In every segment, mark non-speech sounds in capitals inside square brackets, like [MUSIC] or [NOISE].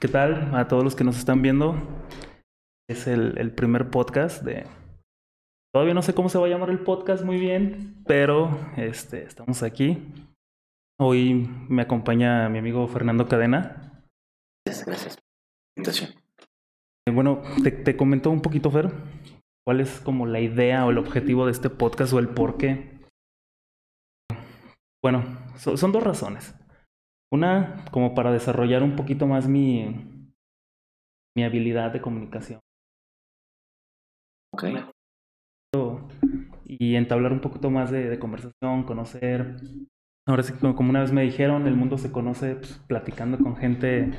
¿qué tal a todos los que nos están viendo? Es el, el, primer podcast de... Todavía no sé cómo se va a llamar el podcast muy bien, pero este, estamos aquí. Hoy me acompaña mi amigo Fernando Cadena. Gracias, gracias. Invitación. Eh, bueno, te, te comento un poquito, Fer, cuál es como la idea o el objetivo de este podcast o el por qué. Bueno, so, son dos razones. Una, como para desarrollar un poquito más mi, mi habilidad de comunicación. Ok. Y entablar un poquito más de, de conversación, conocer. Ahora sí, como una vez me dijeron, el mundo se conoce pues, platicando con gente,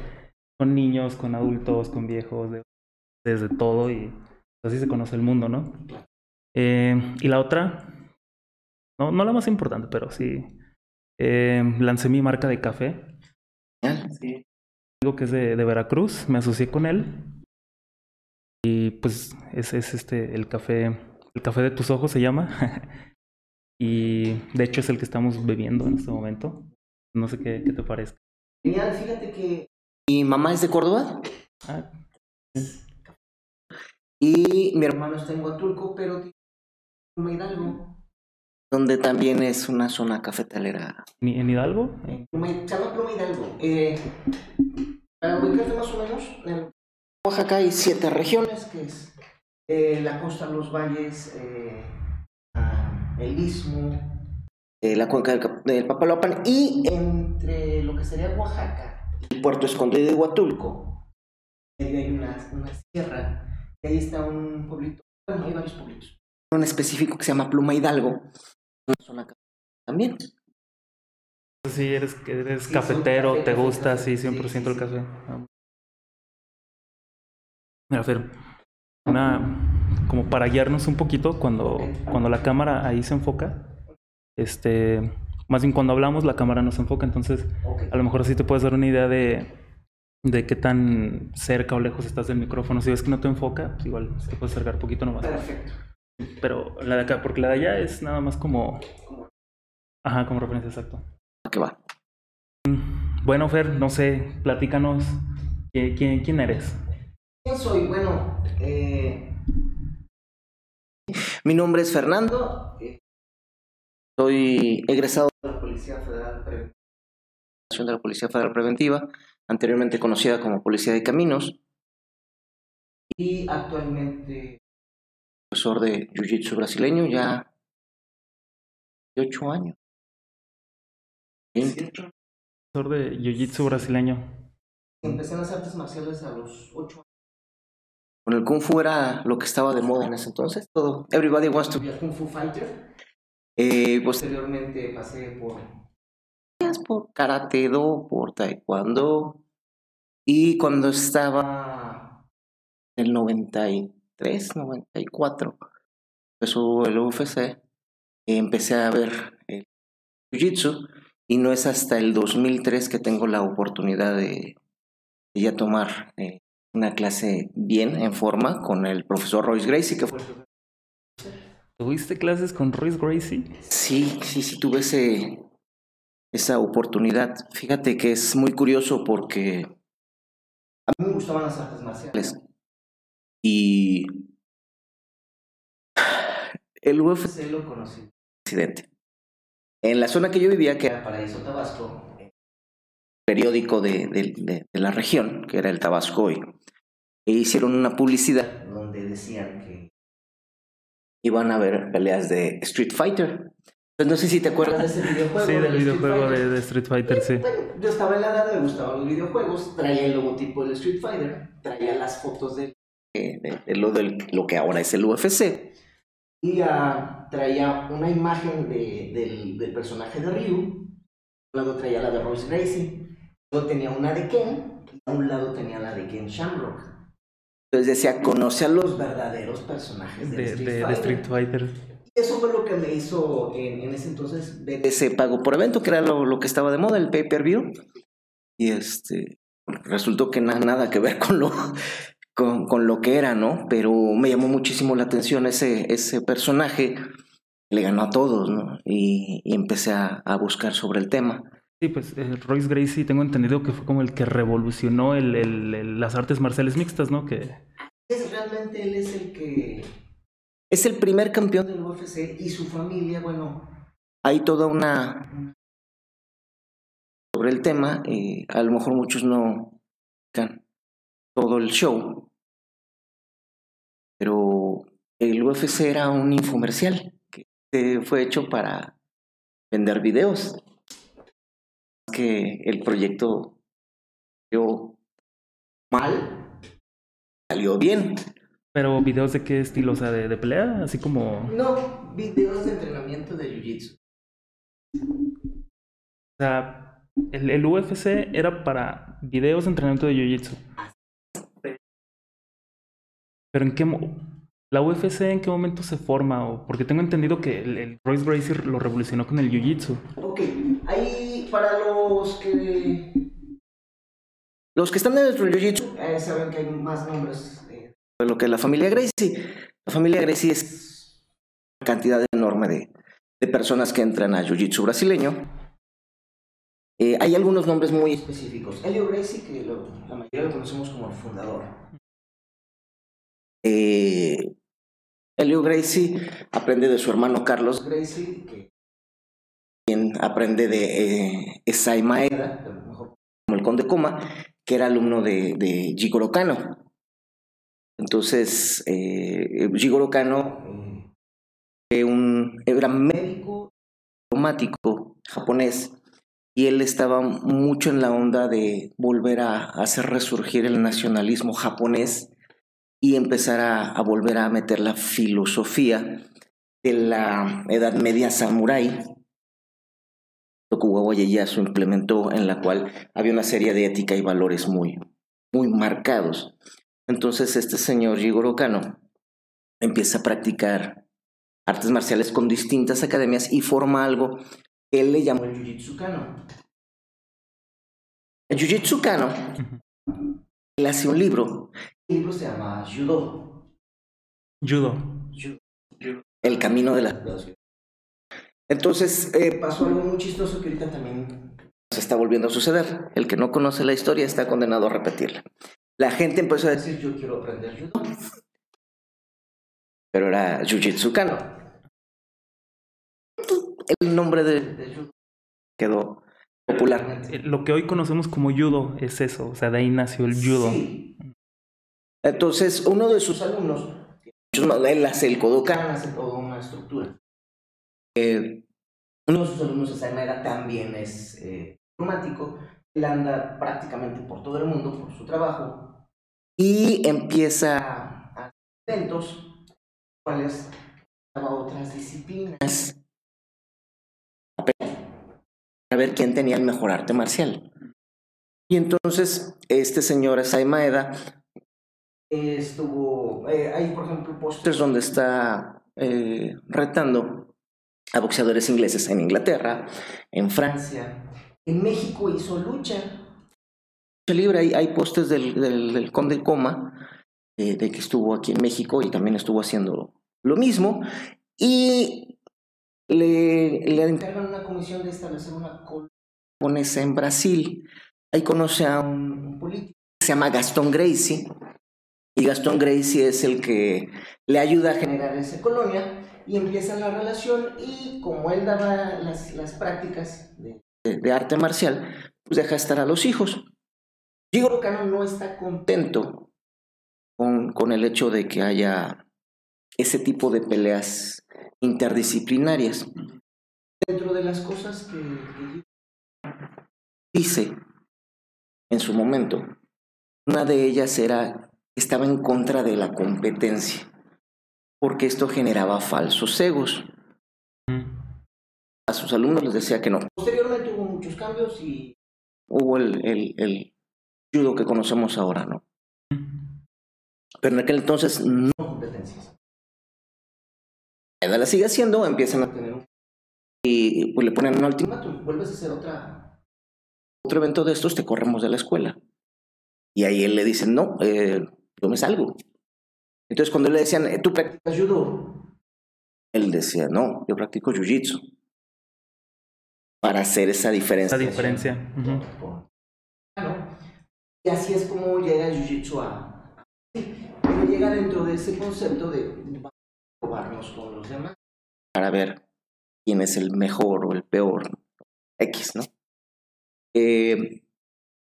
con niños, con adultos, con viejos, de, desde todo y así se conoce el mundo, ¿no? Eh, y la otra, no, no la más importante, pero sí, eh, lancé mi marca de café. Sí. Digo que es de, de, Veracruz, me asocié con él. Y pues es, es este, el café, el café de tus ojos se llama. [LAUGHS] y de hecho es el que estamos bebiendo en este momento. No sé qué, qué te parece. Genial, fíjate que mi mamá es de Córdoba. Ah, y mi hermano está en Huatulco, pero tiene Hidalgo, donde también es una zona cafetalera. ¿En Hidalgo? Se llama Pluma Hidalgo. Eh, para ubicarte más o menos, en Oaxaca hay siete regiones, que es eh, la costa, los valles, eh, el istmo, eh, la cuenca del, del, Papaloapan, y entre lo que sería Oaxaca y Puerto Escondido de Huatulco, ahí hay una, una sierra y ahí está un pueblito, bueno, hay varios pueblitos. Un específico que se llama Pluma Hidalgo, una también. Sí, eres, eres sí, cafetero, café, te gusta, sí, 100% sí, el café. Mira, Fer, una, como para guiarnos un poquito, cuando, cuando la cámara ahí se enfoca, este, más bien cuando hablamos la cámara no se enfoca, entonces okay. a lo mejor así te puedes dar una idea de, de qué tan cerca o lejos estás del micrófono. Si ves que no te enfoca, pues igual te puedes acercar un poquito nomás. Perfecto. Pero la de acá, porque la de allá es nada más como... Ajá, como referencia, exacto. ¿Qué va? Bueno, Fer, no sé, platícanos, ¿quién, quién eres? ¿Quién soy? Bueno, eh... mi nombre es Fernando. Soy egresado de la Policía Federal Preventiva, de la Policía Federal Preventiva anteriormente conocida como Policía de Caminos, y actualmente profesor de Jiu-Jitsu brasileño ya 8 años. 20. Profesor de Jiu-Jitsu brasileño. Empecé en las artes marciales a los 8 años. Con el Kung Fu era lo que estaba de moda en ese entonces, todo. Everybody wants to be a Kung Fu fighter. Eh, posteriormente pasé por por karate do, por taekwondo. Y cuando estaba en el 93, 94, empezó el UFC, empecé a ver el Jiu-Jitsu y no es hasta el 2003 que tengo la oportunidad de, de ya tomar eh, una clase bien en forma con el profesor Royce Gracie, que fue ¿Tuviste clases con Royce Gracie? Sí, sí, sí, tuve ese, esa oportunidad. Fíjate que es muy curioso porque a mí me gustaban las artes marciales y el UFC lo conocí. Accidente. En la zona que yo vivía, que era Paraíso Tabasco, periódico de, de, de, de la región, que era el Tabasco hoy, e hicieron una publicidad donde decían que iban a ver peleas de Street Fighter. No sé si te acuerdas de ese videojuego. Sí, del videojuego de, de, Street Fighter, sí. Bueno, yo estaba en la edad, me gustaban los videojuegos, traía el logotipo del Street Fighter, traía las fotos de, de, de lo, del, lo que ahora es el UFC, y uh, traía una imagen de, del, del, personaje de Ryu, un lado traía la de Royce Gracie, luego tenía una de Ken, y a un lado tenía la de Ken Shamrock. Entonces decía, conoce a los verdaderos personajes de, Street, Fighter. Street Fighter. Eso fue lo que me hizo en, en ese entonces ver ese pago por evento, que era lo, lo que estaba de moda, el pay-per-view. Y este, resultó que nada, nada que ver con lo, con, con, lo que era, ¿no? Pero me llamó muchísimo la atención ese, ese personaje, le ganó a todos, ¿no? Y, y empecé a, a, buscar sobre el tema. Sí, pues eh, Royce Gracie tengo entendido que fue como el que revolucionó el, el- el- las artes marciales mixtas, ¿no? Que Es realmente él es el que es el primer campeón del UFC y su familia, bueno, hay toda una sobre el tema, eh, a lo mejor muchos no can- todo el show, pero el UFC era un infomercial que fue hecho para vender videos, que el proyecto salió mal, salió bien. Pero videos de qué estilo, o sea, de, de pelea, así como, o No, videos de entrenamiento de Jiu-Jitsu. sea, el, el UFC era para videos de entrenamiento de Jiu-Jitsu. Pero en qué la UFC en qué momento se forma o porque tengo entendido que el, Royce Gracie lo revolucionó con el Jiu-Jitsu. Ok, ahí para los que... Los que están en el Jiu-Jitsu eh, saben que hay más nombres eh, de lo que la familia Gracie. La familia Gracie es una cantidad enorme de, de personas que entran a Jiu-Jitsu brasileño. Eh, hay algunos nombres muy específicos. Helio Gracie, que lo- la mayoría lo conocemos como el fundador. Eh, Helio Gracie aprende de su hermano Carlos Gracie, quien aprende de eh, Esai Maeda, como el conde Coma, que era alumno de, de Kano. Entonces, eh, Jigoro Kano eh, un, era médico diplomático japonés y él estaba mucho en la onda de volver a hacer resurgir el nacionalismo japonés y empezar a, a volver a meter la filosofía de la Edad Media Samurai, Tokugawa Ieyasu implementó, en la cual había una serie de ética y valores muy, muy marcados. Entonces este señor Jigoro Kano empieza a practicar artes marciales con distintas academias y forma algo que él le llamó el Jiu-Jitsu Kano. El Jiu-Jitsu Kano, él hace un libro, libro se llama Judo, Judo. El camino de la... Entonces eh, pasó algo muy chistoso que ahorita también se está volviendo a suceder. El que no conoce la historia está condenado a repetirla. La gente empezó a decir, yo quiero aprender judo. Pero era Jiu-Jitsu Kano. El nombre de, de judo quedó popularmente. Eh, Lo que hoy conocemos como judo es eso, o sea, de ahí nació el judo. Sí. Entonces, uno de sus alumnos, él hace el Kodokan, hace toda una estructura. Eh, uno de sus alumnos, Saimera, también es eh, diplomático. Él anda prácticamente por todo el mundo por su trabajo y empieza a hacer eventos, cuales otras disciplinas a ver quién tenía el mejor arte marcial. Y entonces, este señor Esai Maeda estuvo. eh, hay, por ejemplo, pósters donde está eh, retando a boxeadores ingleses en Inglaterra, en Francia. En México hizo lucha. Libre, hay, hay pósters del, del, del Conde Coma, eh, de que estuvo aquí en México y también estuvo haciendo lo mismo. Y le, le encargan una comisión de establecer una japonesa en Brasil. Ahí conoce a un, un político que se llama Gastón Gracie. Y Gastón Gracie es el que le ayuda a generar esa colonia y empiezan la relación y como él daba las, las prácticas de, arte marcial, pues deja estar a los hijos. Jigoro Kano no está contento con, con el hecho de que haya ese tipo de peleas interdisciplinarias. Dentro de las cosas que, que dice en su momento, una de ellas era estaba en contra de la competencia, porque esto generaba falsos egos. A sus alumnos les decía que no. Posteriormente hubo muchos cambios y hubo el, el, el judo que conocemos ahora, ¿no? Pero en aquel entonces no competencias. la sigue haciendo, empiezan a tener un... Y pues le ponen un ultimátum, vuelves a hacer otra, otro evento de estos, te corremos de la escuela. Y ahí él le dice, no, eh, yo me salgo. Entonces cuando le decían, ¿tú practicas judo? Él decía, no, yo practico jiu-jitsu. para hacer esa diferencia. Esa diferencia. Y así es como llega el Jiu-Jitsu a... Pero llega dentro de ese concepto de probarnos con los demás para ver quién es el mejor o el peor X, ¿no? Eh,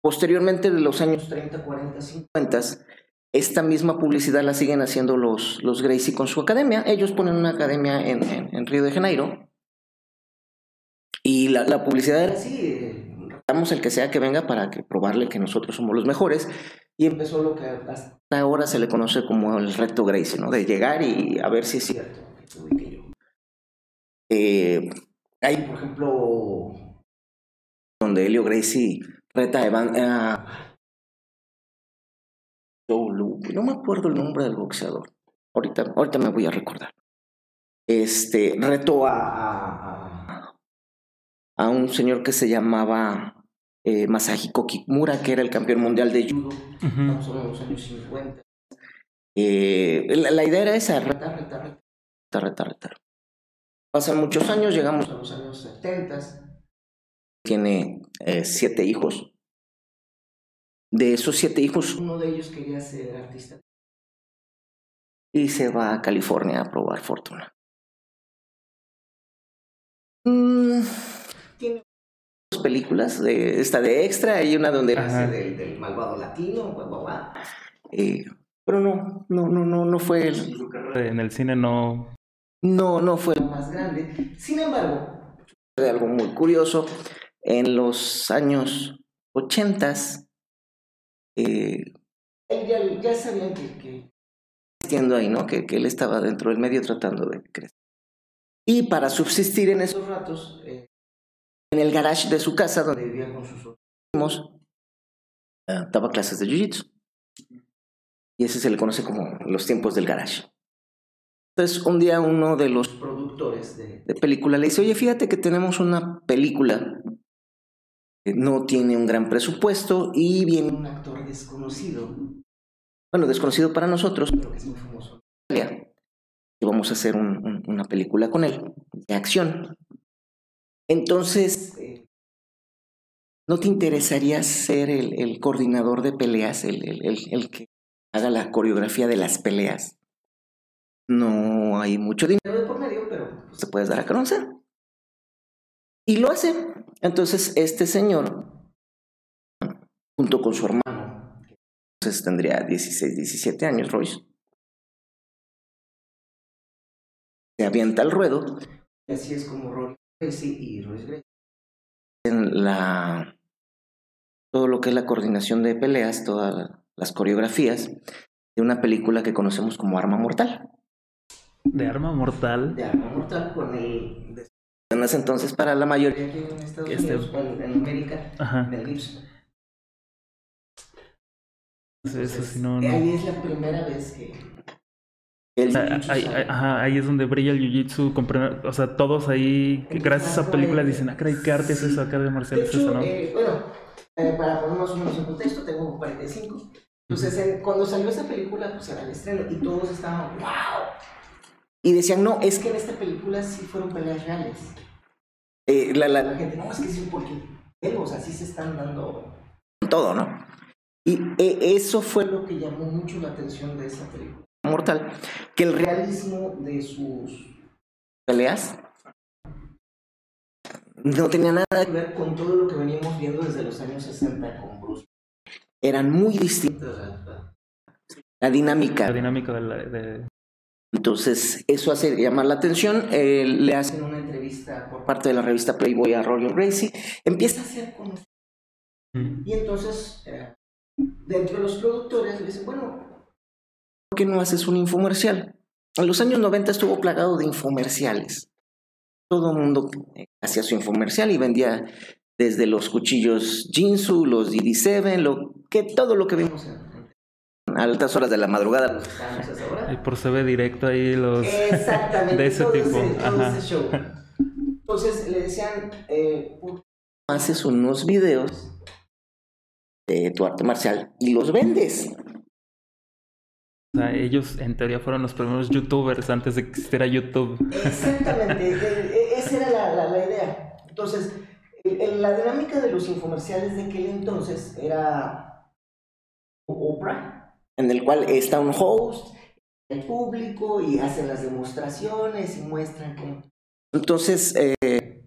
posteriormente, de los años 30, 40, 50, esta misma publicidad la siguen haciendo los, los Gracie con su academia. Ellos ponen una academia en, en, Río de Janeiro. Y la, publicidad era así, damos el que sea que venga para que probarle que nosotros somos los mejores. Y empezó lo que hasta ahora se le conoce como el reto Gracie, ¿no? De llegar y a ver si es cierto. Eh, hay, por ejemplo, donde Helio Gracie reta a Evan, no me acuerdo el nombre del boxeador. Ahorita, ahorita me voy a recordar. Este, reto a, a, un señor que se llamaba eh, Masahiko Kimura, que era el campeón mundial de judo. Uh los años 50. Eh, la, idea era esa, retar, retar, retar, retar, retar. Pasan muchos años, llegamos a los años 70. Tiene eh, siete hijos. De esos siete hijos, uno de ellos quería ser artista. Y se va a California a probar fortuna. Mm, tiene dos películas, de, esta de extra, hay una donde hace del, malvado latino, eh, pero no, no, no, no, no fue el... En el cine no... No, no fue el más grande. Sin embargo, algo muy curioso, en los años ochentas eh, ya, ya, sabían que, que ahí, ¿no? Que, que, él estaba dentro del medio tratando de crecer. Y para subsistir en esos ratos, eh, en el garage de su casa, donde vivía con sus primos, eh, daba clases de jiu-jitsu. Y ese se le conoce como los tiempos del garage. Entonces, un día uno de los productores de, de película le dice, oye, fíjate que tenemos una película no tiene un gran presupuesto y viene un actor desconocido. Bueno, desconocido para nosotros, pero que es muy famoso Y vamos a hacer una película con él, de acción. Entonces, ¿no te interesaría ser el, coordinador de peleas, el, el, que haga la coreografía de las peleas? No hay mucho dinero de por medio, pero se puedes dar a conocer. Y lo hace. Entonces, este señor, junto con su hermano, entonces tendría 16, 17 años, Royce, se avienta al ruedo. Y así es como Roy Gracie y Royce Gracie. En la. Todo lo que es la coordinación de peleas, todas las coreografías de una película que conocemos como Arma Mortal. ¿De Arma Mortal? De Arma Mortal con el en ese entonces para la mayoría aquí en Estados este Unidos, en, América, Ajá. En Eso sí, no, no. Ahí es la primera vez que... El ah, ahí, ajá, ahí es donde brilla el jiu-jitsu, o sea, todos ahí, gracias a esa película, dicen, ah, caray, ¿qué arte es eso acá de Marcial? es eso, ¿no? Eh, bueno, eh, para poner más o menos en contexto, tengo 45. Entonces, cuando salió esa película, pues era el estreno y todos estaban, wow, y decían, no, es que en esta película sí fueron peleas reales. Eh, la, la, gente, no, es que sí, porque o sea, sí se están dando todo, ¿no? Y eh, eso fue lo que llamó mucho la atención de esa película. Mortal, que el realismo de sus peleas no tenía nada que ver con todo lo que veníamos viendo desde los años 60 con Bruce. Eran muy distintas. La dinámica. La dinámica de, la, de, entonces, eso hace llamar la atención. Eh, le hacen una entrevista por parte de la revista Playboy a Roger Gracie. Empieza a hacer conocido. Mm. Y entonces, eh, dentro de los productores, le dicen, bueno, ¿por qué no haces un infomercial? En los años 90 estuvo plagado de infomerciales. Todo el mundo hacía su infomercial y vendía desde los cuchillos Jinsu, los DD7, lo, que, todo lo que vimos a altas horas de la madrugada. Y por se ve directo ahí los... [LAUGHS] Exactamente. de ese tipo. show. Entonces le decían, eh, haces unos videos de tu arte marcial y los vendes. O sea, ellos en teoría fueron los primeros youtubers antes de que existiera YouTube. Exactamente, e, e, esa era la, la, idea. Entonces, la dinámica de los infomerciales de aquel entonces era Oprah, en el cual está un host, el público y hacen las demostraciones y muestran cómo. Entonces, eh,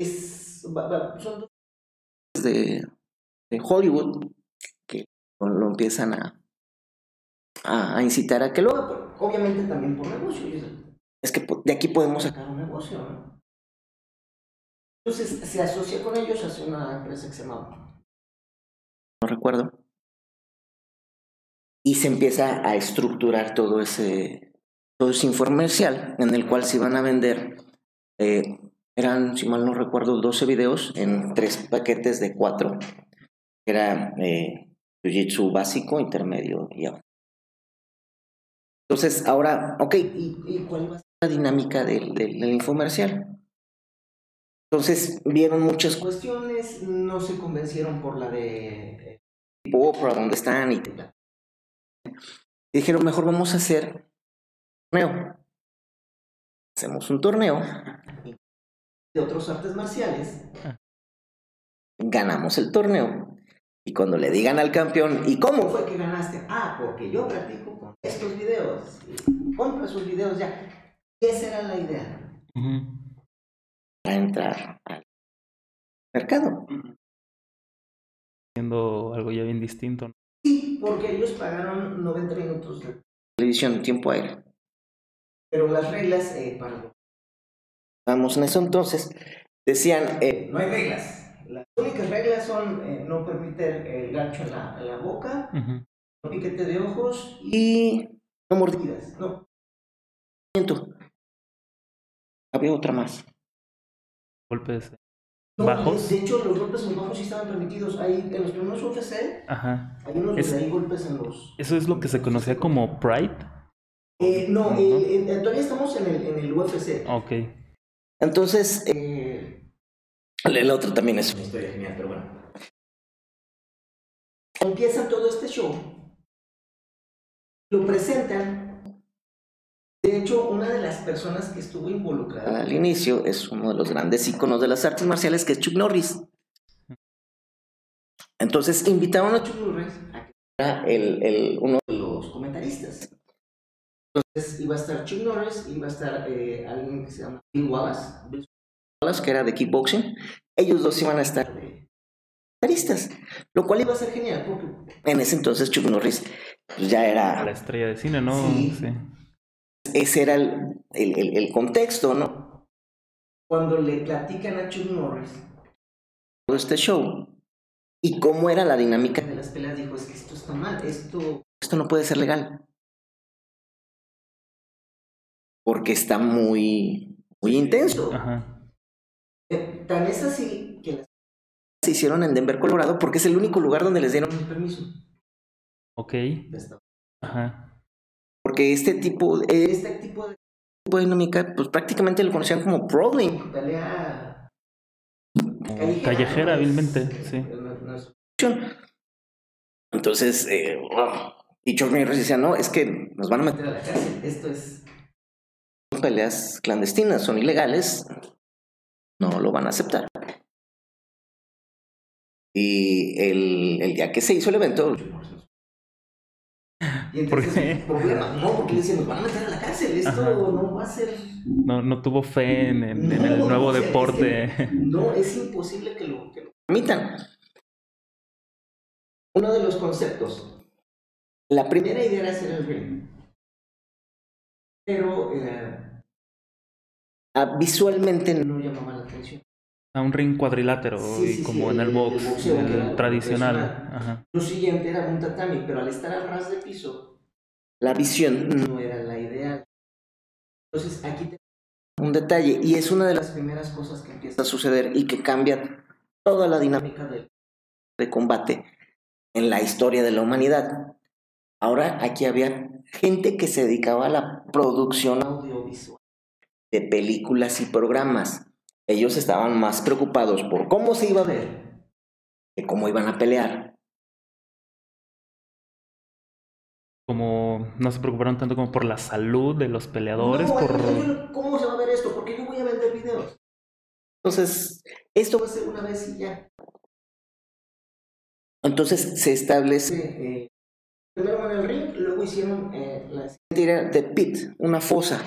es, son dos de, de Hollywood que lo empiezan a, a, incitar a que lo haga, obviamente también por negocio. Es que de aquí podemos sacar un negocio, ¿no? Entonces se asocia con ellos, hace una empresa que se llama, no recuerdo, y se empieza a estructurar todo ese, todo ese infomercial en el cual se iban a vender, eh, eran, si mal no recuerdo, 12 videos en tres paquetes de cuatro. Era eh, Jiu-Jitsu básico, intermedio y abajo. Entonces, ahora, ok, ¿y, cuál va a ser la dinámica del, del, del infomercial? Entonces vieron muchas cuestiones, no se convencieron por la de tipo Oprah, dónde están y dijeron, mejor vamos a hacer un torneo. Hacemos un torneo de otros artes marciales. Ganamos el torneo. Y cuando le digan al campeón, ¿y cómo fue que ganaste? Ah, porque yo practico con estos videos. Compra sus videos ya. Esa era la idea para entrar al mercado. Siendo algo ya bien distinto. Sí, porque ellos pagaron 90 minutos de televisión tiempo aire. Pero las reglas eh, para Vamos en eso entonces, decían, eh, no hay reglas. Las únicas reglas son eh, no permitir el gancho en la, en la boca, no piquete de ojos y no mordidas. No. Había otra más golpes bajos. De, hecho, los golpes en bajos sí estaban permitidos. Ahí, en los primeros UFC, Ajá. hay unos es, hay golpes en los. ¿Eso es lo que se conocía como Pride? Eh, no, todavía estamos en el, en el UFC. Ok. Entonces, eh, el otro también es una historia genial, pero bueno. Empieza todo este show, lo presentan de hecho, una de las personas que estuvo involucrada al inicio es uno de los grandes íconos de las artes marciales, que es Chuck Norris. Entonces invitaron a Chuck Norris a que fuera el, uno de los comentaristas. Entonces iba a estar Chuck Norris, iba a estar eh, alguien que se llama Bill Wallace, que era de kickboxing. Ellos dos iban a estar comentaristas, lo cual iba a ser genial, porque en ese entonces Chuck Norris pues, ya era... La estrella de cine, ¿no? sí. sí ese era el, el, el, contexto, ¿no? Cuando le platican a Chuck Norris todo este show y cómo era la dinámica de las peleas, dijo, es que esto está mal, esto, esto no puede ser legal. Porque está muy, muy intenso. Ajá. Eh, tan es así que las se hicieron en Denver, Colorado, porque es el único lugar donde les dieron el permiso. Ok. Ajá. Porque este tipo, este tipo de, dinámica, pues prácticamente lo conocían como brawling. Pelea callejera, hábilmente, sí. Entonces, eh, y Chuck Norris decía, no, es que nos van a meter a la cárcel. Esto es... Son peleas clandestinas, son ilegales. No lo van a aceptar. Y el, el día que se hizo el evento, y entonces, problema. No, porque le decían, nos van a meter a la cárcel, esto no va a ser... No, no tuvo fe en, en, el nuevo deporte. no, es imposible que lo, que lo permitan. Uno de los conceptos. La primera idea era hacer el ring. Pero eh, visualmente no llamaba la atención a un ring cuadrilátero, como en el box, tradicional. Lo siguiente era un tatami, pero al estar al ras de piso, la visión no era la ideal. Entonces aquí tenemos un detalle, y es una de las primeras cosas que empieza a suceder y que cambia toda la dinámica de, de combate en la historia de la humanidad. Ahora aquí había gente que se dedicaba a la producción audiovisual de películas y programas ellos estaban más preocupados por cómo se iba a ver que cómo iban a pelear. Como no se preocuparon tanto como por la salud de los peleadores. por... ¿Cómo se va a ver esto? Porque yo voy a vender videos. Entonces, esto va a ser una vez y ya. Entonces se establece eh, primero en el ring, luego hicieron eh, la siguiente de pit, una fosa.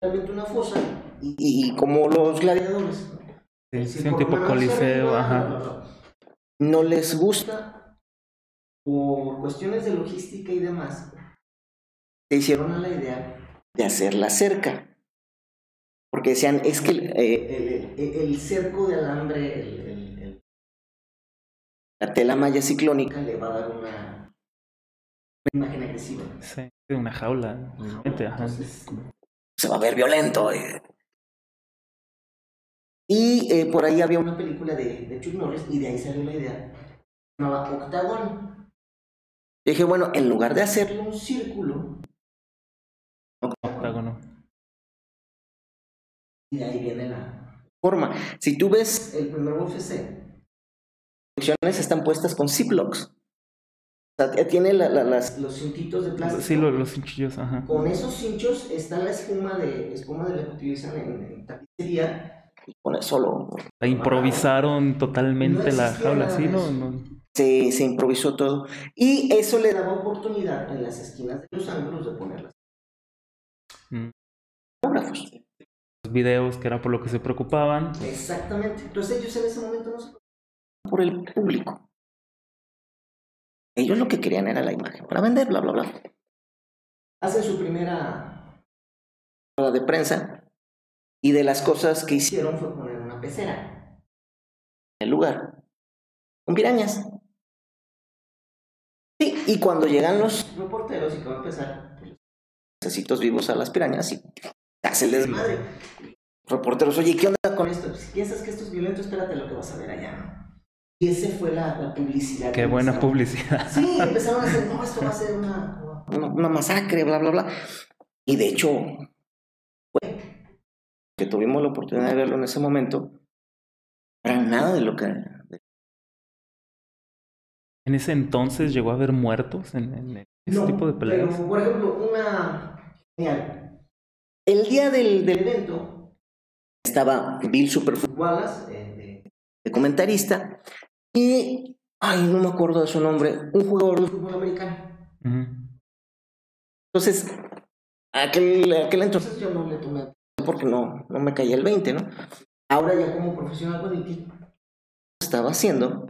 Realmente una fosa y, como los gladiadores. Sí, un tipo coliseo, ajá. No les gusta por cuestiones de logística y demás. Se hicieron a la idea de hacer la cerca. Porque decían, es que eh, el, cerco de alambre, la tela malla ciclónica le va a dar una, imagen agresiva. Sí, una jaula. Se va a ver violento. Eh. Y eh, por ahí había una película de, de Chuck Norris y de ahí salió la idea. Se llamaba Octagon. Dije, bueno, en lugar de hacerle un círculo, octágono. Y de ahí viene la forma. Si tú ves el primer UFC, las secciones están puestas con ziplocks. Tiene las, los cintitos de plástico. Sí, los, cinchillos, ajá. Con esos cinchos está la espuma de, espuma de la que utilizan en, tapicería. Y con eso lo... La improvisaron totalmente la jaula, ¿sí? No, no. Se, se improvisó todo. Y eso le daba oportunidad en las esquinas de los ángulos de ponerlas. Mm videos, que era por lo que se preocupaban. Exactamente. Entonces ellos en ese momento no se preocupaban por el público. Ellos lo que querían era la imagen, para vender, bla, bla, bla. Hacen su primera rueda de prensa y de las cosas que hicieron fue poner una pecera en el lugar con pirañas. Sí, y cuando llegan los reporteros y que va a empezar, pues, necesitos vivos a las pirañas y hace el desmadre. Reporteros, oye, ¿qué onda con esto? Si piensas que esto es violento, espérate lo que vas a ver allá, ¿no? Y esa fue la, publicidad. Qué buena publicidad. Sí, empezaron a decir, no, esto va a ser una, una, masacre, bla, bla, bla. Y de hecho, fue que tuvimos la oportunidad de verlo en ese momento, era nada de lo que... En ese entonces llegó a haber muertos en, en ese tipo de peleas. Pero, por ejemplo, una... El día del, del evento, estaba Bill Superfoot Wallace, eh, de, comentarista, y, ay, no me acuerdo de su nombre, un jugador de fútbol americano. Entonces, aquel, aquel entonces yo no le tomé porque no, no me caía el 20, ¿no? Ahora ya como profesional bonito, estaba haciendo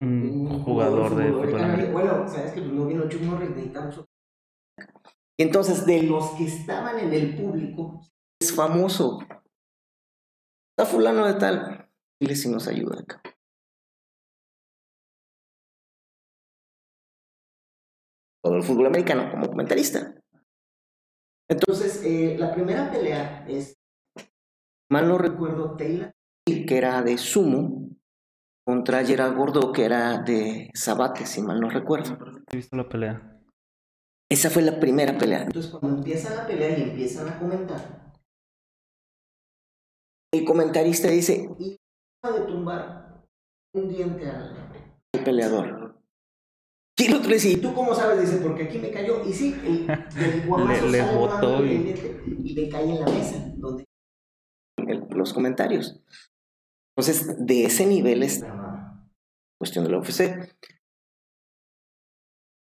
un jugador, de fútbol americano. Bueno, sabes que no vino Chuck Norris, necesitamos entonces, de los que estaban en el público, es famoso. Está fulano de tal. Dile si nos ayuda acá. Todo el fútbol americano como comentarista. Entonces, eh, la primera pelea es, mal no recuerdo, Taylor, que era de sumo, contra Gerard Gordo, que era de Sabate, si mal no recuerdo. He visto la pelea. Esa fue la primera pelea. Entonces, cuando empieza la pelea y empiezan a comentar, el comentarista dice, y de tumbar un diente al, peleador. Y el otro le dice, ¿y tú cómo sabes? Dice, porque aquí me cayó. Y sí, el, [LAUGHS] le, le botó y... y le cae en la mesa, donde los comentarios. Entonces, de ese nivel es la cuestión de la UFC.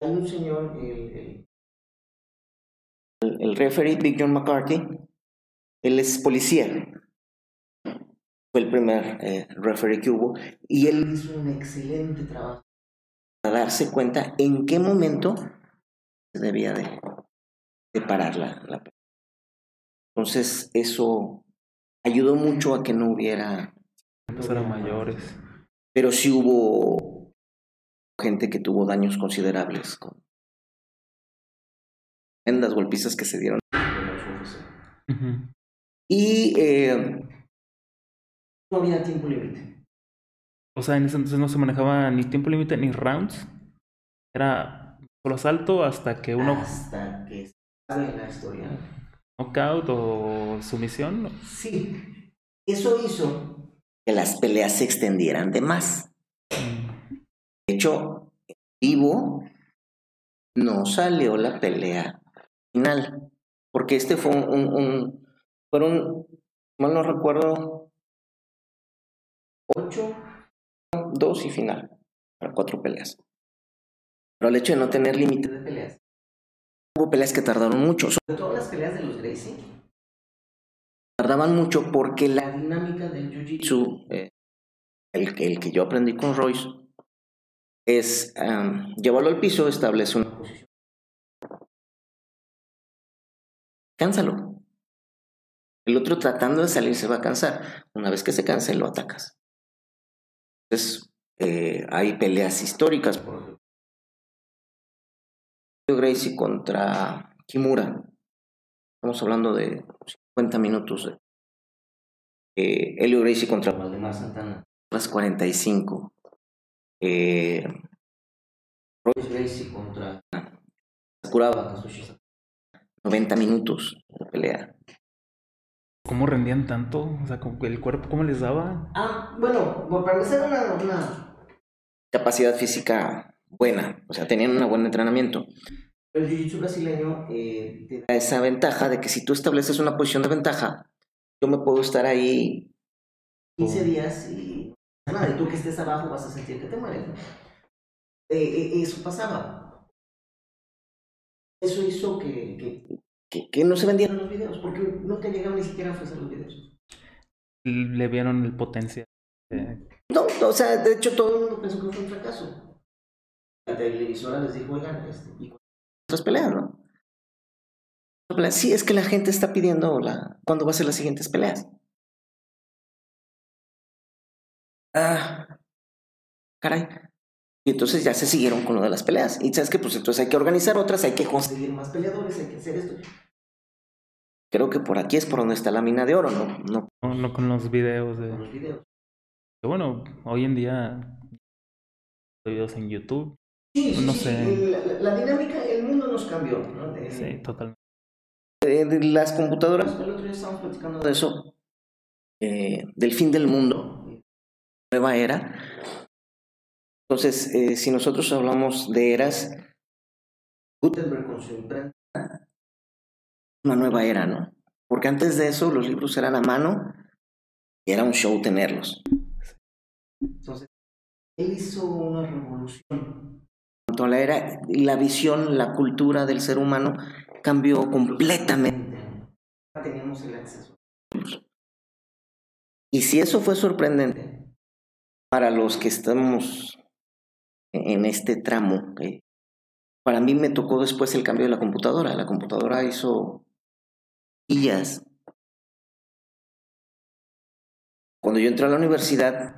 Hay un señor, el, el, el referee Big John McCarthy, él es policía, fue el primer eh, referee que hubo, y él hizo un excelente trabajo para darse cuenta en qué momento se debía de, de parar la, la Entonces eso ayudó mucho a que no hubiera... a mayores. Pero sí hubo gente que tuvo daños considerables con las golpizas que se dieron. Y eh, no había tiempo límite. O sea, en ese entonces no se manejaba ni tiempo límite ni rounds. Era solo asalto hasta que uno. Hasta que sale la historia. ¿Knockout o sumisión? Sí. Eso hizo que las peleas se extendieran de más. Mm. De hecho, vivo no salió la pelea final. Porque este fue un, un fueron mal no recuerdo, ocho, dos y final, para cuatro peleas. Pero el hecho de no tener límite de peleas, hubo peleas que tardaron mucho, sobre todo las peleas de los Gracie, tardaban mucho porque la dinámica del Jiu-Jitsu, eh, el, el que yo aprendí con Royce, es um, llevarlo al piso, establece una posición. Cánsalo. El otro tratando de salir se va a cansar. Una vez que se canse, lo atacas. Eh, hay peleas históricas, por ejemplo. Gracie contra Kimura. Estamos hablando de 50 minutos. De, eh, Gracie contra Valdemar Santana. Las 45. Eh, Royce Gracie contra Sakuraba 90 minutos de pelea. ¿Cómo rendían tanto? O sea, el cuerpo, ¿cómo les daba? Ah, bueno, para empezar una, una capacidad física buena, o sea, tenían un buen entrenamiento. El jiu-jitsu brasileño eh, te da esa ventaja de que si tú estableces una posición de ventaja, yo me puedo estar ahí 15 días y nada, y tú que estés abajo vas a sentir que te mueres. Eh, eh, eso pasaba. Eso hizo que, que, que, no se vendieran los videos, porque nunca llegaron ni siquiera a ofrecer los videos. Le vieron el potencial. No, o sea, de hecho todo el mundo pensó que fue un fracaso. La televisora les dijo, oigan, este, y otras peleas, ¿no? Sí, es que la gente está pidiendo la, cuándo va a ser las siguientes peleas. Ah, caray. Y entonces ya se siguieron con lo de las peleas. Y sabes que pues entonces hay que organizar otras, hay que conseguir más peleadores, hay que hacer esto. Creo que por aquí es por donde está la mina de oro, ¿no? No, no, con los videos de... Con los videos. bueno, hoy en día videos en YouTube. Sí, no sé. La, dinámica, el mundo nos cambió, ¿no? sí, totalmente. De, las computadoras, el otro día estábamos platicando de eso, eh, del fin del mundo, nueva era. Entonces, eh, si nosotros hablamos de eras, Gutenberg con su imprenta, una nueva era, ¿no? Porque antes de eso los libros eran a mano y era un show tenerlos. Entonces, él hizo una revolución. En la era, la visión, la cultura del ser humano cambió completamente. Teníamos el acceso. Y si eso fue sorprendente para los que estamos en este tramo, para mí me tocó después el cambio de la computadora. La computadora hizo guías. Cuando yo entré a la universidad,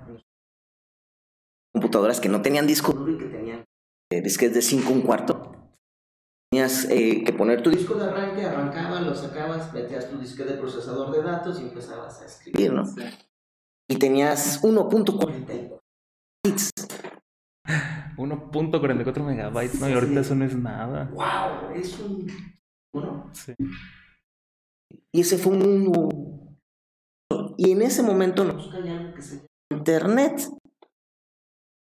computadoras que no tenían disco duro y que tenían eh, disquetes de 5 un cuarto. Tenías eh, que poner tu disco de arranque, arrancaba, lo sacabas, metías tu disquete de procesador de datos y empezabas a escribir, ¿no? Y tenías 1.44 bytes. 1.44 megabytes, ¿no? Y ahorita eso no es nada. ¡Wow! Es un. Bueno. Sí. Y ese fue un mundo. Y en ese momento nos que se Internet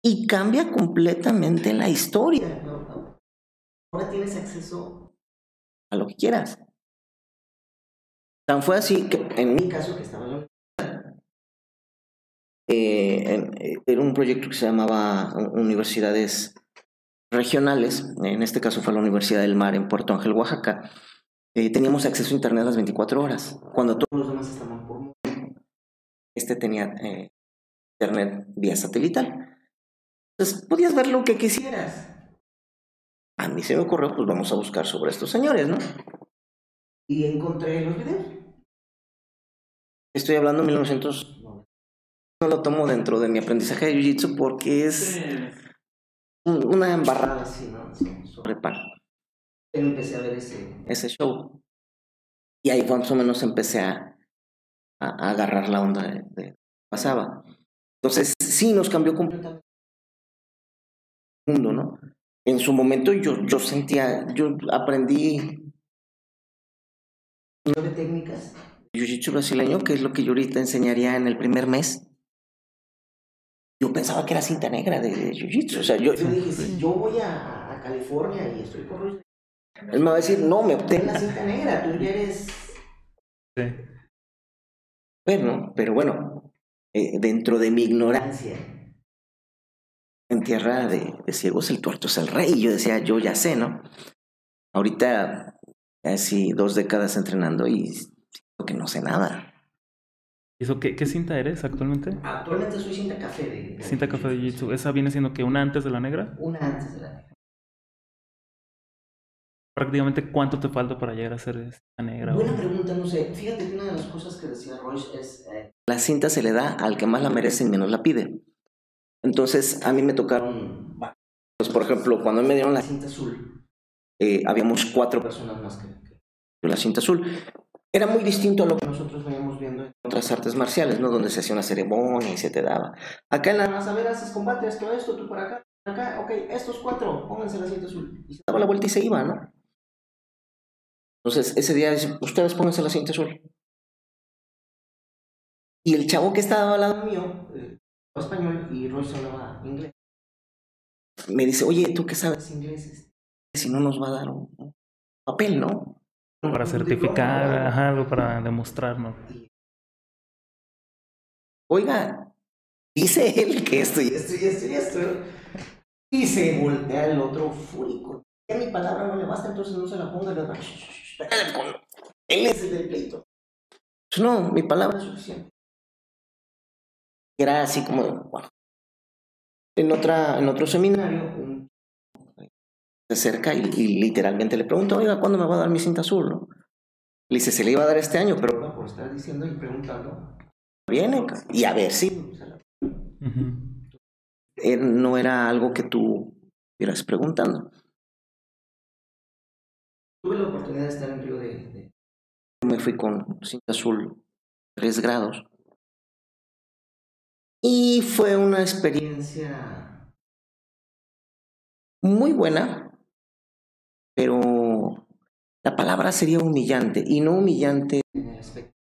y cambia completamente la historia. Ahora tienes acceso a lo que quieras. Tan fue así que en mi caso, que estaba en la eh, eh, era un proyecto que se llamaba Universidades Regionales, en este caso fue la Universidad del Mar en Puerto Ángel, Oaxaca. Eh, teníamos acceso a Internet las 24 horas, cuando todos los demás estaban por... Este tenía Internet vía satelital. Entonces, podías ver lo que quisieras. A mí se me ocurrió, pues vamos a buscar sobre estos señores, ¿no? Y encontré los videos. Estoy hablando de 1900. No lo tomo dentro de mi aprendizaje de Jiu-Jitsu porque es una embarrada así, ¿no? Sobre Empecé a ver ese, ese show. Y ahí más o menos empecé a, a, agarrar la onda de, de pasaba. Entonces, sí, nos cambió completamente mundo, ¿no? En su momento yo, yo sentía, yo aprendí nueve técnicas jiu-jitsu brasileño, que es lo que yo ahorita enseñaría en el primer mes. Yo pensaba que era cinta negra de, jiu-jitsu. O sea, yo, yo dije, si yo voy a, a California y estoy por él me va a decir, no, me obtengo la cinta negra, tú ya eres... Sí. ver, ¿no? Pero bueno, eh, dentro de mi ignorancia, en tierra de, ciegos el tuerto es el rey. Yo decía, yo ya sé, ¿no? Ahorita, casi dos décadas entrenando y siento que no sé nada. ¿Eso qué, qué cinta eres actualmente? Actualmente soy cinta café de... cinta café de Jitsu. ¿Esa viene siendo que una antes de la negra? Una antes de la negra. Prácticamente, ¿cuánto te falta para llegar a ser cinta negra? Buena pregunta, no sé. Fíjate que una de las cosas que decía Royce es... Eh, la cinta se le da al que más la merece y menos la pide. Entonces, a mí me tocaron... Pues, por ejemplo, cuando me dieron la cinta azul, eh, habíamos cuatro personas más que, que la cinta azul era muy distinto a lo que nosotros veníamos viendo en otras artes marciales, ¿no? Donde se hacía una ceremonia y se te daba. Acá en la más, a ver, haces combate, esto, esto, tú por acá, acá, ok, estos cuatro, pónganse la cinta azul. Y se daba la vuelta y se iba, ¿no? Entonces, ese día dice, ustedes pónganse la cinta azul. Y el chavo que estaba al lado mío, eh, español y Royce hablaba inglés, me dice, oye, ¿tú qué sabes inglés? Si no nos va a dar un papel, ¿no? Para certificar, ajá, algo para demostrarnos. Oiga, dice él que esto y esto y esto y esto. Y se voltea el otro fúrico. Ya mi palabra no le basta, entonces no se la ponga. Le Él es el del pleito. Pues no, mi palabra es suficiente. Era así como, bueno. En, otra, en otro seminario, se acerca y, literalmente le pregunta, oiga, ¿cuándo me va a dar mi cinta azul? ¿no? Le dice, se le iba a dar este año, pero no, por estar diciendo y preguntando, viene y a ver si. No era algo que tú estuvieras preguntando. Tuve la oportunidad de estar en Río de, de... Me fui con cinta azul, tres grados. Y fue una experiencia muy buena, pero la palabra sería humillante y no humillante en el aspecto.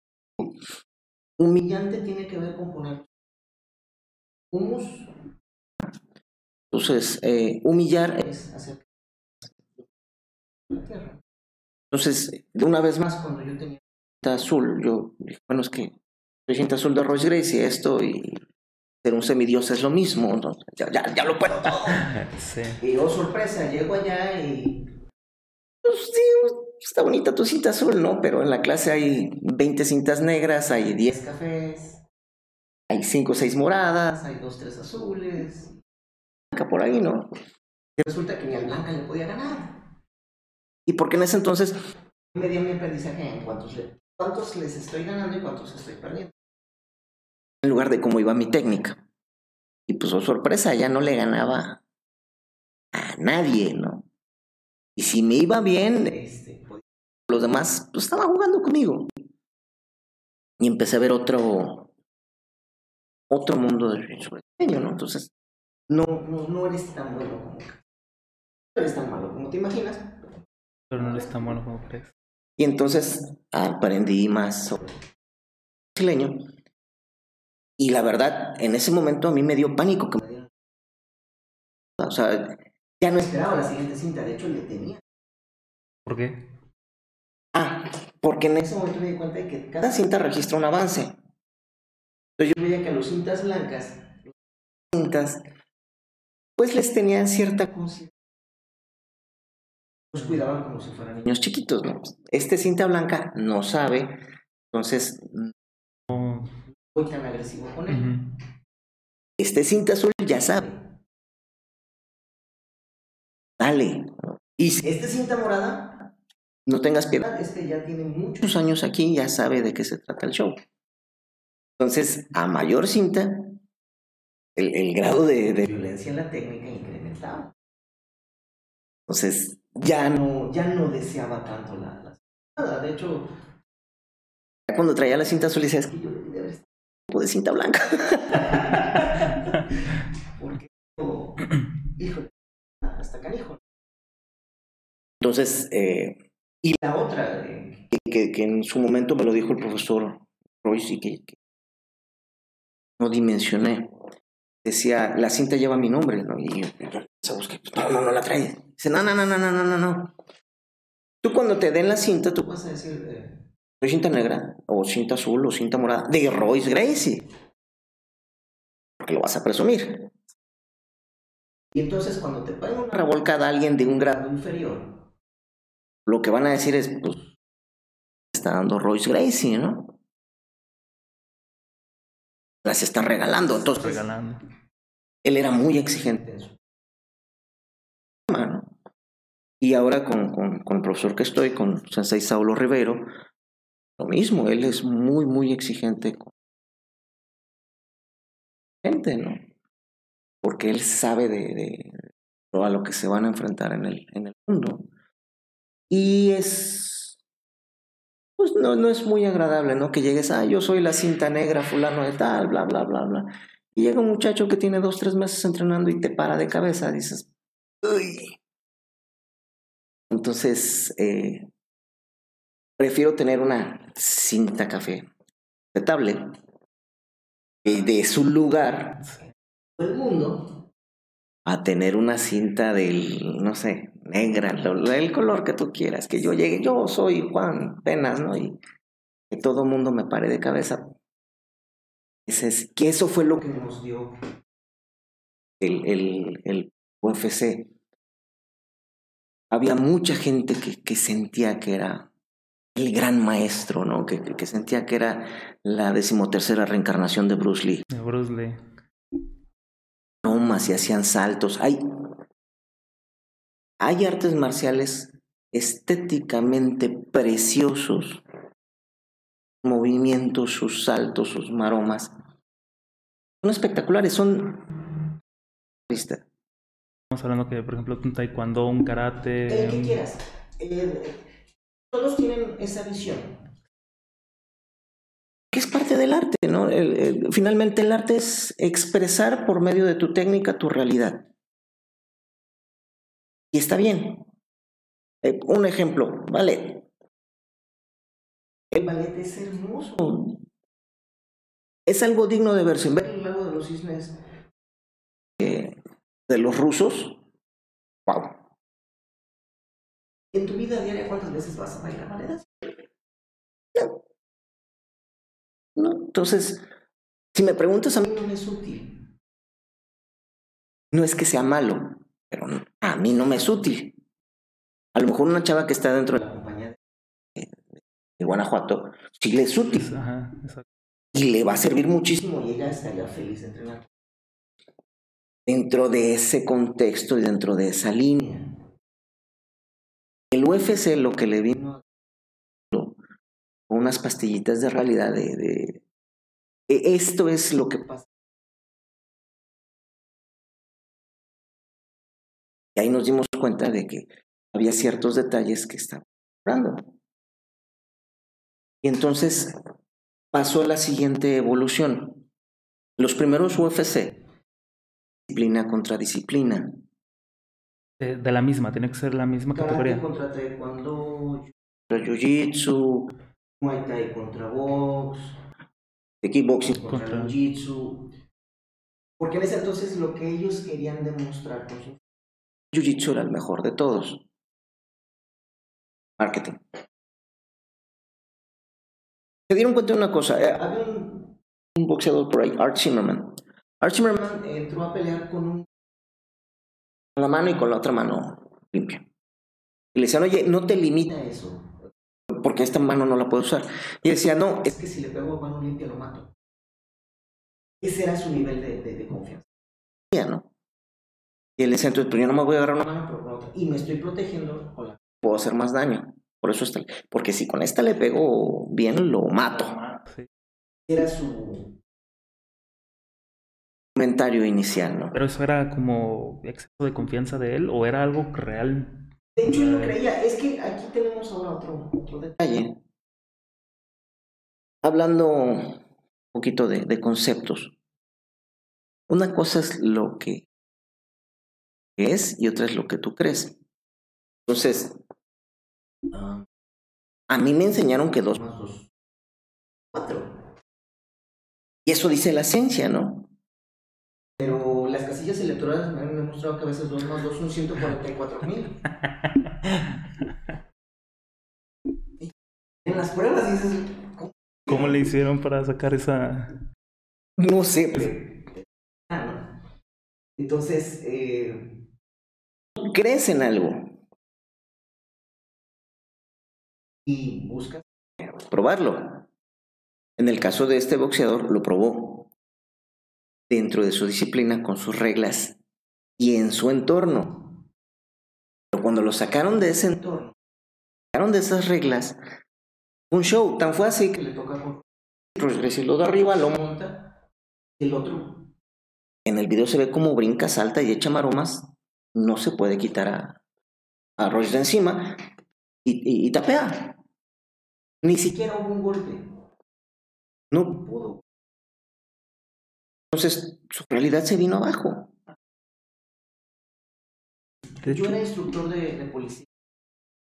Humillante tiene que ver con poner humus. Entonces, eh, humillar es hacer la tierra. Entonces, de una vez más, cuando yo tenía cinta azul, yo dije, bueno, es que soy cinta azul de Royce Gracie, esto y ser un semidios es lo mismo, entonces, ya, ya, ya lo puedo todo. [LAUGHS] sí. Y oh, sorpresa, llego allá y pues sí, está bonita tu cinta azul, ¿no? Pero en la clase hay 20 cintas negras, hay 10 cafés, hay 5 o 6 moradas, hay 2 3 azules. Acá por ahí, ¿no? Y resulta que ni al blanca le podía ganar. Y porque en ese entonces me dio mi aprendizaje en cuántos, cuántos les estoy ganando y cuántos estoy perdiendo. En lugar de cómo iba mi técnica. Y pues, oh sorpresa, ya no le ganaba a nadie, ¿no? Y si me iba bien, este, pues, los demás pues, estaban jugando conmigo. Y empecé a ver otro, otro mundo del sueño, ¿no? Entonces, no, no, no eres tan bueno como No eres tan malo como te imaginas. Pero no eres tan bueno como crees. Y entonces aprendí más sobre el brasileño. Y la verdad, en ese momento a mí me dio pánico que me dieran. O sea, ya no esperaba la siguiente cinta, de hecho le tenía. ¿Por qué? Ah, porque en ese momento me di cuenta de que cada cinta registra un avance. Entonces yo veía que a los cintas blancas, cintas, pues les tenían cierta conciencia. Los cuidaban como si fueran niños chiquitos, ¿no? Este cinta blanca no sabe, entonces no tan agresivo con él. Este cinta azul ya sabe dale. Y si este cinta morada, no tengas piedad, este ya tiene muchos años aquí, ya sabe de qué se trata el show. Entonces, a mayor cinta, el, grado de, violencia en la técnica incrementaba. Entonces, ya no, ya no deseaba tanto la, la De hecho, cuando traía la cinta azul, decía, es que yo debería haber estado de cinta blanca. [LAUGHS] Porque, híjole, hasta canijo. Entonces, eh, y la otra, eh, que, que, en su momento me lo dijo el profesor Royce y que, no dimensioné, decía, la cinta lleva mi nombre, ¿no? Y yo, no, no, no la trae. Dice, no, no, no, no, no, no, no. Tú cuando te den la cinta, tú vas a decir, eh, soy cinta negra, o cinta azul, o cinta morada, de Royce Gracie. Porque lo vas a presumir. Y entonces cuando te ponen una revolcada a alguien de un grado inferior, lo que van a decir es, pues, está dando Royce Gracie, ¿no? Las está regalando. Entonces, Regalando. él era muy exigente en su ¿no? Y ahora con, con, con el profesor que estoy, con Sensei Saulo Rivero, lo mismo, él es muy, muy exigente con gente, ¿no? Porque él sabe de, de a lo que se van a enfrentar en el, en el mundo. Y es, pues no, no es muy agradable, ¿no? Que llegues, ah, yo soy la cinta negra, fulano de tal, bla, bla, bla, bla. Y llega un muchacho que tiene dos, tres meses entrenando y te para de cabeza, dices, uy. Entonces, eh, prefiero tener una cinta café respetable eh, de su lugar del mundo a tener una cinta del, no sé, negra, el color que tú quieras, que yo llegue, yo soy Juan Penas, ¿no? Y que todo el mundo me pare de cabeza. Es- que eso fue lo que nos dio el, el, el UFC. Había mucha gente que, que sentía que era el gran maestro, ¿no? Que, que- sentía que era la decimotercera reencarnación de Bruce Lee. De Bruce Lee. Bromas y hacían saltos. Hay, hay artes marciales estéticamente preciosos. Movimientos, sus saltos, sus maromas. Son espectaculares, son... ¿Viste? Estamos hablando que, por ejemplo, un taekwondo, un karate. El que quieras. Eh, todos tienen esa visión. Que es parte del arte, ¿no? El- el- finalmente el arte es expresar por medio de tu técnica tu realidad. Y está bien. Eh, un ejemplo, ballet. El ballet es hermoso. Es algo digno de verse. Ver el lago de los cisnes eh, de los rusos. Wow. En tu vida diaria, ¿cuántas veces vas a bailar ballet? No. No. Entonces, si me preguntas, a mí no es útil. No es que sea malo, pero a mí no me es útil. A lo mejor una chava que está dentro de la compañía de, de Guanajuato, sí le es útil Ajá, y le va a servir muchísimo y ella estaría feliz de entrenar. Dentro de ese contexto y dentro de esa línea. El UFC lo que le vino unas pastillitas de realidad de, de- e- esto es lo que pasa. Y ahí nos dimos cuenta de que había ciertos detalles que estaban mejorando. Y entonces pasó a la siguiente evolución. Los primeros UFC, disciplina contra disciplina. De, de la misma, tiene que ser la misma categoría. contra taekwondo, contra jiu-jitsu, muay thai contra box, de kickboxing contra, Contra- jiu-jitsu. Porque en ese entonces lo que ellos querían demostrar con su jiu-jitsu era el mejor de todos. Marketing. Se dieron cuenta de una cosa. eh, había un, boxeador por ahí, Art Zimmerman. Art Zimmerman entró a pelear con un con la mano y con la otra mano limpia. Y le decían, oye, no te limita eso, porque esta mano no la puedo usar. Y decía, no, es que si le pego a mano limpia lo mato. Ese era su nivel de, de- de confianza. ¿no? Y él decía, entonces, pues yo no me voy a agarrar una mano pero otra. Y me estoy protegiendo con la puedo hacer más daño. Por eso está. Porque si con esta le pego bien, lo mato. Sí. Era su comentario inicial, ¿no? Pero eso era como exceso de confianza de él o era algo real. De hecho, él lo creía. Es que aquí tenemos ahora otro, otro detalle. Hablando un poquito de, de conceptos. Una cosa es lo que es y otra es lo que tú crees. Entonces, ah, a mí me enseñaron que dos más dos, cuatro. Y eso dice la ciencia, ¿no? Pero las casillas electorales me han demostrado que a veces 2 más 2 son 144 mil. [LAUGHS] En las pruebas dices, ¿cómo, ¿Cómo le hicieron para sacar esa...? No sé, pero... Ah. Entonces, eh, crees en algo y buscas probarlo. En el caso de este boxeador, lo probó dentro de su disciplina, con sus reglas y en su entorno. Pero cuando lo sacaron de ese entorno, sacaron de esas reglas, un show tan fue así que le toca con lo de arriba, lo monta, el otro. En el video se ve como brinca, salta y echa maromas. No se puede quitar a, a Royce de encima y, y tapea. Ni siquiera hubo un golpe. No pudo. Entonces, su realidad se vino abajo. Yo era instructor de, de policía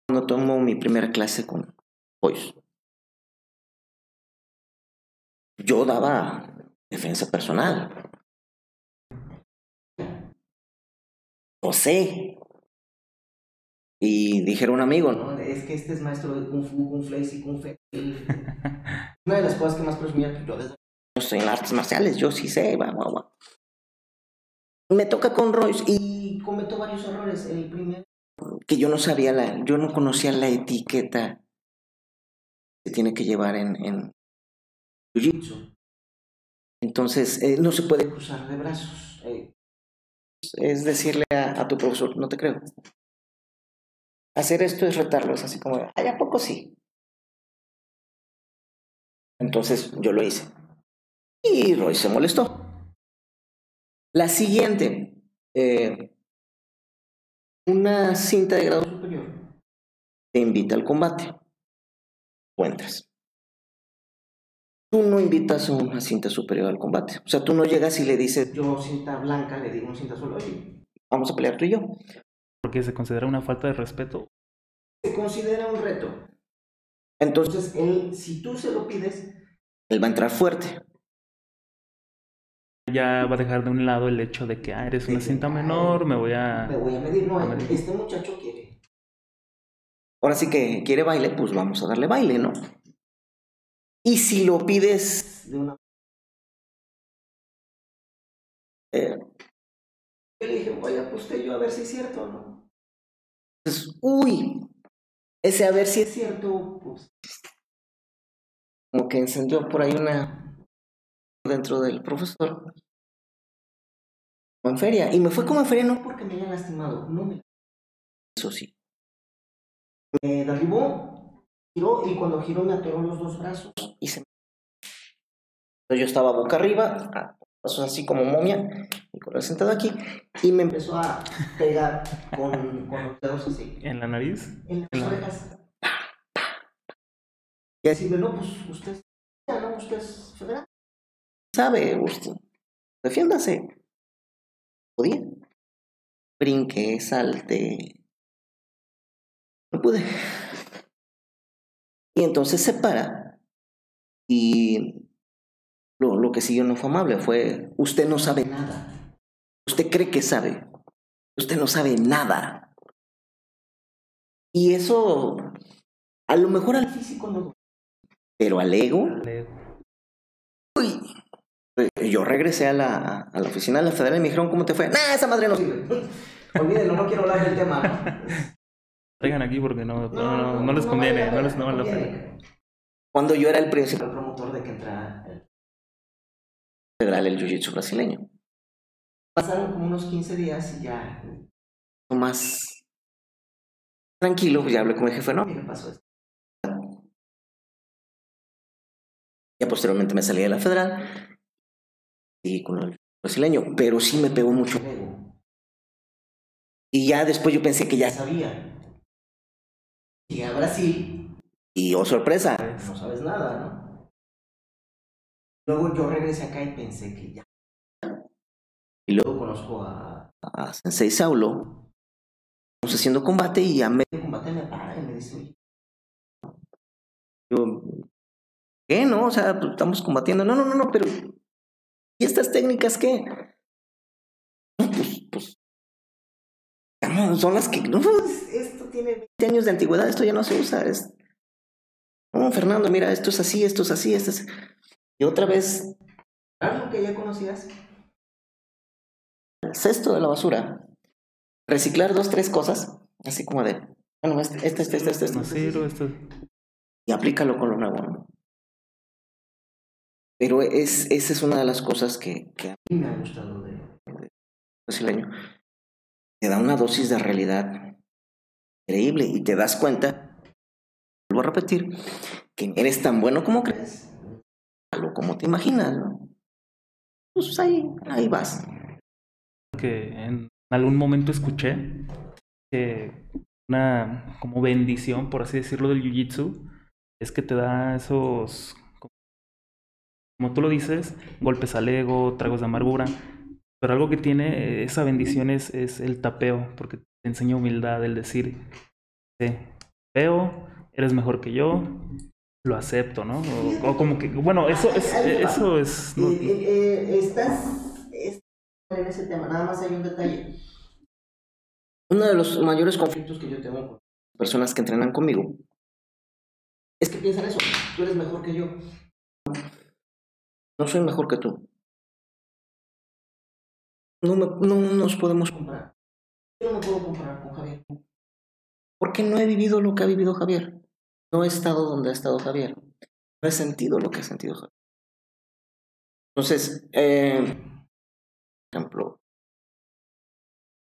cuando tomo mi primera clase con. Yo daba defensa personal. Lo sé. Y dijeron un amigo, ¿no? Es que este es maestro de Kung Fu, Kung Flex y Kung Fe. [LAUGHS] Una de las cosas que más presumía que yo desde... Yo estoy en artes marciales, yo sí sé, va, va, va. Me toca con Royce y cometo varios errores. El primero, que yo no sabía, la, yo no conocía la etiqueta que tiene que llevar en, en Jiu-Jitsu. Entonces, eh, no se puede cruzar de brazos. Eh, es decirle a, tu profesor, no te creo. Hacer esto es retarlo, es así como, ay, ¿a poco sí? Entonces yo lo hice. Y Roy se molestó. La siguiente, eh, una cinta de grado superior te invita al combate. Encuentras. Tú no invitas a una cinta superior al combate. O sea, tú no llegas y le dices, yo cinta blanca, le digo un cinta azul, oye, vamos a pelear tú y yo. Porque se considera una falta de respeto. Se considera un reto. Entonces, él, si tú se lo pides, él va a entrar fuerte. Ya va a dejar de un lado el hecho de que ah, eres una cinta menor, me voy a. Me voy a medir. No, a medir. este muchacho quiere. Ahora sí que quiere baile, pues vamos a darle baile, ¿no? Y si lo pides de una. Eh, yo dije, oye, pues usted yo a ver si es cierto o no. Entonces, uy, ese a ver si es cierto, pues como que encendió por ahí una dentro del profesor en feria y me fue como en feria no porque me haya lastimado no me eso sí me derribó giró y cuando giró me atoró los dos brazos y se yo estaba boca arriba así como momia y con el sentado aquí y me empezó a pegar con, con los dedos así en la nariz en las orejas y decirme, no, pues usted, no, usted es federal. Sabe, usted, defiéndase. Podía. Brinqué, salte. No pude. Y entonces se para. Y lo, lo que siguió no fue amable, fue, usted no sabe nada. Usted cree que sabe. Usted no sabe nada. Y eso, a lo mejor al físico no pero al ego. Uy. Yo regresé a la, a la oficina de la federal y me dijeron, ¿cómo te fue? Nah, esa madre no sirve. [LAUGHS] Olvídenlo, no quiero hablar del tema. Traigan aquí porque no, no, no, no les conviene, no, les no vale la pena. Cuando yo era el principal promotor de que entrara el federal el jiu-jitsu brasileño. Pasaron como unos 15 días y ya más tranquilo, pues ya hablé con mi jefe, no, ¿qué pasó esto? Ya posteriormente me salí de la federal y con el brasileño, pero sí me pegó mucho Y ya después yo pensé que ya sabía. Llegué a Brasil y oh sorpresa, no sabes nada, ¿no? Luego yo regresé acá y pensé que ya. Y luego conozco a, a Sensei Saulo. Estamos haciendo combate y a medio combate me para y me dice, yo, ¿Qué? No, o sea, pues, estamos combatiendo. No, no, no, no, pero ¿y estas técnicas qué? Son las que, no, esto tiene 20 años de antigüedad, esto ya no se usa. Es... No, Fernando, mira, esto es así, esto es así, esto es... Y otra vez, algo que ya conocías, el cesto de la basura, reciclar dos, tres cosas, así como de, bueno, este, este, este, este, este, este, sirve, esto. y aplícalo con lo nuevo. Pero es, esa es una de las cosas que, que a mí me ha gustado de, de brasileño. Te da una dosis de realidad increíble y te das cuenta, vuelvo a repetir, que eres tan bueno como crees, malo como te imaginas, ¿no? Pues ahí, ahí vas. que en algún momento escuché que una como bendición, por así decirlo, del jiu-jitsu es que te da esos, como tú lo dices, golpes al ego, tragos de amargura, pero algo que tiene esa bendición es, es el tapeo, porque te enseña humildad, el decir, sí, veo, eres mejor que yo, lo acepto, ¿no? O, o como que, bueno, eso es, eso es, no- Eh, estás, en ese tema, nada más hay un detalle. Uno de los mayores conflictos que yo tengo con personas que entrenan conmigo es que piensan eso, tú eres mejor que yo. No soy mejor que tú. No, me- no nos podemos comparar. Yo no me puedo comparar con Javier. Porque no he vivido lo que ha vivido Javier. No he estado donde ha estado Javier. No he sentido lo que ha sentido Javier. Entonces, eh, por ejemplo,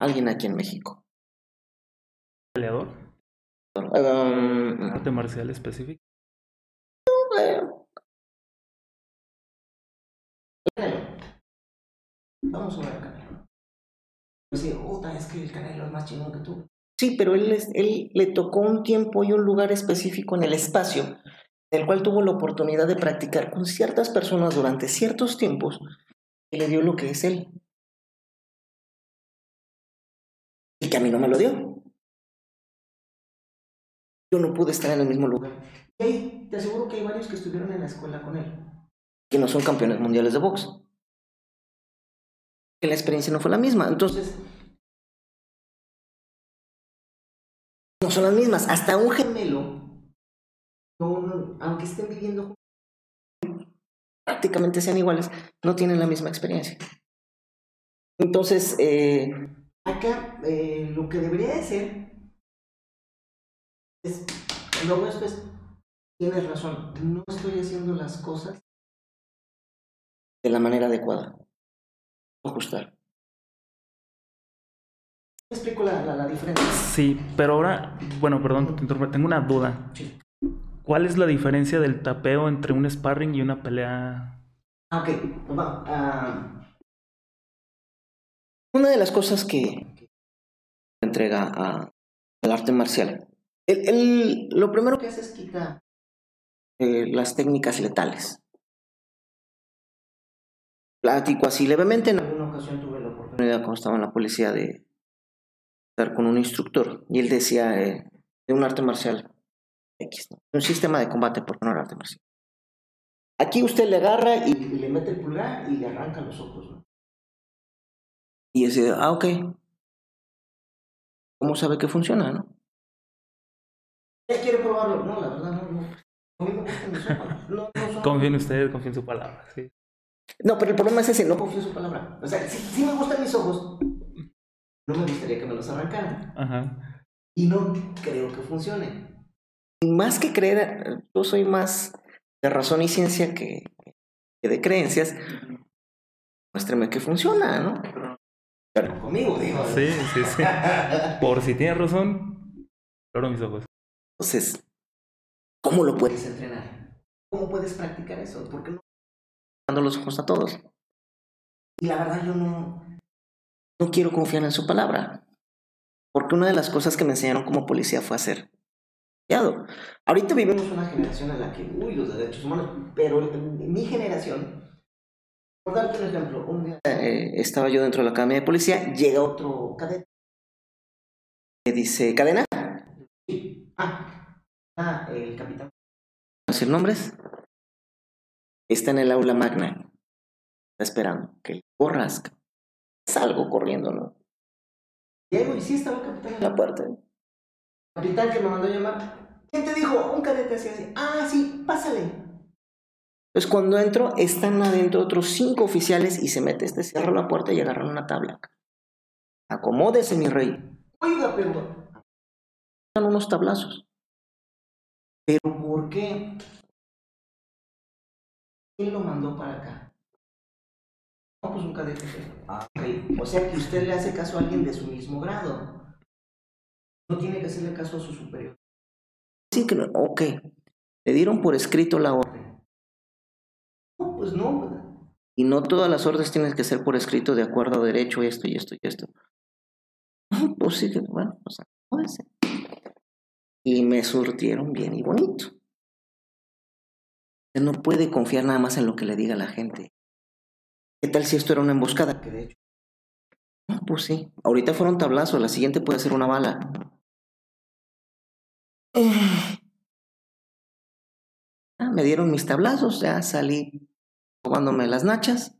alguien aquí en México. peleador, Um, arte marcial específico. eh, Vamos a ver a Canelo. Sí, puta, es que el Canelo es más chingón que tú. Sí, pero él, le tocó un tiempo y un lugar específico en el espacio, en el cual tuvo la oportunidad de practicar con ciertas personas durante ciertos tiempos y le dio lo que es él. Y que a mí no me lo dio. Yo no pude estar en el mismo lugar. Y ahí te aseguro que hay varios que estuvieron en la escuela con él, que no son campeones mundiales de box. Que la experiencia no fue la misma. Entonces, no son las mismas. Hasta un gemelo, aunque estén viviendo prácticamente sean iguales, no tienen la misma experiencia. Entonces, eh, acá eh, lo que debería de es, hago esto es, tienes razón, no estoy haciendo las cosas de la manera adecuada. Ajustar. ¿Me explico la, la, la diferencia? Sí, pero ahora, bueno, perdón que te interrumpa, tengo una duda. Sí. ¿Cuál es la diferencia del tapeo entre un sparring y una pelea? Ah, ok, ah, una de las cosas que, que entrega a- al arte marcial, el, el- lo primero que hace es quitar eh, las técnicas letales. Platico así levemente. Ocasión tuve la oportunidad cuando estaba en la policía de estar con un instructor y él decía eh, de un arte marcial X, ¿no? un sistema de combate porque no era arte marcial. Aquí usted le agarra y, y le mete el pulgar y le arranca los ojos. ¿no? Y dice, ah, ok. ¿Cómo sabe que funciona, no? ¿Él quiere probarlo? No, la verdad, no, no. En usted, confío en su palabra. Sí. No, pero el problema es ese, no confío en su palabra. O sea, sí, sí me gustan mis ojos. No me gustaría que me los arrancaran. Ajá. Y no creo que funcione. Y más que creer, yo soy más de razón y ciencia que, que de creencias. Muéstrame que funciona, ¿no? Pero conmigo, digo. Sí, sí, sí. Por si tienes razón, claro mis ojos. Entonces, ¿cómo lo puedes entrenar? ¿Cómo puedes practicar eso? ¿Por qué no? Dando los ojos a todos. Y la verdad yo no, no quiero confiar en su palabra. Porque una de las cosas que me enseñaron como policía fue confiado. Ahorita vivimos una generación en la que, uy, los derechos humanos, pero mi generación, por darte un ejemplo, un día eh, estaba yo dentro de la academia de policía, llega otro cadete. Me dice, ¿cadena? Sí. Ah, ah, el capitán. ¿Decir nombres? Está en el aula magna. Está esperando que le corras. Salgo corriendo, ¿no? Llego y sí estaba el capitán en la puerta. Capitán que me mandó llamar. ¿Quién te dijo? Un cadete así, así. Ah, sí, pásale. Entonces cuando entro, están adentro otros cinco oficiales y se mete este, cierra la puerta y agarran una tabla. Acomódese, mi rey. Oiga, pero... Dan unos tablazos. ¿Pero por qué? ¿Quién lo mandó para acá? No, pues un cadete. Ah, ok. O sea que usted le hace caso a alguien de su mismo grado. No tiene que hacerle caso a su superior. Sí que no. Ok. Le dieron por escrito la orden. No, pues no. Y no todas las órdenes tienen que ser por escrito de acuerdo a derecho, esto y esto y esto. [LAUGHS] Pues sí, bueno, pues acomódese. Y me surtieron bien y bonito. No puede confiar nada más en lo que le diga la gente. ¿Qué tal si esto era una emboscada? Que de hecho. pues sí. Ahorita fueron tablazos, la siguiente puede ser una bala. [SIGHS] Ah, me dieron mis tablazos, ya salí jugándome las nachas.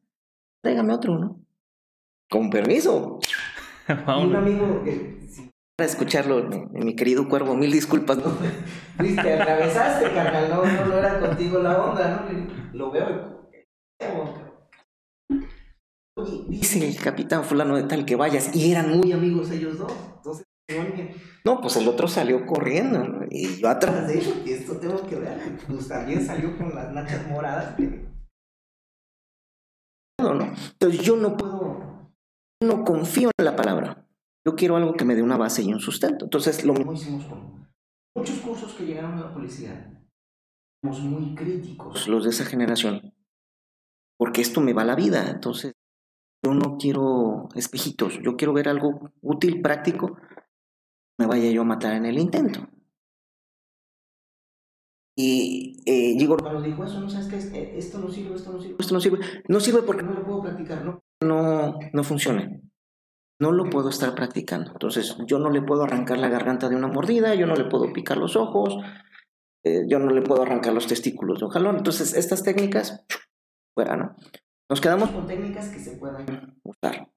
Tráigame otro, ¿no? Con permiso. Un [LAUGHS] amigo, para escucharlo, mi, querido cuervo, mil disculpas, ¿no? [LAUGHS] Te atravesaste, carnal, no, no, era contigo la onda, ¿no? Lo veo dice el capitán fulano de tal que vayas, y eran muy amigos ellos dos, entonces, no, pues el otro salió corriendo, ¿no? y yo atrás de ellos, y esto tengo que ver, pues también salió con las nachas moradas. No, no, entonces yo no puedo, no confío en la palabra. Yo quiero algo que me dé una base y un sustento. Entonces, lo mismo hicimos con muchos cursos que llegaron a la policía. Somos muy críticos, los de esa generación, porque esto me va la vida. Entonces, yo no quiero espejitos, yo quiero ver algo útil, práctico, me vaya yo a matar en el intento. Y eh, Igor cuando dijo eso, no sabes qué, eh, esto no sirve, esto no sirve, esto no sirve. No sirve porque no lo puedo practicar, no, no, no funciona no lo puedo estar practicando. Entonces, yo no le puedo arrancar la garganta de una mordida, yo no le puedo picar los ojos, eh, yo no le puedo arrancar los testículos de un jalón. Entonces, estas técnicas, fuera, ¿no? Nos quedamos con técnicas que se puedan usar.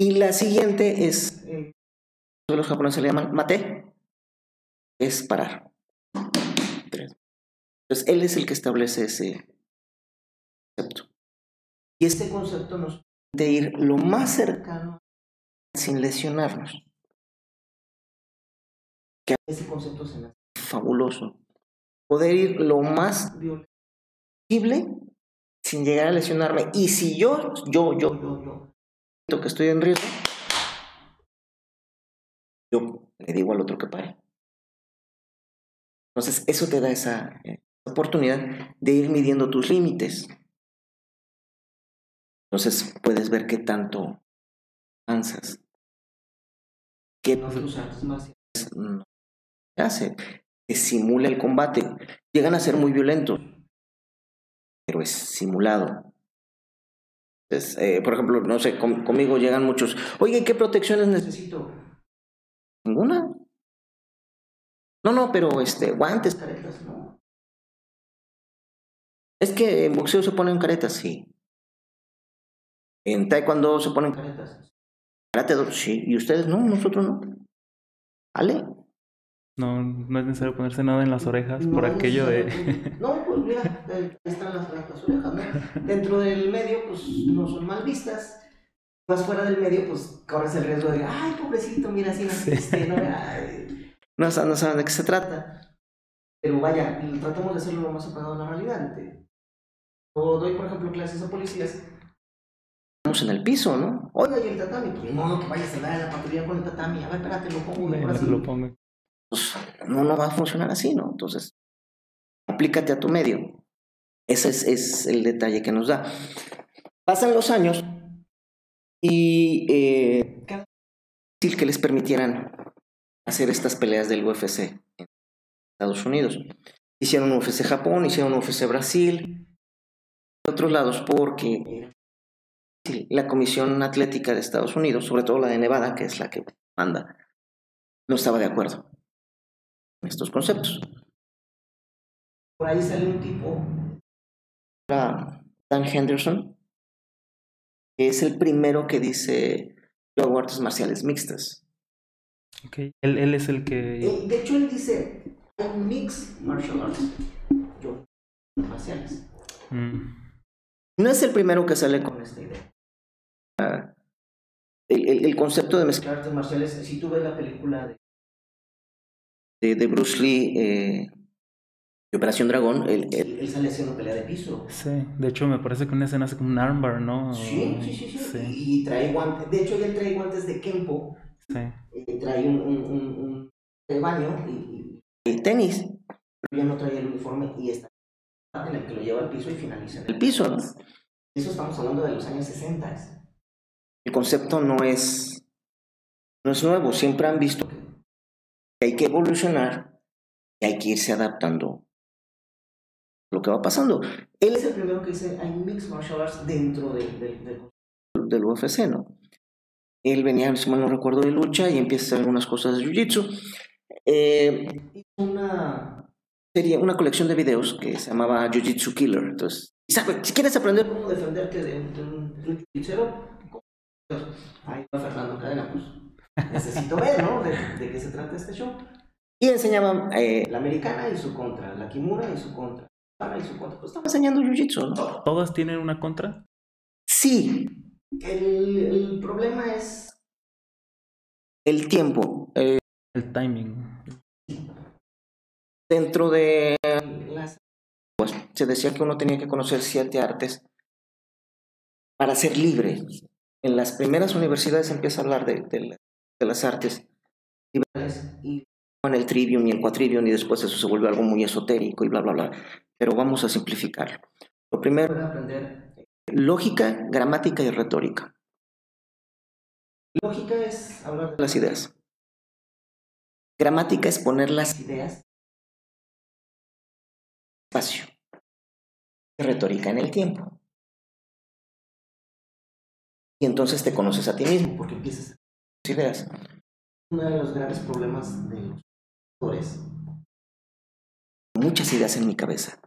Y la siguiente es, eh, los japoneses le llaman mate, es parar. Entonces, él es el que establece ese concepto. Y este concepto nos de ir lo más cercano sin lesionarnos. Que ese concepto se me hace fabuloso. Poder ir lo más posible sin llegar a lesionarme. Y si yo, yo, yo, yo, yo, que estoy en riesgo, yo le digo al otro que pare. Entonces, eso te da esa eh, oportunidad de ir midiendo tus límites. Entonces puedes ver qué tanto avanzas. ¿Qué no hace? Que simula el combate. Llegan a ser muy violentos, pero es simulado. Entonces, eh, por ejemplo, no sé, conmigo llegan muchos. Oye, ¿qué protecciones necesito? Ninguna. No, no, pero este, guantes, caretas, no. Es que en boxeo se ponen caretas, sí. En taekwondo se ponen caretas. Karate sí. ¿Y ustedes no? ¿Nosotros no? ¿Ale? No, no es necesario ponerse nada en las orejas por aquello de... No, pues mira, ahí están las, las, orejas, ¿no? Dentro del medio, pues no son mal vistas. Más fuera del medio, pues corres el riesgo de, ay, pobrecito, mira, así naciste, ¿no? no, [LAUGHS] no saben de qué se trata. Pero vaya, tratamos de hacerlo lo más apagado a la realidad. O doy, por ejemplo, clases a policías en el piso, ¿no? Oiga, y el tatami, pues no, que vayas a dar la patrulla con el tatami, a ver, espérate, lo pongo Lo pongo. Pues no, no va a funcionar así, ¿no? Entonces, aplícate a tu medio. Ese es, es el detalle que nos da. Pasan los años y eh, que les permitieran hacer estas peleas del UFC en Estados Unidos. Hicieron un UFC Japón, hicieron un UFC Brasil, de otros lados, porque la Comisión Atlética de Estados Unidos, sobre todo la de Nevada, que es la que manda, no estaba de acuerdo en estos conceptos. Por ahí sale un tipo, Dan Henderson, que es el primero que dice yo hago artes marciales mixtas. Ok, él, él es el que... de hecho, él dice, Hay mix martial arts. Yo, marciales. Mm. No es el primero que sale con esta idea. El, el, concepto de mezclar artes marciales, si tú ves la película de, de, Bruce Lee, eh, de Operación Dragón, él, él, sale haciendo pelea de piso. Sí, de hecho me parece que una escena hace como un armbar, ¿no? Sí, sí, sí, sí. Y, trae guantes, de hecho él trae guantes de Kempo. Sí. Eh, trae un, un, un, un baño y, y, tenis. Pero ya no trae el uniforme y está en el que lo lleva al piso y finaliza en el piso, ¿no? Eso estamos hablando de los años 60 el concepto no es, no es nuevo, siempre han visto que hay que evolucionar y hay que irse adaptando a lo que va pasando. Él es el primero que dice, hay mixed martial arts dentro de, del UFC, ¿no? Él venía, si mal no recuerdo, de lucha y empieza a hacer algunas cosas de jiu-jitsu. Eh, una serie, una colección de videos que se llamaba Jiu-Jitsu Killer. Entonces, si quieres aprender cómo defenderte de, un jiu-jitsu, Ahí va Fernando Cadena, pues necesito ver, ¿no? De, qué se trata este show. Y enseñaba eh, la americana y su contra, la kimura y su contra, para y su contra. Pues estaba enseñando jiu-jitsu, ¿no? ¿Todas tienen una contra? Sí. El, el problema es el tiempo. Eh, el timing. Dentro de las... Pues se decía que uno tenía que conocer siete artes para ser libre en las primeras universidades empieza a hablar de, de, las artes liberales y en el trivium y el quatrivium y después eso se vuelve algo muy esotérico y bla, bla, bla. Pero vamos a simplificarlo. Lo primero es aprender lógica, gramática y retórica. Lógica es hablar de las ideas. Gramática es poner las ideas espacio. Retórica en el tiempo. Y entonces te conoces a ti mismo porque empiezas a ideas. Uno de los graves problemas de los autores, muchas ideas en mi cabeza.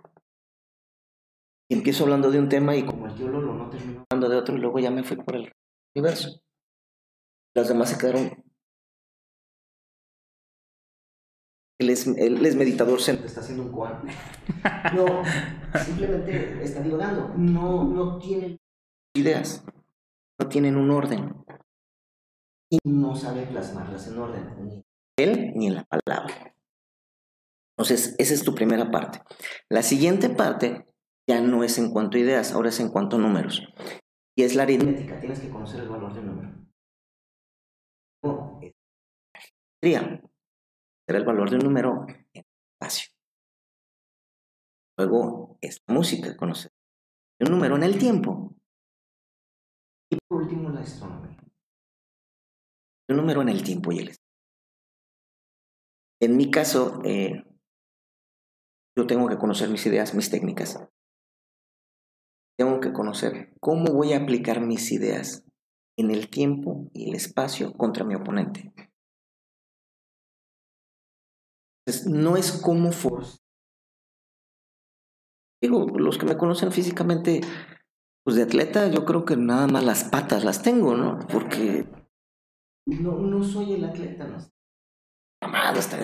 Y empiezo hablando de un tema y como el tío Lolo no terminó hablando de otro y luego ya me fui por el universo. Las demás se quedaron Él es, es, meditador se está haciendo un koan. No, simplemente está divagando. No, no tiene ideas no tienen un orden y no sabe plasmarlas en orden, ni en él ni en la palabra. Entonces, esa es tu primera parte. La siguiente parte ya no es en cuanto a ideas, ahora es en cuanto a números. Y es la aritmética, tienes que conocer el valor de un número. No, es Será el valor de un número en el espacio. Luego es la música, conocer un número en el tiempo. Y por último, la astronomía. Un número en el tiempo y el espacio. En mi caso, eh, yo tengo que conocer mis ideas, mis técnicas. Tengo que conocer cómo voy a aplicar mis ideas en el tiempo y el espacio contra mi oponente. Entonces, no es como force. Digo, los que me conocen físicamente pues de atleta yo creo que nada más las patas las tengo, ¿no? Porque no, no soy el atleta, ¿no? Amado, está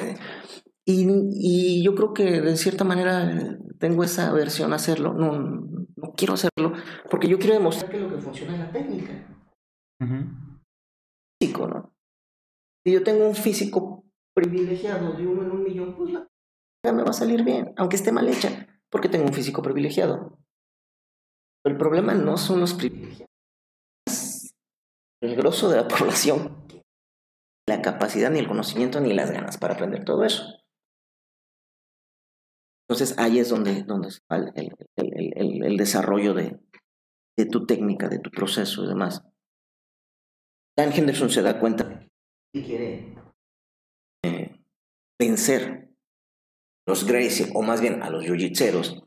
y, y yo creo que de cierta manera tengo esa versión a hacerlo, no, no quiero hacerlo, porque yo quiero demostrar que lo que funciona es la técnica. Físico, ¿no? Si yo tengo un físico privilegiado de uno en un millón, pues la me va a salir bien, aunque esté mal hecha, porque tengo un físico privilegiado. El problema no son los privilegiados, el grosso de la [LAUGHS] población, la capacidad, ni el conocimiento, ni las ganas para aprender todo eso. Entonces ahí es donde, donde va el, desarrollo de, de, tu técnica, de tu proceso y demás. Dan Henderson se da cuenta que quiere eh, vencer los Gracie, o más bien a los yujitseros,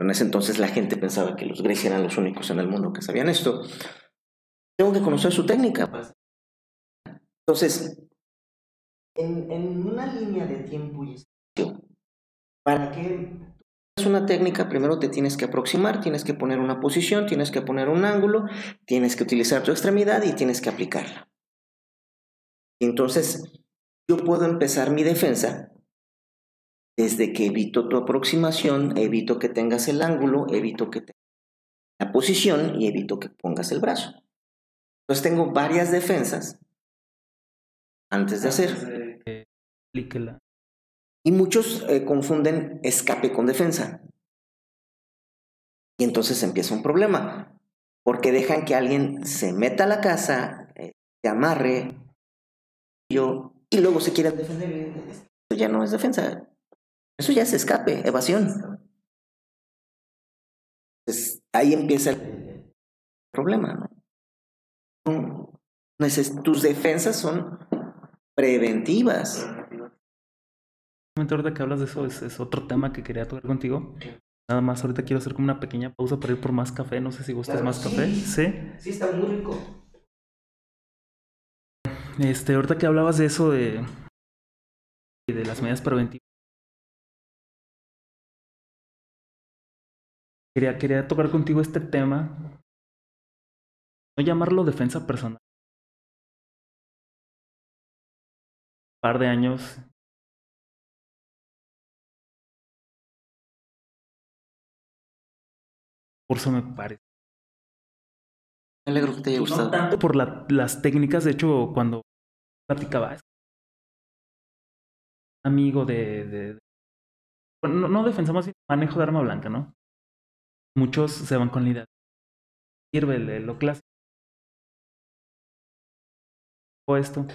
en ese entonces la gente pensaba que los Gracie eran los únicos en el mundo que sabían esto. Tengo que conocer su técnica. Entonces, en, en una línea de tiempo y espacio, para que es una técnica, primero te tienes que aproximar, tienes que poner una posición, tienes que poner un ángulo, tienes que utilizar tu extremidad y tienes que aplicarla. Entonces, yo puedo empezar mi defensa desde que evito tu aproximación, evito que tengas el ángulo, evito que tengas la posición y evito que pongas el brazo. Entonces tengo varias defensas antes de hacer. Y muchos eh, confunden escape con defensa. Y entonces empieza un problema, porque dejan que alguien se meta a la casa, eh, se amarre, yo, y luego se quieren defender. Eso ya no es defensa, eso ya es escape, evasión. Entonces, ahí empieza el problema, ¿no? Tus defensas son preventivas. Ahorita que hablas de eso, es, otro tema que quería tocar contigo. Nada más, ahorita quiero hacer como una pequeña pausa para ir por más café. No sé si gustas más café. Sí. Sí, está muy rico. Este, ahorita que hablabas de eso de, de las medidas preventivas. Quería, quería tocar contigo este tema. No llamarlo defensa personal. Un par de años curso me parece. Me alegro que te haya gustado. No tanto por las técnicas, de hecho, cuando platicaba, amigo de, de, bueno, no, no defensa, más manejo de arma blanca, ¿no? Muchos se van con la idea. Sirve lo clásico. O esto.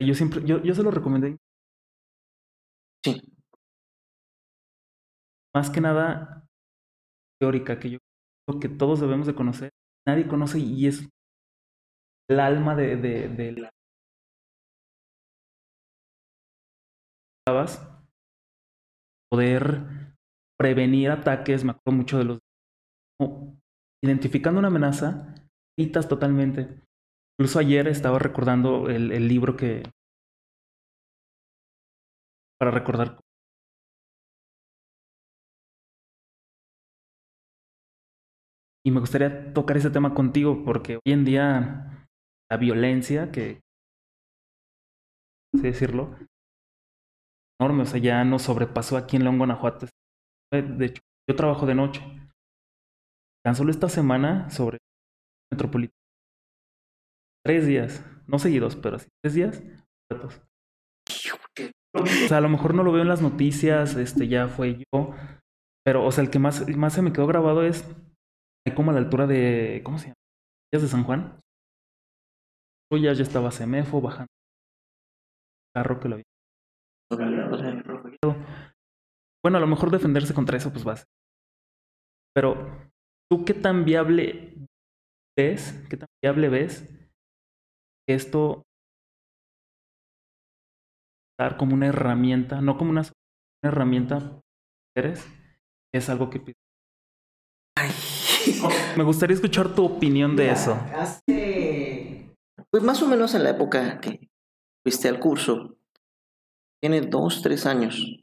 Yo siempre, yo, yo se lo recomendé. Sí más que nada teórica que yo creo que todos debemos de conocer. Nadie conoce y es el alma de, de, de la poder prevenir ataques, me acuerdo mucho de los identificando una amenaza, citas totalmente. Incluso ayer estaba recordando el, el libro que para recordar Y me gustaría tocar ese tema contigo porque hoy en día la violencia, que así decirlo, enorme, o sea, ya nos sobrepasó aquí en León, Guanajuato. De hecho, yo trabajo de noche. Tan solo esta semana sobre Metropolitano. Tres días, no seguidos, pero así, tres días. O sea, a lo mejor no lo veo en las noticias, este ya fue yo. Pero, o sea, el que más, más se me quedó grabado es como a la altura de. ¿Cómo se llama? de San Juan. Ya, ya estaba Semefo bajando. Carro que lo había. Bueno, a lo mejor defenderse contra eso, pues vas. Pero, ¿tú qué tan viable ves? ¿Qué tan viable ves que esto dar como una herramienta, no como una, herramienta, eres? Es algo que Me gustaría escuchar tu opinión de eso. Hace, pues más o menos en la época que fuiste al curso, tiene dos, tres años.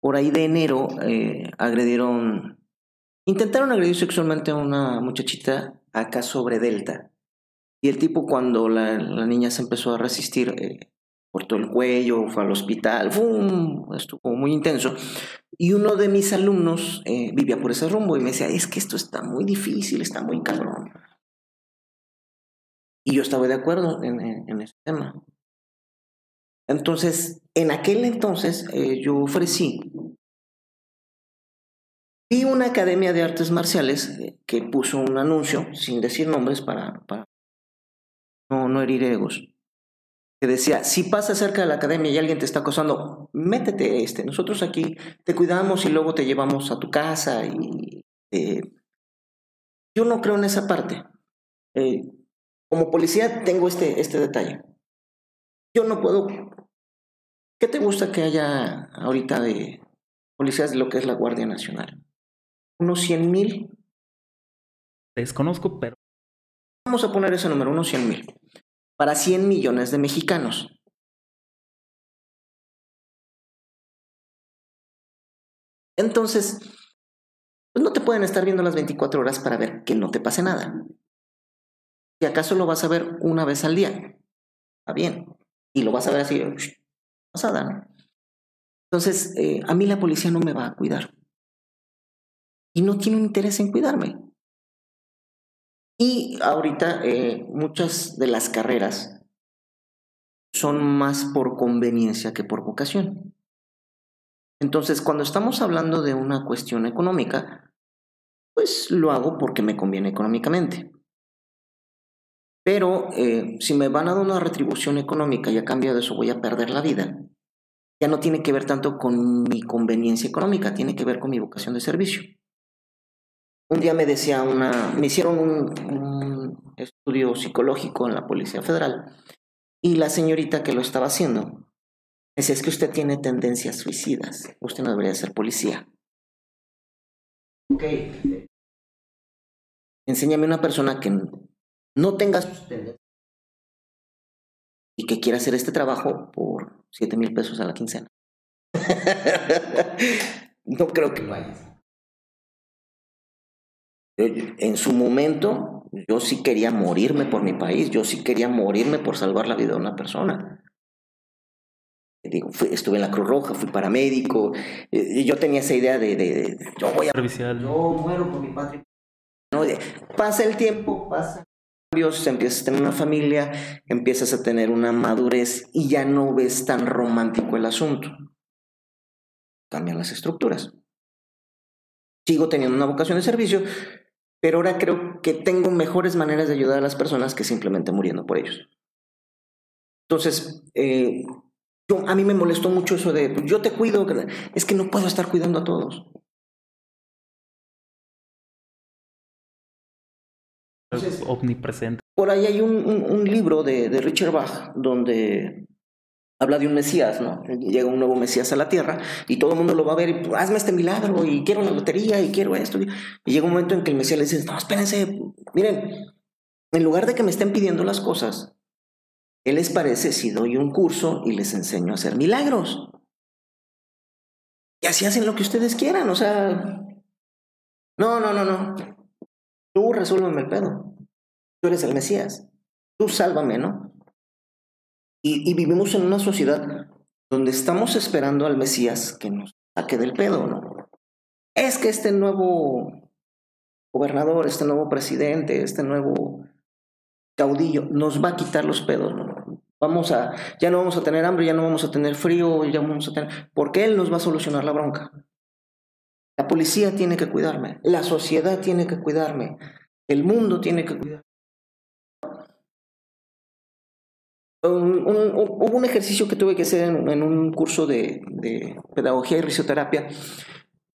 Por ahí de enero eh, agredieron, intentaron agredir sexualmente a una muchachita acá sobre Delta. Y el tipo cuando la, niña se empezó a resistir, eh, cortó el cuello, fue al hospital, ¡fum! estuvo muy intenso. Y uno de mis alumnos eh, vivía por ese rumbo y me decía, es que esto está muy difícil, está muy cabrón. Y yo estaba de acuerdo en, en, ese tema. Entonces, en aquel entonces eh, yo ofrecí. Vi una academia de artes marciales eh, que puso un anuncio, sin decir nombres, para, para no, no herir egos que decía, si pasa cerca de la academia y alguien te está acosando, métete, este, nosotros aquí te cuidamos y luego te llevamos a tu casa y eh, yo no creo en esa parte. Como policía tengo este, este detalle. Yo no puedo... ¿Qué te gusta que haya ahorita de policías de lo que es la Guardia Nacional? Unos 100 mil. Desconozco, pero... Vamos a poner ese número, unos 100 mil para 100 millones de mexicanos. Entonces, pues no te pueden estar viendo las 24 horas para ver que no te pase nada. Si acaso lo vas a ver una vez al día, está bien. Y lo vas a ver así, pasada, ¿no? Entonces, eh, a mí la policía no me va a cuidar. Y no tiene interés en cuidarme. Y ahorita eh, muchas de las carreras son más por conveniencia que por vocación. Entonces, cuando estamos hablando de una cuestión económica, pues lo hago porque me conviene económicamente. Pero eh, si me van a dar una retribución económica y a cambio de eso voy a perder la vida, ya no tiene que ver tanto con mi conveniencia económica, tiene que ver con mi vocación de servicio. Un día me decía una, me hicieron un, estudio psicológico en la Policía Federal y la señorita que lo estaba haciendo decía, es que usted tiene tendencias suicidas, usted no debería ser policía. Ok. Enséñame una persona que no tenga y que quiera hacer este trabajo por 7 mil pesos a la quincena. [LAUGHS] no creo que lo en su momento, yo sí quería morirme por mi país, yo sí quería morirme por salvar la vida de una persona. Digo, estuve en la Cruz Roja, fui paramédico, y yo tenía esa idea de, yo voy a... Yo muero por mi patria. No, pasa el tiempo, pasa cambios, empiezas a tener una familia, empiezas a tener una madurez y ya no ves tan romántico el asunto. Cambian las estructuras. Sigo teniendo una vocación de servicio, pero ahora creo que tengo mejores maneras de ayudar a las personas que simplemente muriendo por ellos. Entonces, eh, a mí me molestó mucho eso de, pues, yo te cuido, es que no puedo estar cuidando a todos. Omnipresente. Por ahí hay un, libro de, de, Richard Bach donde habla de un Mesías, ¿no? Llega un nuevo Mesías a la tierra y todo el mundo lo va a ver y pues, hazme este milagro y quiero la lotería y quiero esto. Y llega un momento en que el Mesías le dice, no, espérense, miren, en lugar de que me estén pidiendo las cosas, ¿qué les parece si doy un curso y les enseño a hacer milagros? Y así hacen lo que ustedes quieran, o sea, no, no, no, no. Tú resuélveme el pedo. Tú eres el Mesías. Tú sálvame, ¿no? Y, vivimos en una sociedad donde estamos esperando al Mesías que nos saque del pedo, ¿no? Es que este nuevo gobernador, este nuevo presidente, este nuevo caudillo nos va a quitar los pedos, ¿no? Vamos a, ya no vamos a tener hambre, ya no vamos a tener frío, ya vamos a tener, porque él nos va a solucionar la bronca. La policía tiene que cuidarme, la sociedad tiene que cuidarme, el mundo tiene que cuidarme. hubo un ejercicio que tuve que hacer en, un curso de, pedagogía y risoterapia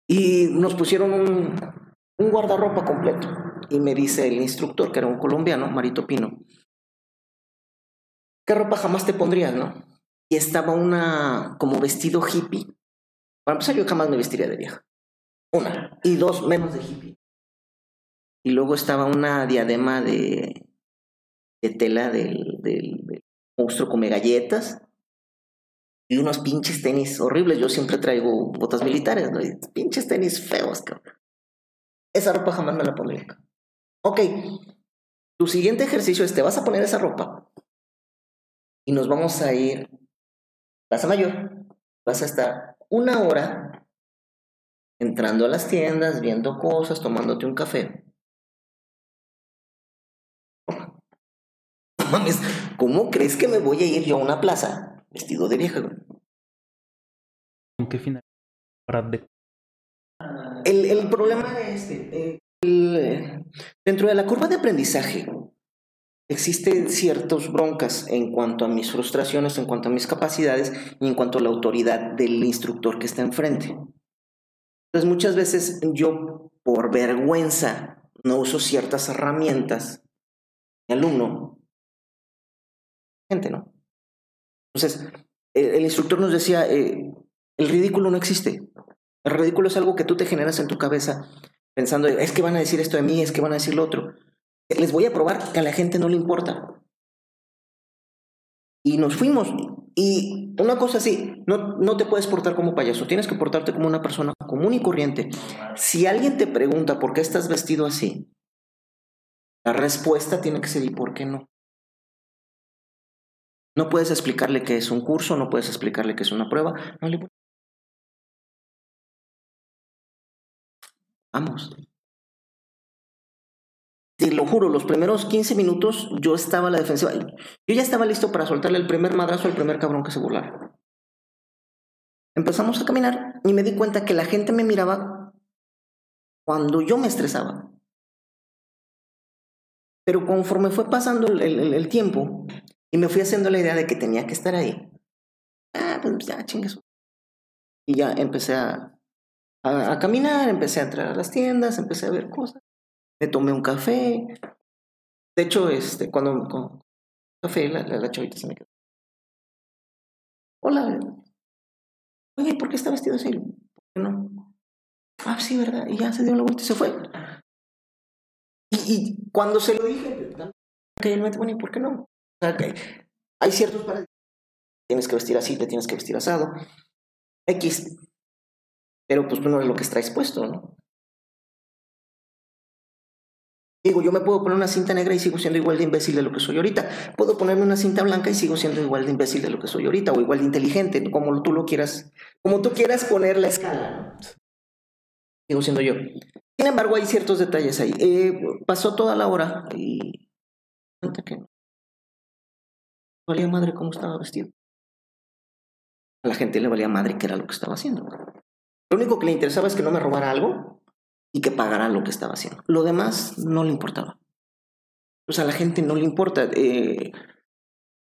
y nos pusieron un, un, guardarropa completo. Y me dice el instructor, que era un colombiano, Marito Pino, ¿qué ropa jamás te pondrías, no? Y estaba una como vestido hippie. Para empezar, yo jamás me vestiría de vieja. Una. Y dos, menos de hippie. Y luego estaba una diadema de, tela del, monstruo come galletas y unos pinches tenis horribles. Yo siempre traigo botas militares, ¿no? pinches tenis feos, cabrón. Esa ropa jamás me la pondría. Ok, tu siguiente ejercicio es te vas a poner esa ropa y nos vamos a ir Plaza Mayor. Vas a estar una hora entrando a las tiendas, viendo cosas, tomándote un café. mames, ¿cómo crees que me voy a ir yo a una plaza vestido de vieja, ¿Con qué final? El, el problema de este, dentro de la curva de aprendizaje, existen ciertas broncas en cuanto a mis frustraciones, en cuanto a mis capacidades y en cuanto a la autoridad del instructor que está enfrente. Entonces muchas veces yo, por vergüenza, no uso ciertas herramientas. Mi alumno ¿no? Entonces, el, instructor nos decía, eh, el ridículo no existe. El ridículo es algo que tú te generas en tu cabeza pensando, es que van a decir esto de mí, es que van a decir lo otro. Les voy a probar que a la gente no le importa. Y nos fuimos. Y una cosa así, no, no te puedes portar como payaso, tienes que portarte como una persona común y corriente. Si alguien te pregunta por qué estás vestido así, la respuesta tiene que ser ¿y por qué no? No puedes explicarle que es un curso, no puedes explicarle que es una prueba. Vamos. Te lo juro, los primeros 15 minutos yo estaba a la defensiva. Yo ya estaba listo para soltarle el primer madrazo al primer cabrón que se burlara. Empezamos a caminar y me di cuenta que la gente me miraba cuando yo me estresaba. Pero conforme fue pasando el, tiempo y me fui haciendo la idea de que tenía que estar ahí, ah, pues ya, chingues. Y ya empecé a, a, caminar, empecé a entrar a las tiendas, empecé a ver cosas. Me tomé un café. De hecho, este, cuando con café, la, la, chavita se me quedó. Hola. Oye, ¿por qué está vestido así? ¿Por qué no? Ah, sí, ¿verdad? Y ya se dio la vuelta y se fue. Y, cuando se lo dije, que él me bueno, ¿y por qué no? O sea, que hay ciertos paradigmas. Tienes que vestir así, te tienes que vestir asado. X. Pero pues tú no eres lo que traes puesto, ¿no? Digo, yo me puedo poner una cinta negra y sigo siendo igual de imbécil de lo que soy ahorita. Puedo ponerme una cinta blanca y sigo siendo igual de imbécil de lo que soy ahorita, o igual de inteligente, como tú lo quieras, como tú quieras poner la escala. Sigo siendo yo. Sin embargo, hay ciertos detalles ahí. Eh, pasó toda la hora y cuenta que valía madre cómo estaba vestido. A la gente le valía madre qué era lo que estaba haciendo. Lo único que le interesaba es que no me robara algo y que pagara lo que estaba haciendo. Lo demás no le importaba. Sea, a la gente no le importa. Eh,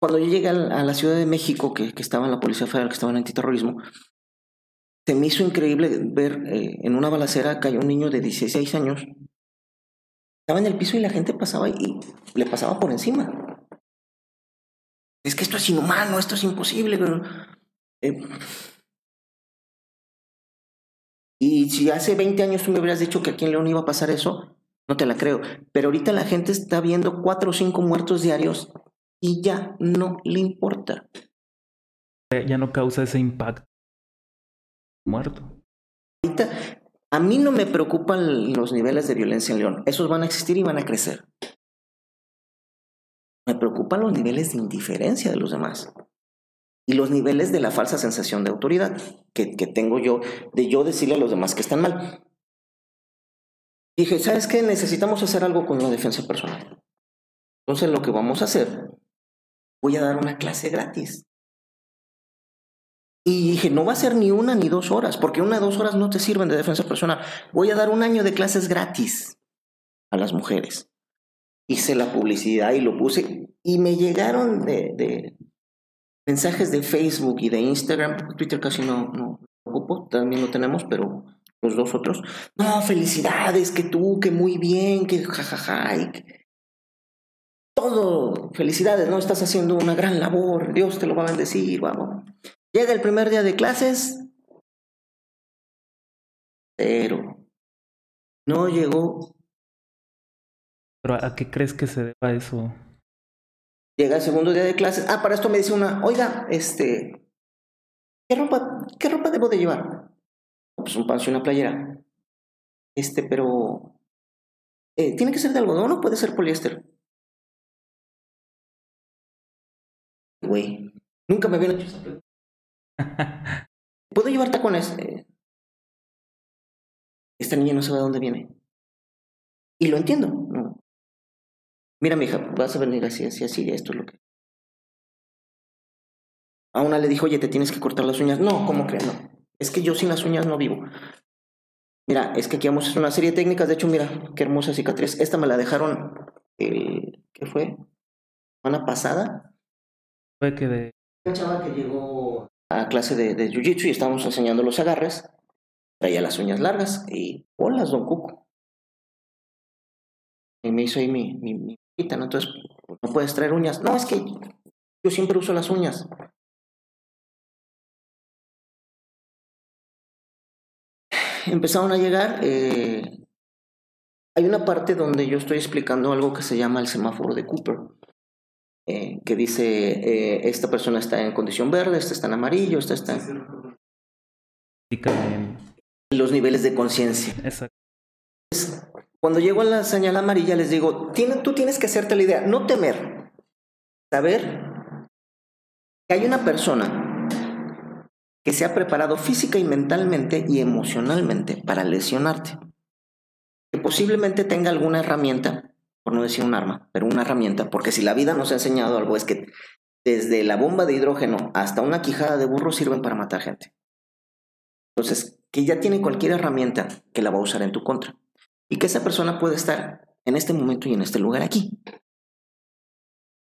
cuando yo llegué a la Ciudad de México, que, estaba en la Policía Federal, que estaba en antiterrorismo, se me hizo increíble ver eh, en una balacera cayó un niño de 16 años. Estaba en el piso y la gente pasaba y le pasaba por encima. Es que esto es inhumano, esto es imposible. Eh, y si hace 20 años tú me hubieras dicho que aquí en León iba a pasar eso, no te la creo. Pero ahorita la gente está viendo cuatro o cinco muertos diarios y ya no le importa. Ya no causa ese impacto. Muerto. Ahorita, a mí no me preocupan los niveles de violencia en León. Esos van a existir y van a crecer. Me preocupan los niveles de indiferencia de los demás y los niveles de la falsa sensación de autoridad que, tengo yo de yo decirle a los demás que están mal. Dije, ¿sabes qué? Necesitamos hacer algo con la defensa personal. Entonces lo que vamos a hacer, voy a dar una clase gratis. Y dije, no va a ser ni una ni dos horas, porque una o dos horas no te sirven de defensa personal. Voy a dar un año de clases gratis a las mujeres. Hice la publicidad y lo puse y me llegaron de mensajes de Facebook y de Instagram, Twitter casi no, no ocupo, también lo tenemos, pero los dos otros, no, felicidades, que tú, que muy bien, que jajaja, todo, felicidades, ¿no? Estás haciendo una gran labor, Dios te lo va a bendecir, vamos. Llega el primer día de clases, pero no llegó. ¿Pero a qué crees que se deba eso? Llega el segundo día de clases. Ah, para esto me dice una, oiga, este, ¿qué ropa, qué ropa debo de llevar? Pues un pancio y una playera. Este, pero, eh, ¿tiene que ser de algodón o puede ser poliéster? Güey, nunca me habían hecho esa pregunta. [LAUGHS] ¿Puedo llevar tacones? Eh, esta niña no sabe de dónde viene. Y lo entiendo. Mira, mija, vas a venir así, así, así, esto es lo que... A una le dijo, oye, te tienes que cortar las uñas. No, ¿cómo crees? No. Es que yo sin las uñas no vivo. Mira, es que aquí vamos a hacer una serie de técnicas. De hecho, mira, qué hermosa cicatriz. Esta me la dejaron, el, ¿qué fue? ¿Semana pasada? Fue que de... Una chava que llegó a clase de, de Jiu-Jitsu y estábamos enseñando los agarres. Traía las uñas largas y, hola, don Cuco. Y me hizo ahí mi, mi, entonces, no puedes traer uñas. No, es que yo siempre uso las uñas. Empezaron a llegar. Eh, hay una parte donde yo estoy explicando algo que se llama el semáforo de Cooper. Eh, que dice, eh, esta persona está en condición verde, esta está en amarillo, esta está en... Los niveles de conciencia. Exacto. Cuando llego a la señal amarilla les digo, tú tienes que hacerte la idea, no temer, saber que hay una persona que se ha preparado física y mentalmente y emocionalmente para lesionarte. Que posiblemente tenga alguna herramienta, por no decir un arma, pero una herramienta, porque si la vida nos ha enseñado algo es que desde la bomba de hidrógeno hasta una quijada de burro sirven para matar gente. Entonces, que ya tiene cualquier herramienta que la va a usar en tu contra. Y que esa persona puede estar en este momento y en este lugar aquí.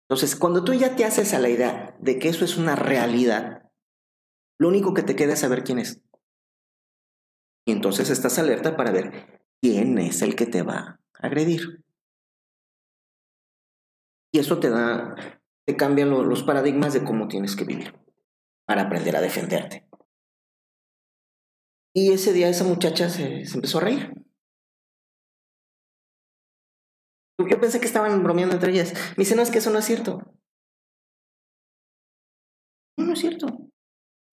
Entonces, cuando tú ya te haces a la idea de que eso es una realidad, lo único que te queda es saber quién es. Y entonces estás alerta para ver quién es el que te va a agredir. Y eso te da, te cambia los paradigmas de cómo tienes que vivir para aprender a defenderte. Y ese día esa muchacha se empezó a reír. Yo pensé que estaban bromeando entre ellas. Me dice, no, es que eso no es cierto. No, es cierto.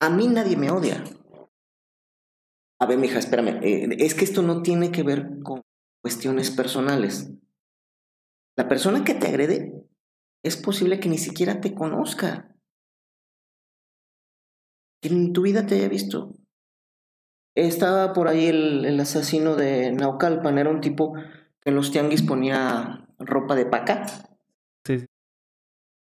A mí nadie me odia. A ver, mija, espérame. Eh, es que esto no tiene que ver con cuestiones personales. La persona que te agrede es posible que ni siquiera te conozca. Que en tu vida te haya visto. Estaba por ahí el, el asesino de Naucalpan. Era un tipo en los tianguis ponía ropa de paca. Sí.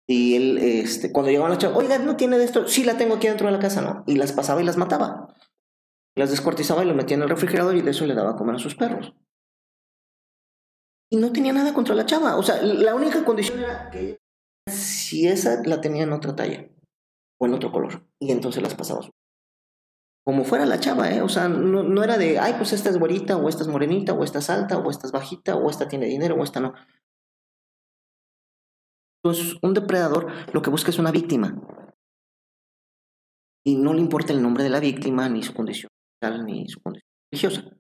Y él, este, cuando llegaban las chavas, oiga, ¿no tiene de esto? Sí, la tengo aquí dentro de la casa, ¿no? Y las pasaba y las mataba. Las descuartizaba y lo metía en el refrigerador y de eso le daba a comer a sus perros. Y no tenía nada contra la chava. O sea, la única condición era que si esa la tenía en otra talla o en otro color. Y entonces las pasaba. Como fuera la chava, ¿eh? O sea, no, no era de, ay, pues esta es güerita, o esta es morenita, o esta es alta, o esta es bajita, o esta tiene dinero, o esta no. Entonces, un depredador lo que busca es una víctima. Y no le importa el nombre de la víctima, ni su condición social, ni su condición religiosa.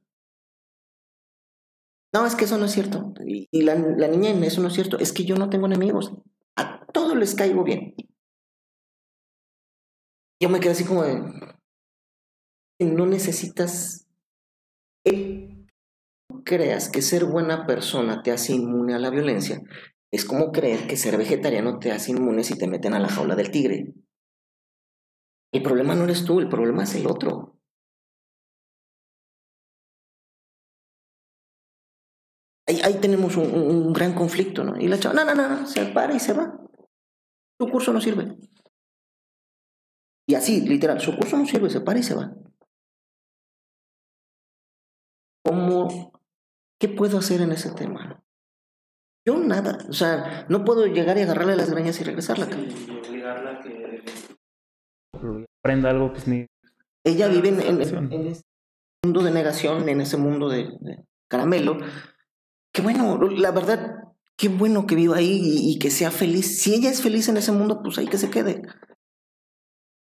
No, es que eso no es cierto. Y, la, la, niña eso no es cierto. Es que yo no tengo enemigos. A todos les caigo bien. Yo me quedé así como de... No necesitas... creas que ser buena persona te hace inmune a la violencia, es como creer que ser vegetariano te hace inmune si te meten a la jaula del tigre. El problema no eres tú, el problema es el otro. Ahí, tenemos un, gran conflicto, ¿no? Y la chava, no, no, no, se para y se va. Su curso no sirve. Y así, literal, su curso no sirve, se para y se va. ¿Cómo? ¿Qué puedo hacer en ese tema? Yo nada, o sea, no puedo llegar y agarrarle las greñas y regresarla. Sí, obligarla que aprenda algo, pues ni. Ella vive en, en, ese mundo de negación, en ese mundo de, caramelo. Qué bueno, la verdad, qué bueno que viva ahí y, y, que sea feliz. Si ella es feliz en ese mundo, pues ahí que se quede.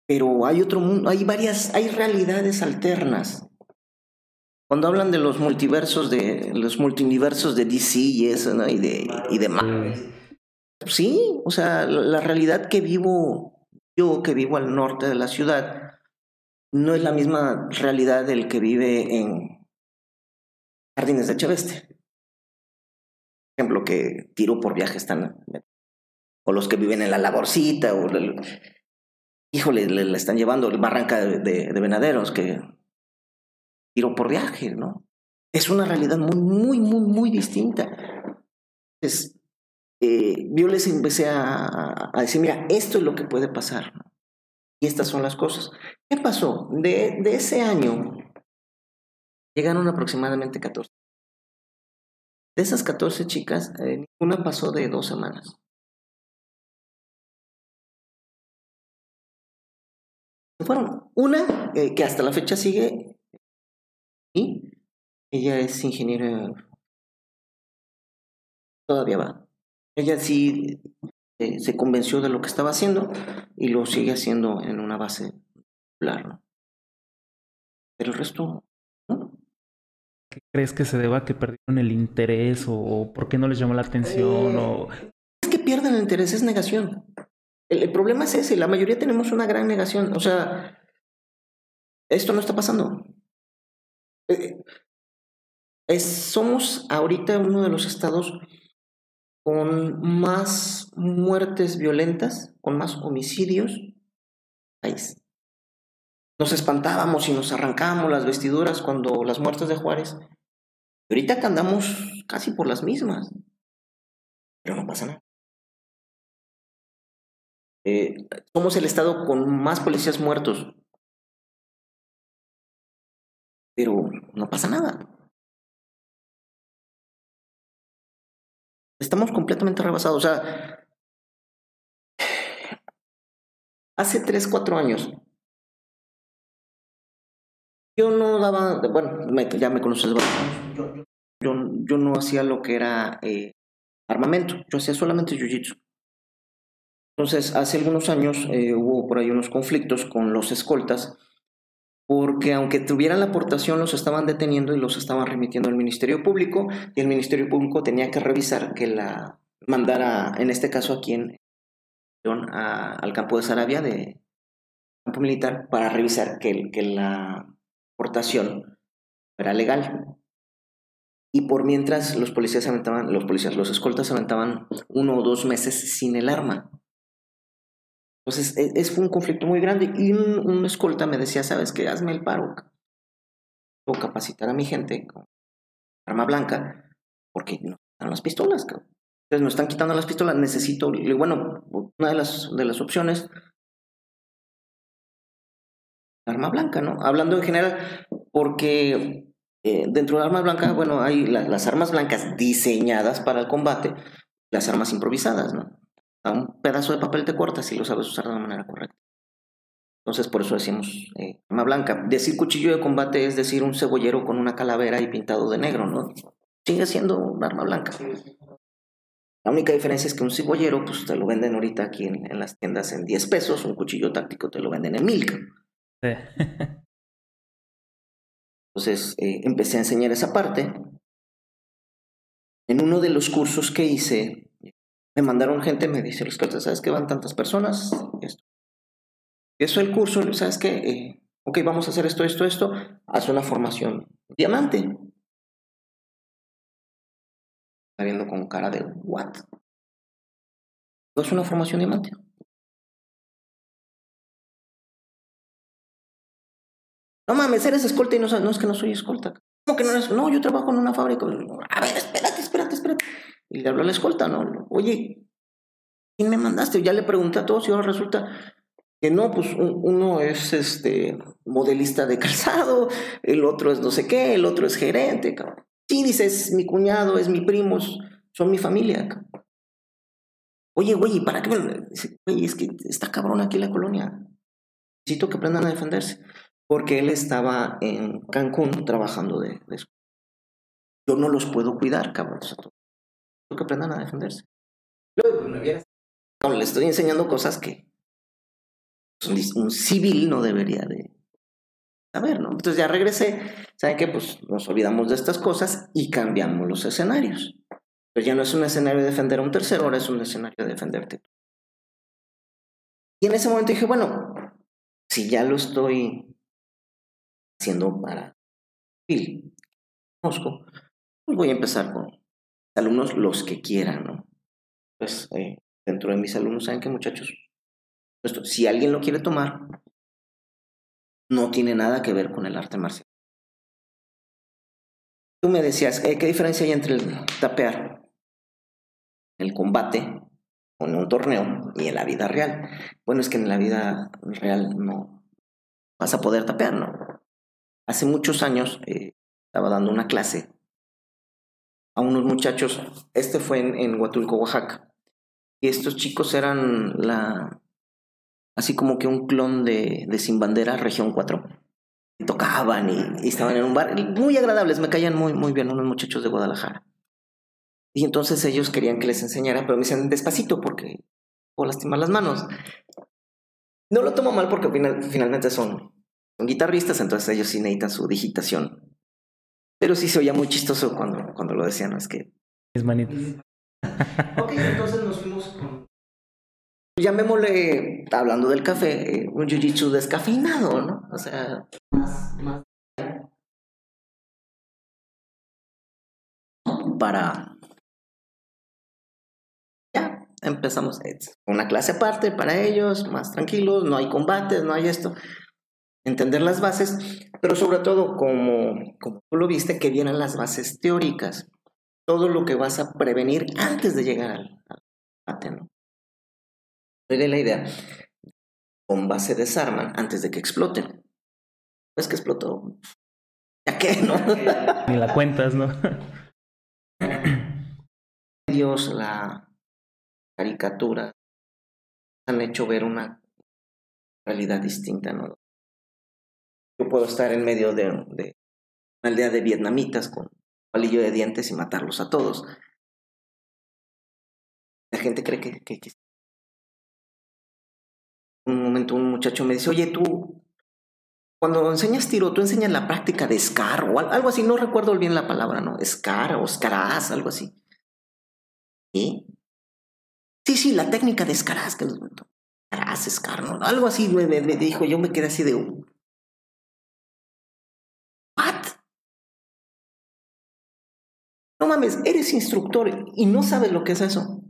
Pero hay otro mundo, hay varias, hay realidades alternas cuando hablan de los multiversos, de los multiversos de DC y eso, ¿no? Y de, y de Marvel. Sí, o sea, la, realidad que vivo yo, que vivo al norte de la ciudad, no es la misma realidad del que vive en Jardines de Cheveste. Por ejemplo, que tiro por viajes tan... O los que viven en la laborcita, o... híjole, le, están llevando el barranca de, de Venaderos, que tiro por viaje, ¿no? Es una realidad muy, muy, muy, muy distinta. Entonces, eh, yo les empecé a, decir, mira, esto es lo que puede pasar. Y estas son las cosas. ¿Qué pasó? De, ese año llegaron aproximadamente 14. De esas 14 chicas, eh, ninguna pasó de dos semanas. Fueron una eh, que hasta la fecha sigue ella es ingeniera. Todavía va. Ella sí eh, se convenció de lo que estaba haciendo y lo sigue haciendo en una base popular. Pero el resto, ¿no? ¿Qué crees que se deba a que perdieron el interés o, por qué no les llamó la atención? o... Eh, es que pierden el interés, es negación. El, el, problema es ese, la mayoría tenemos una gran negación. O sea, esto no está pasando. Eh, somos ahorita uno de los estados con más muertes violentas, con más homicidios país. Nos espantábamos y nos arrancábamos las vestiduras cuando las muertes de Juárez. ahorita que andamos casi por las mismas. Pero no pasa nada. Eh, somos el estado con más policías muertos. Pero no pasa nada. Estamos completamente rebasados. O sea, hace 3, 4 años, yo no daba, bueno, ya me conoces, yo, yo, yo, no hacía lo que era eh, armamento, yo hacía solamente jiu-jitsu. Entonces, hace algunos años eh, hubo por ahí unos conflictos con los escoltas, porque aunque tuvieran la aportación, los estaban deteniendo y los estaban remitiendo al Ministerio Público, y el Ministerio Público tenía que revisar que la mandara, en este caso aquí en, al campo de Sarabia, de campo militar, para revisar que, que la aportación era legal. Y por mientras los policías aventaban, los policías, los escoltas aventaban uno o dos meses sin el arma. Entonces, e, es, un conflicto muy grande. Y un, escolta me decía, ¿sabes qué? Hazme el paro. O capacitar a mi gente con arma blanca, porque no están las pistolas. Entonces, nos están quitando las pistolas. Necesito, bueno, una de las, de las opciones, arma blanca, ¿no? Hablando en general, porque eh, dentro de arma blanca, bueno, hay las armas blancas diseñadas para el combate, las armas improvisadas, ¿no? A un pedazo de papel te cortas si lo sabes usar de la manera correcta. Entonces, por eso decimos eh, arma blanca. Decir cuchillo de combate es decir un cebollero con una calavera y pintado de negro, ¿no? Sigue siendo un arma blanca. La única diferencia es que un cebollero, pues te lo venden ahorita aquí en, las tiendas en 10 pesos, un cuchillo táctico te lo venden en 1000. Sí. [LAUGHS] Entonces, eh, empecé a enseñar esa parte. En uno de los cursos que hice, me mandaron gente, me dice los ¿sabes qué van tantas personas? Esto. Eso el curso, ¿sabes qué? Eh, ok, vamos a hacer esto, esto, esto. Haz una formación diamante. Está viendo con cara de, ¿what? Es una formación diamante. No mames, eres escolta y no, no es que no soy escolta. ¿Cómo que no eres? No, yo trabajo en una fábrica. A ver, espérate, espérate, espérate. Y le habló a la escolta, ¿no? Oye, ¿quién me mandaste? Ya le pregunté a todos y ahora resulta que no, pues uno es este modelista de calzado, el otro es no sé qué, el otro es gerente, cabrón. Sí, dices, mi cuñado, es mi primo, son mi familia, cabrón. Oye, güey, ¿para qué me...? Dice, güey, es que está cabrón aquí la colonia. Necesito que aprendan a defenderse. Porque él estaba en Cancún trabajando de, eso. Yo no los puedo cuidar, cabrón que aprendan a defenderse. Pues, le estoy enseñando cosas que un, civil no debería de saber, ¿no? Entonces ya regresé, ¿saben qué? Pues nos olvidamos de estas cosas y cambiamos los escenarios. Pero ya no es un escenario de defender a un tercero, ahora es un escenario de defenderte. Y en ese momento dije, bueno, si ya lo estoy haciendo para civil, conozco, pues voy a empezar con alumnos los que quieran, ¿no? Pues eh, dentro de mis alumnos saben que muchachos, esto, si alguien lo quiere tomar, no tiene nada que ver con el arte marcial. Tú me decías, eh, ¿qué diferencia hay entre el tapear, el combate, o en un torneo y en la vida real? Bueno, es que en la vida real no vas a poder tapear, ¿no? Hace muchos años eh, estaba dando una clase a unos muchachos, este fue en, Huatulco, Oaxaca, y estos chicos eran la, así como que un clon de, de Sin Bandera, Región 4. Y tocaban y, estaban en un bar, muy agradables, me caían muy, muy bien unos muchachos de Guadalajara. Y entonces ellos querían que les enseñara, pero me decían despacito porque puedo lastimar las manos. No lo tomo mal porque finalmente son, son guitarristas, entonces ellos sí necesitan su digitación pero sí se oía muy chistoso cuando, cuando lo decían, ¿no? Es que... Es manito. [LAUGHS] ok, entonces nos fuimos con... Llamémosle, hablando del café, eh, un jiu-jitsu descafeinado, ¿no? O sea, más, más... Para... Ya, empezamos, una clase aparte para ellos, más tranquilos, no hay combates, no hay esto, entender las bases, pero sobre todo, como, como tú lo viste, que vienen las bases teóricas, todo lo que vas a prevenir antes de llegar al, combate, ¿no? de la idea, bombas se desarman antes de que exploten. Es que explotó. ¿Ya qué, [LAUGHS] no? Ni la cuentas, ¿no? [CLEARS THROAT] Dios, la caricatura han hecho ver una realidad distinta, ¿no? Yo puedo estar en medio de, una aldea de vietnamitas con palillo de dientes y matarlos a todos. La gente cree que, que, Un momento un muchacho me dice, oye, tú, cuando enseñas tiro, tú enseñas la práctica de SCAR o algo así, no recuerdo bien la palabra, ¿no? SCAR o SCARAS, algo así. ¿Y? Sí, sí, la técnica de SCARAS, que SCARAS, SCAR, ¿no? Algo así me, dijo, yo me quedé así de... No mames, eres instructor y no sabes lo que es eso.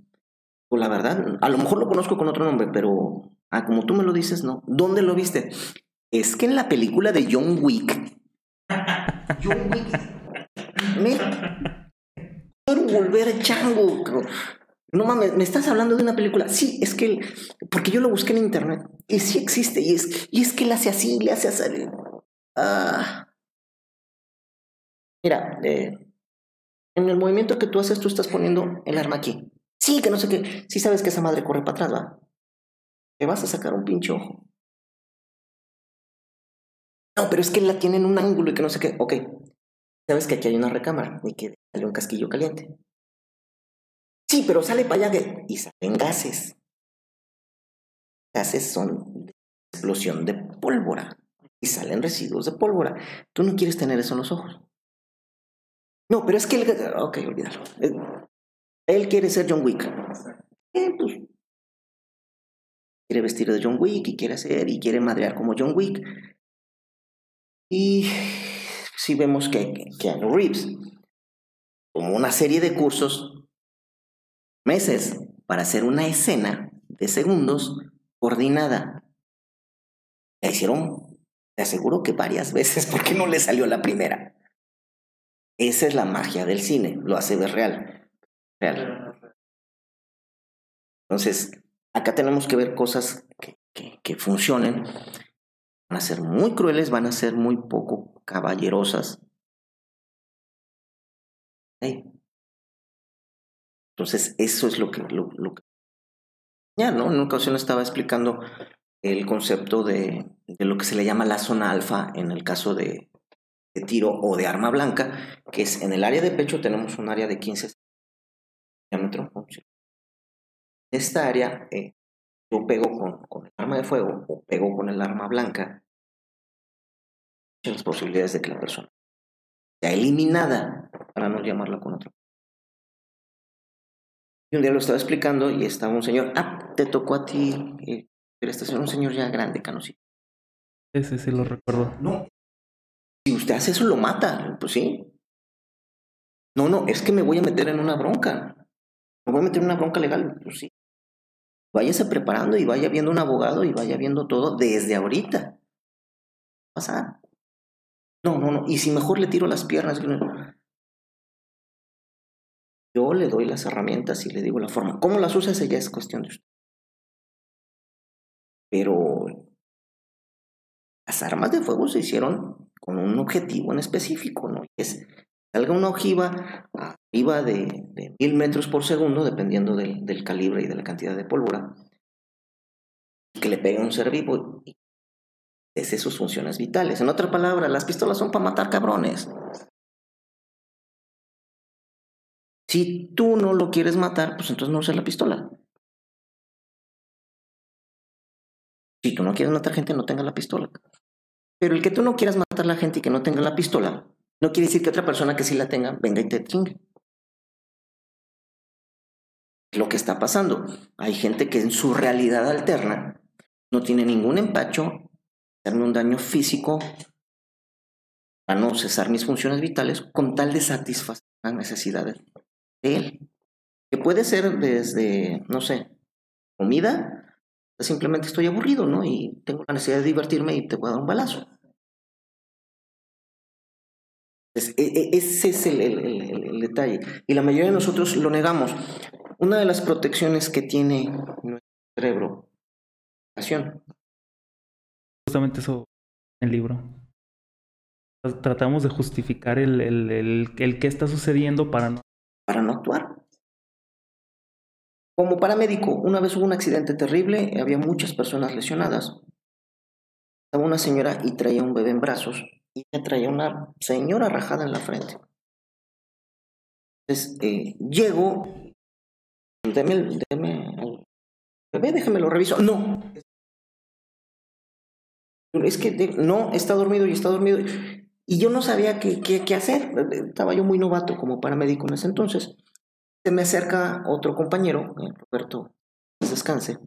Pues la verdad, a lo mejor lo conozco con otro nombre, pero ah, como tú me lo dices, no. ¿Dónde lo viste? es que en la película de John Wick, John Wick me quiero volver chango. No mames, me estás hablando de una película. Sí, es que porque yo lo busqué en internet y sí existe y es y es que le hace así, le hace así. Ah. Mira, eh, en el movimiento que tú haces, tú estás poniendo el arma aquí. Sí, que no sé qué. Sí sabes que esa madre corre para atrás, va. Te vas a sacar un pinche ojo. No, pero es que la tiene en un ángulo y que no sé qué. Ok, sabes que aquí hay una recámara y que sale un casquillo caliente. Sí, pero sale para allá y salen gases. Gases son explosión de pólvora y salen residuos de pólvora. Tú no quieres tener eso en los ojos. No, pero es que él... Ok, olvídalo. Él quiere ser John Wick. Eh, pues, quiere vestir de John Wick y quiere hacer y quiere madrear como John Wick. Y si vemos que Keanu Reeves tomó una serie de cursos, meses, para hacer una escena de segundos coordinada. La hicieron, te aseguro que varias veces, [LAUGHS] porque no le salió la primera. Esa es la magia del cine, lo hace ver real. Real. Entonces, acá tenemos que ver cosas que, que, funcionen van a ser muy crueles, van a ser muy poco caballerosas. Entonces, eso es lo que, Ya, ¿no? En una ocasión estaba explicando el concepto de, de, lo que se le llama la zona alfa en el caso de, de, tiro o de arma blanca, que es en el área de pecho tenemos un área de 15 diámetro. Esta área eh, yo pego con, con, el arma de fuego o pego con el arma blanca, las posibilidades de que la persona sea eliminada, para no llamarla con otro. Y un día lo estaba explicando y estaba un señor, ah, te tocó a ti, eh, pero este es un señor ya grande, canosito. Ese sí lo recuerdo. No. Si usted hace eso, lo mata, pues sí. No, no, es que me voy a meter en una bronca. Me voy a meter en una bronca legal, pues sí váyase preparando y vaya viendo un abogado y vaya viendo todo desde ahorita. Pasar. No, no, no. Y si mejor le tiro las piernas. Yo le doy las herramientas y le digo la forma. ¿Cómo las usa? Esa ya es cuestión de usted. Pero las armas de fuego se hicieron con un objetivo en específico, ¿no? Es salga una ojiva arriba de, mil metros por segundo, dependiendo del, calibre y de la cantidad de pólvora, que le pegue un ser vivo y sus funciones vitales. En otra palabra, las pistolas son para matar cabrones. Si tú no lo quieres matar, pues entonces no uses la pistola. Si tú no quieres matar gente, no tenga la pistola. Pero el que tú no quieras matar a la gente y que no tenga la pistola, no quiere decir que otra persona que sí la tenga venga y te chingue. Lo que está pasando. Hay gente que en su realidad alterna no tiene ningún empacho, hacerme un daño físico, para no cesar mis funciones vitales, con tal de satisfacer las necesidades de él. Que puede ser desde, no sé, comida, simplemente estoy aburrido, ¿no? Y tengo la necesidad de divertirme y te puedo dar un balazo. E, e, ese es el, el, detalle. Y la mayoría de nosotros lo negamos. Una de las protecciones que tiene nuestro cerebro, acción. Justamente eso en el libro. Tratamos de justificar el, qué está sucediendo para no... Para no actuar. Como paramédico, una vez hubo un accidente terrible, había muchas personas lesionadas. Estaba una señora y traía un bebé en brazos y ella traía una señora rajada en la frente. Entonces, eh, llego, deme, el bebé, déjame lo reviso. No. Es que no, está dormido y está dormido. Y yo no sabía qué, qué, hacer. Estaba yo muy novato como paramédico en ese entonces. Se me acerca otro compañero, eh, Roberto, descanse.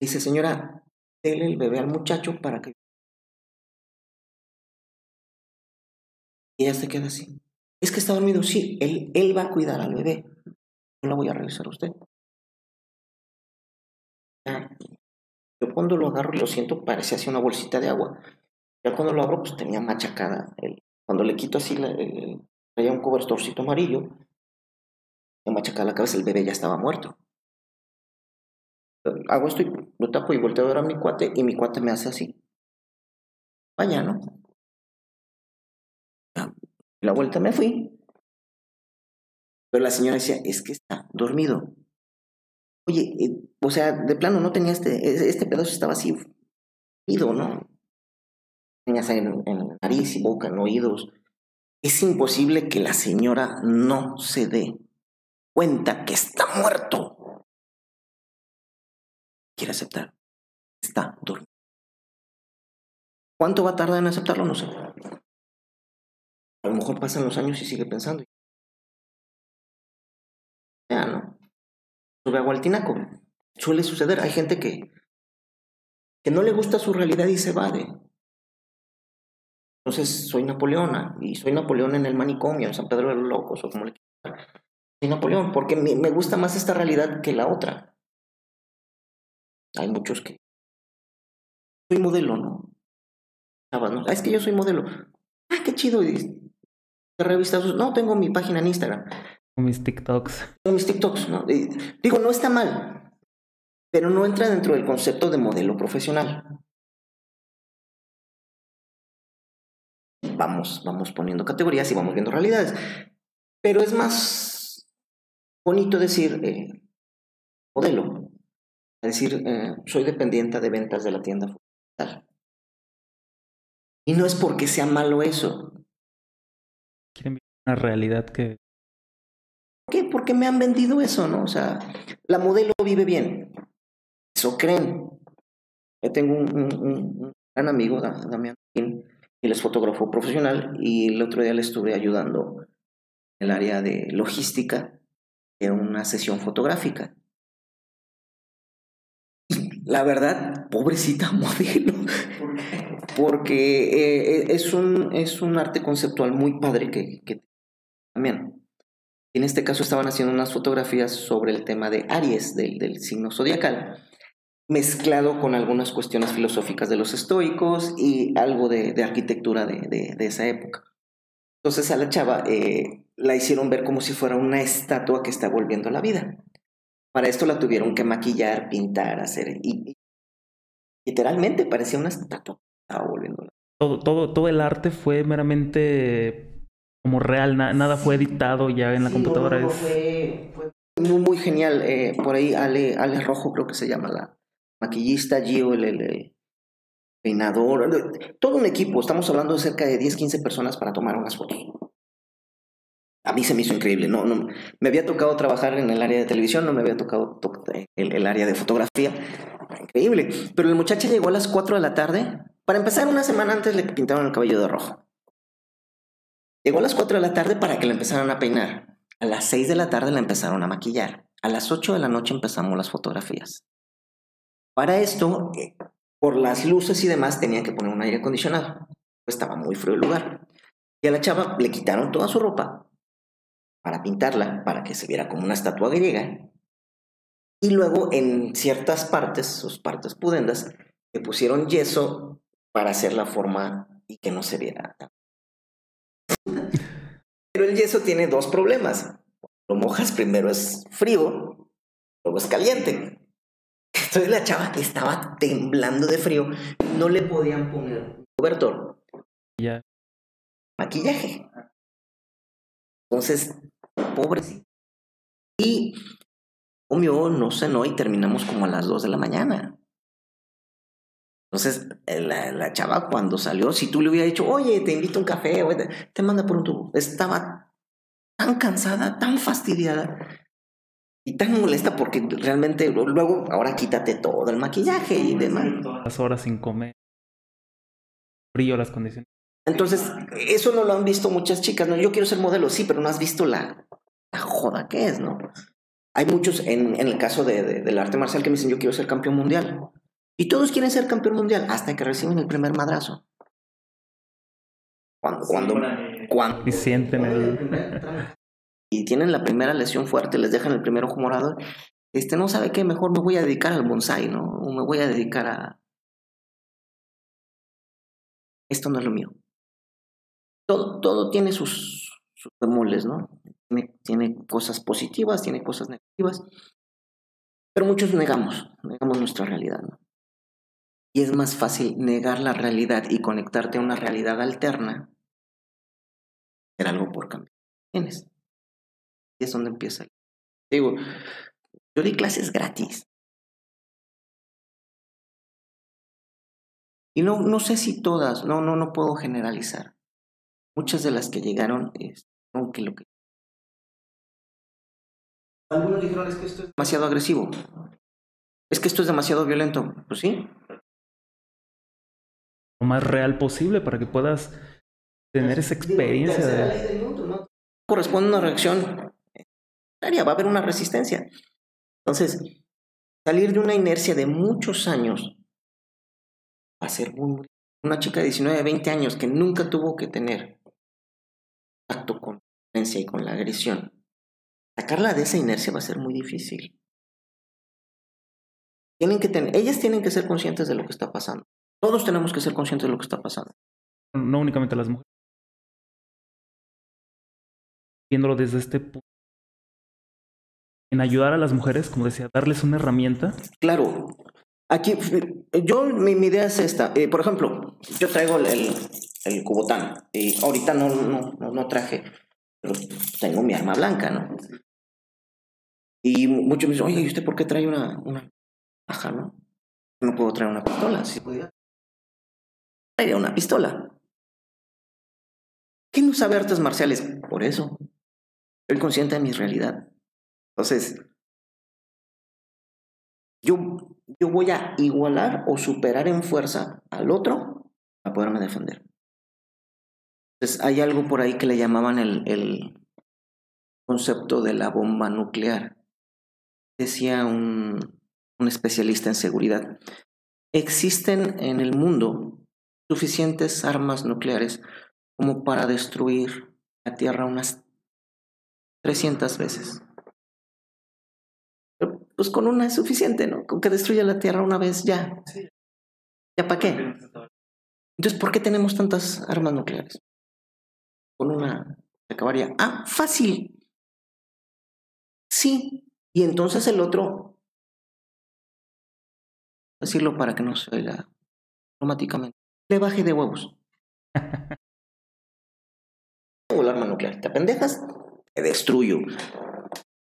Dice, señora, déle el bebé al muchacho para que Y ella se queda así. Es que está dormido, sí, él, él va a cuidar al bebé. No la voy a revisar a usted. Yo cuando lo agarro lo siento, parece así una bolsita de agua. Ya cuando lo abro, pues tenía machacada. cuando le quito así, traía un cobertorcito amarillo, le machacada la cabeza, el bebé ya estaba muerto. Hago esto y lo tapo y volteo a ver a mi cuate y mi cuate me hace así. Vaya, ¿no? La vuelta me fui. Pero la señora decía, es que está dormido. Oye, eh, o sea, de plano no tenía este, este pedazo estaba así, dormido, ¿no? Tenía en, en nariz y boca, en oídos. Es imposible que la señora no se dé cuenta que está muerto. Quiere aceptar. Está dormido. ¿Cuánto va a tardar en aceptarlo? No sé. A lo mejor pasan los años y sigue pensando. Ya, ¿no? Sube agua al tinaco. Suele suceder. Hay gente que, que no le gusta su realidad y se evade. Entonces soy Napoleona y soy Napoleón en el manicomio, en San Pedro de los Locos o como le quieran. Soy Napoleón porque me, gusta más esta realidad que la otra. Hay muchos que... Soy modelo, ¿no? Ah, es que yo soy modelo. Ah, qué chido revistas. No, tengo mi página en Instagram. Mis TikToks. Mis TikToks, ¿no? Digo, no está mal, pero no entra dentro del concepto de modelo profesional. Vamos, vamos poniendo categorías y vamos viendo realidades. Pero es más bonito decir eh, modelo. Es decir, eh, soy dependiente de ventas de la tienda. Y no es porque sea malo eso, una realidad que... ¿Por qué? Porque me han vendido eso, ¿no? O sea, la modelo vive bien. Eso creen. Yo tengo un, gran amigo, Damián, y es fotógrafo profesional y el otro día le estuve ayudando en el área de logística en una sesión fotográfica. La verdad, pobrecita [LAUGHS] modelo. Porque eh, es, un, es un arte conceptual muy padre que, que también. En este caso estaban haciendo unas fotografías sobre el tema de Aries, del, del signo zodiacal, mezclado con algunas cuestiones filosóficas de los estoicos y algo de, arquitectura de, de, esa época. Entonces a la chava eh, la hicieron ver como si fuera una estatua que está volviendo a la vida. Para esto la tuvieron que maquillar, pintar, hacer. Y, literalmente parecía una estatua. Estaba volviendo. Todo, todo, todo el arte fue meramente como real, nada fue editado ya en la computadora. fue, muy, muy genial. Eh, por ahí Ale, Ale Rojo creo que se llama la maquillista, Gio, el, el, peinador, todo un equipo. Estamos hablando de cerca de 10, 15 personas para tomar unas fotos a mí se me hizo increíble. No, no, me había tocado trabajar en el área de televisión, no me había tocado el, el área de fotografía. Increíble. Pero el muchacho llegó a las 4 de la tarde. Para empezar, una semana antes le pintaron el cabello de rojo. Llegó a las 4 de la tarde para que le empezaran a peinar. A las 6 de la tarde la empezaron a maquillar. A las 8 de la noche empezamos las fotografías. Para esto, eh, por las luces y demás, tenía que poner un aire acondicionado. Estaba muy frío el lugar. Y a la chava le quitaron toda su ropa, para pintarla, para que se viera como una estatua griega. Y luego en ciertas partes, sus partes pudendas, le pusieron yeso para hacer la forma y que no se viera tan. [LAUGHS] Pero el yeso tiene dos problemas. Lo mojas primero es frío, luego es caliente. Entonces la chava estaba temblando de frío, no le podían poner cobertor. Ya. Maquillaje. Entonces, pobre. Y comió, no cenó y terminamos como a las 2 de la mañana. Entonces, eh, la, la, chava cuando salió, si tú le hubieras dicho, oye, te invito a un café, te, te manda por un tubo. Estaba tan cansada, tan fastidiada y tan molesta porque realmente luego, ahora quítate todo el maquillaje y demás. Las horas sin comer. Frío, las condiciones. Entonces, eso no lo han visto muchas chicas, ¿no? Yo quiero ser modelo, sí, pero no has visto la, la joda que es, ¿no? Hay muchos, en, en el caso de, de, del arte marcial, que me dicen, yo quiero ser campeón mundial. Y todos quieren ser campeón mundial hasta que reciben el primer madrazo. Cuando, cuando, cuando y sienten el... Y tienen la primera lesión fuerte, les dejan el primer ojo morado. Este no sabe qué, mejor me voy a dedicar al bonsai, ¿no? O me voy a dedicar a. Esto no es lo mío. Todo, todo tiene sus, sus bemoles, ¿no? Tiene, cosas positivas, tiene cosas negativas. Pero muchos negamos, negamos nuestra realidad. Y es más fácil negar la realidad y conectarte a una realidad alterna hacer algo por cambiar. ¿Tienes? Y es donde empieza. Digo, yo di clases gratis. Y no, no sé si todas, no, no, no puedo generalizar. Muchas de las que llegaron, es, aunque lo que. Algunos dijeron es que esto es demasiado agresivo. Es que esto es demasiado violento. Pues sí. Lo más real posible para que puedas tener esa experiencia de... Mundo, ¿no? Corresponde a una reacción va a haber una resistencia. Entonces, salir de una inercia de muchos años va a ser muy... Una chica de 19, 20 años que nunca tuvo que tener acto con la violencia y con la agresión, sacarla de esa inercia va a ser muy difícil. Tienen que tener, ellas tienen que ser conscientes de lo que está pasando. Todos tenemos que ser conscientes de lo que está pasando. No únicamente las mujeres. Viéndolo desde este punto en ayudar a las mujeres, como decía, darles una herramienta. Claro. Aquí, yo, mi, mi idea es esta. Eh, por ejemplo, yo traigo el, el, el cubotán. Y ahorita no, no, no, no, traje, pero tengo mi arma blanca, ¿no? Y muchos me dicen, oye, ¿y usted por qué trae una, una no? No puedo traer una pistola. Si pudiera, traería una pistola. ¿Quién no sabe artes marciales? Por eso. Soy consciente de mi realidad. Entonces, yo, yo voy a igualar o superar en fuerza al otro para poderme defender. Entonces, hay algo por ahí que le llamaban el, el concepto de la bomba nuclear. Decía un, un especialista en seguridad. Existen en el mundo suficientes armas nucleares como para destruir la Tierra unas 300 veces pues con una es suficiente, ¿no? Con que destruya la Tierra una vez ya. ¿Ya para qué? Entonces, ¿por qué tenemos tantas armas nucleares? Con una se acabaría. Ah, fácil. Sí. Y entonces el otro, decirlo para que no se oiga automáticamente, le baje de huevos. [LAUGHS] Tengo el arma nuclear. ¿Te pendejas? Te destruyo.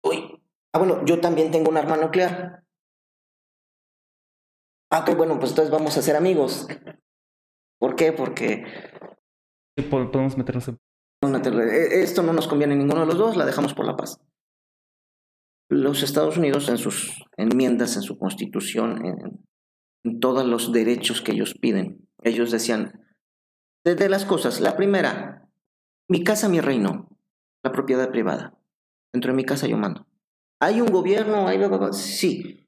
Uy, Ah, bueno, yo también tengo un arma nuclear. Ah, ok, bueno, pues entonces vamos a ser amigos. ¿Por qué? Porque... Podemos meternos en... E, esto no nos conviene a ninguno de los dos, la dejamos por la paz. Los Estados Unidos en sus enmiendas, en su constitución, en, todos los derechos que ellos piden, ellos decían, desde las cosas, la primera, mi casa, mi reino, la propiedad privada. Dentro de mi casa yo mando. ¿Hay un gobierno? ¿Hay... Sí.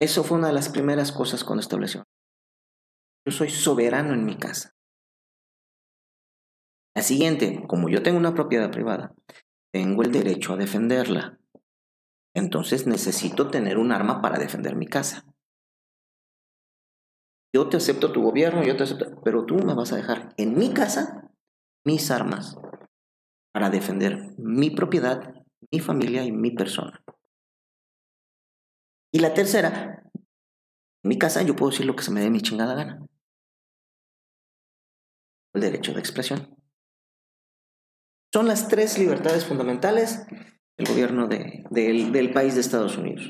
Eso fue una de las primeras cosas cuando estableció. Yo soy soberano en mi casa. La siguiente, como yo tengo una propiedad privada, tengo el derecho a defenderla. Entonces necesito tener un arma para defender mi casa. Yo te acepto tu gobierno, yo te acepto, pero tú me vas a dejar en mi casa mis armas para defender mi propiedad, mi familia y mi persona. Y la tercera, en mi casa yo puedo decir lo que se me dé mi chingada gana. El derecho de expresión. Son las tres libertades fundamentales del gobierno del país de Estados Unidos.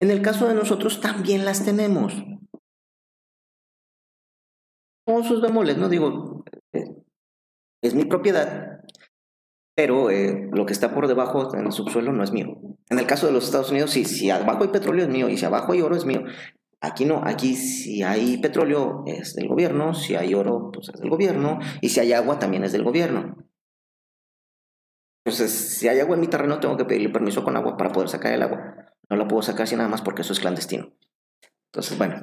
En el caso de nosotros también las tenemos. Con sus bemoles, ¿no? Digo, eh, es mi propiedad, pero eh, lo que está por debajo en el subsuelo no es mío. En el caso de los Estados Unidos, sí, si abajo hay petróleo es mío y si abajo hay oro es mío. Aquí no, aquí si hay petróleo es del gobierno, si hay oro pues es del gobierno y si hay agua también es del gobierno. Entonces, si hay agua en mi terreno tengo que pedirle permiso con agua para poder sacar el agua. No la puedo sacar sin nada más porque eso es clandestino. Entonces, bueno.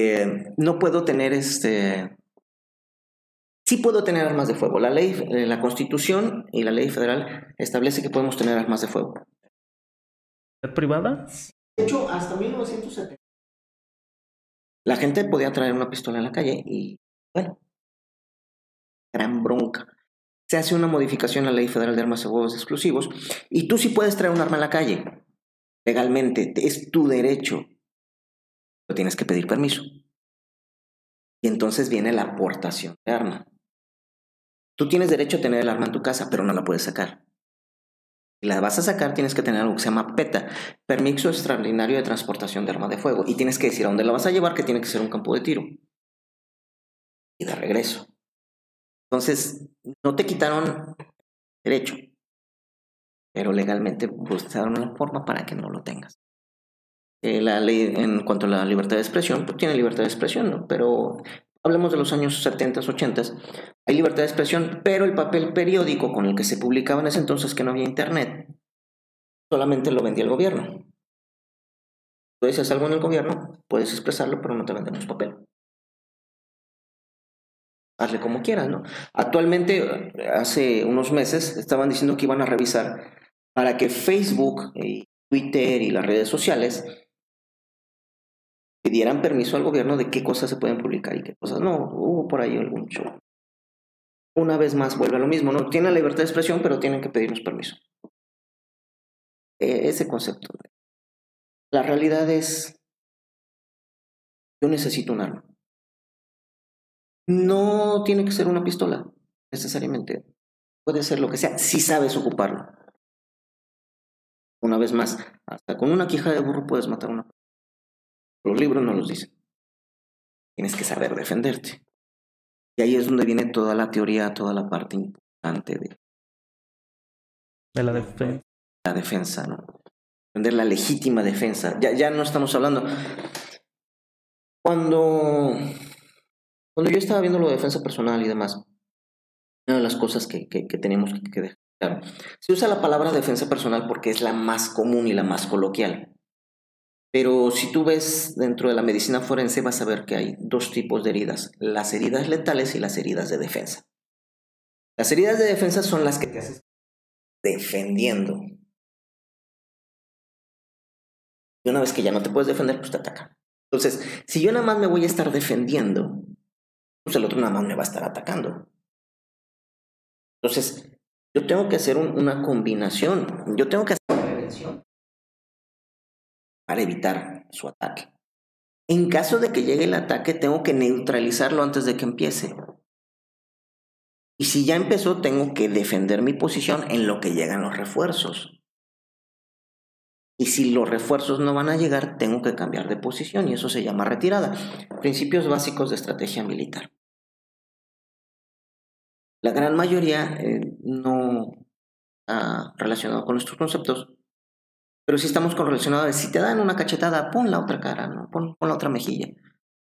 Eh, no puedo tener este Sí puedo tener armas de fuego. La ley, eh, la Constitución y la ley federal establece que podemos tener armas de fuego. privada? De hecho, hasta 1970 la gente podía traer una pistola en la calle y, bueno, gran bronca. Se hace una modificación a la ley federal de armas de fuego exclusivos y tú sí puedes traer un arma en la calle. Legalmente, es tu derecho. Pero tienes que pedir permiso. Y entonces viene la aportación de arma. Tú tienes derecho a tener el arma en tu casa, pero no la puedes sacar. Si la vas a sacar, tienes que tener algo que se llama PETA, Permiso Extraordinario de Transportación de Arma de Fuego. Y tienes que decir a dónde la vas a llevar, que tiene que ser un campo de tiro. Y de regreso. Entonces, no te quitaron derecho, pero legalmente buscaron una forma para que no lo tengas. Eh, la ley en cuanto a la libertad de expresión, pues tiene libertad de expresión, ¿no? pero hablemos de los años 70, 80, hay libertad de expresión, pero el papel periódico con el que se publicaba en ese entonces, que no había internet, solamente lo vendía el gobierno. Tú dices algo en el gobierno, puedes expresarlo, pero no te vendemos papel. Hazle como quieras, ¿no? Actualmente, hace unos meses, estaban diciendo que iban a revisar para que Facebook y Twitter y las redes sociales dieran permiso al gobierno de qué cosas se pueden publicar y qué cosas no. Hubo por ahí algún show. Una vez más vuelve a lo mismo, ¿no? Tienen la libertad de expresión, pero tienen que pedirnos permiso. E, ese concepto. La realidad es, yo necesito un arma. No tiene que ser una pistola, necesariamente. Puede ser lo que sea, si sabes ocuparlo. Una vez más, hasta con una quija de burro puedes matar a una los libros no los dicen. Tienes que saber defenderte. Y ahí es donde viene toda la teoría, toda la parte importante de, de la defensa. La defensa, ¿no? Defender la legítima defensa. Ya, ya no estamos hablando. Cuando, cuando yo estaba viendo lo de defensa personal y demás, una de las cosas que, que, que tenemos que dejar claro, se usa la palabra defensa personal porque es la más común y la más coloquial. Pero si tú ves dentro de la medicina forense vas a ver que hay dos tipos de heridas, las heridas letales y las heridas de defensa. Las heridas de defensa son las que te haces defendiendo. Y una vez que ya no te puedes defender, pues te atacan. Entonces, si yo nada más me voy a estar defendiendo, pues el otro nada más me va a estar atacando. Entonces, yo tengo que hacer una combinación. Yo tengo que hacer prevención para evitar su ataque. En caso de que llegue el ataque, tengo que neutralizarlo antes de que empiece. Y si ya empezó, tengo que defender mi posición en lo que llegan los refuerzos. Y si los refuerzos no van a llegar, tengo que cambiar de posición y eso se llama retirada. Principios básicos de estrategia militar. La gran mayoría eh, no ha relacionado con estos conceptos, pero si estamos correlacionados, si te dan una cachetada, pon la otra cara, ¿no? Pon, la otra mejilla.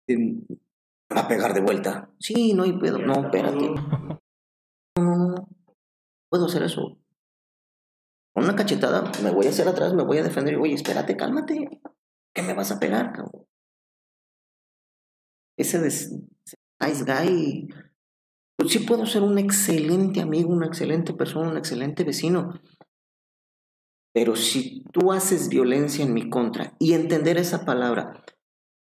Va a pegar de vuelta. Sí, no hay pedo. No, espérate. No, puedo hacer eso. Una cachetada, me voy a hacer atrás, me voy a defender y, oye, espérate, cálmate. ¿Qué me vas a pegar, cabrón? Ese nice guy. Pues sí puedo ser un excelente amigo, una excelente persona, un excelente vecino. Pero si tú haces violencia en mi contra y entender esa palabra,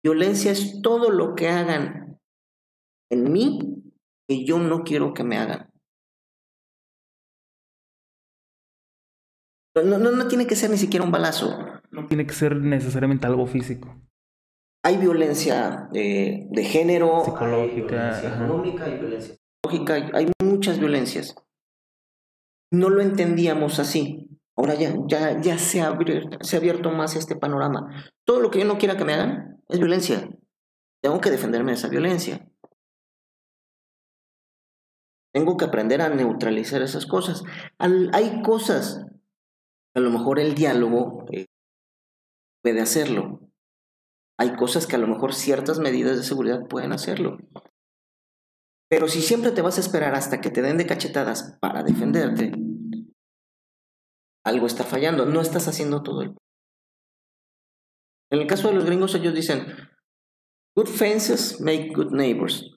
violencia es todo lo que hagan en mí que yo no quiero que me hagan. No, no, no tiene que ser ni siquiera un balazo. No tiene que ser necesariamente algo físico. Hay violencia de, de género, Psicológica, hay violencia ajá. económica, hay violencia psicológica, hay, muchas violencias. No lo entendíamos así. Ahora ya, ya, ya se, ha abierto, se ha abierto más este panorama. Todo lo que yo no quiera que me hagan es violencia. Tengo que defenderme de esa violencia. Tengo que aprender a neutralizar esas cosas. Al- hay cosas, a lo mejor el diálogo eh, puede hacerlo. Hay cosas que a lo mejor ciertas medidas de seguridad pueden hacerlo. Pero si siempre te vas a esperar hasta que te den de cachetadas para defenderte, algo está fallando. No estás haciendo todo el... En el caso de los gringos, ellos dicen, good fences make good neighbors.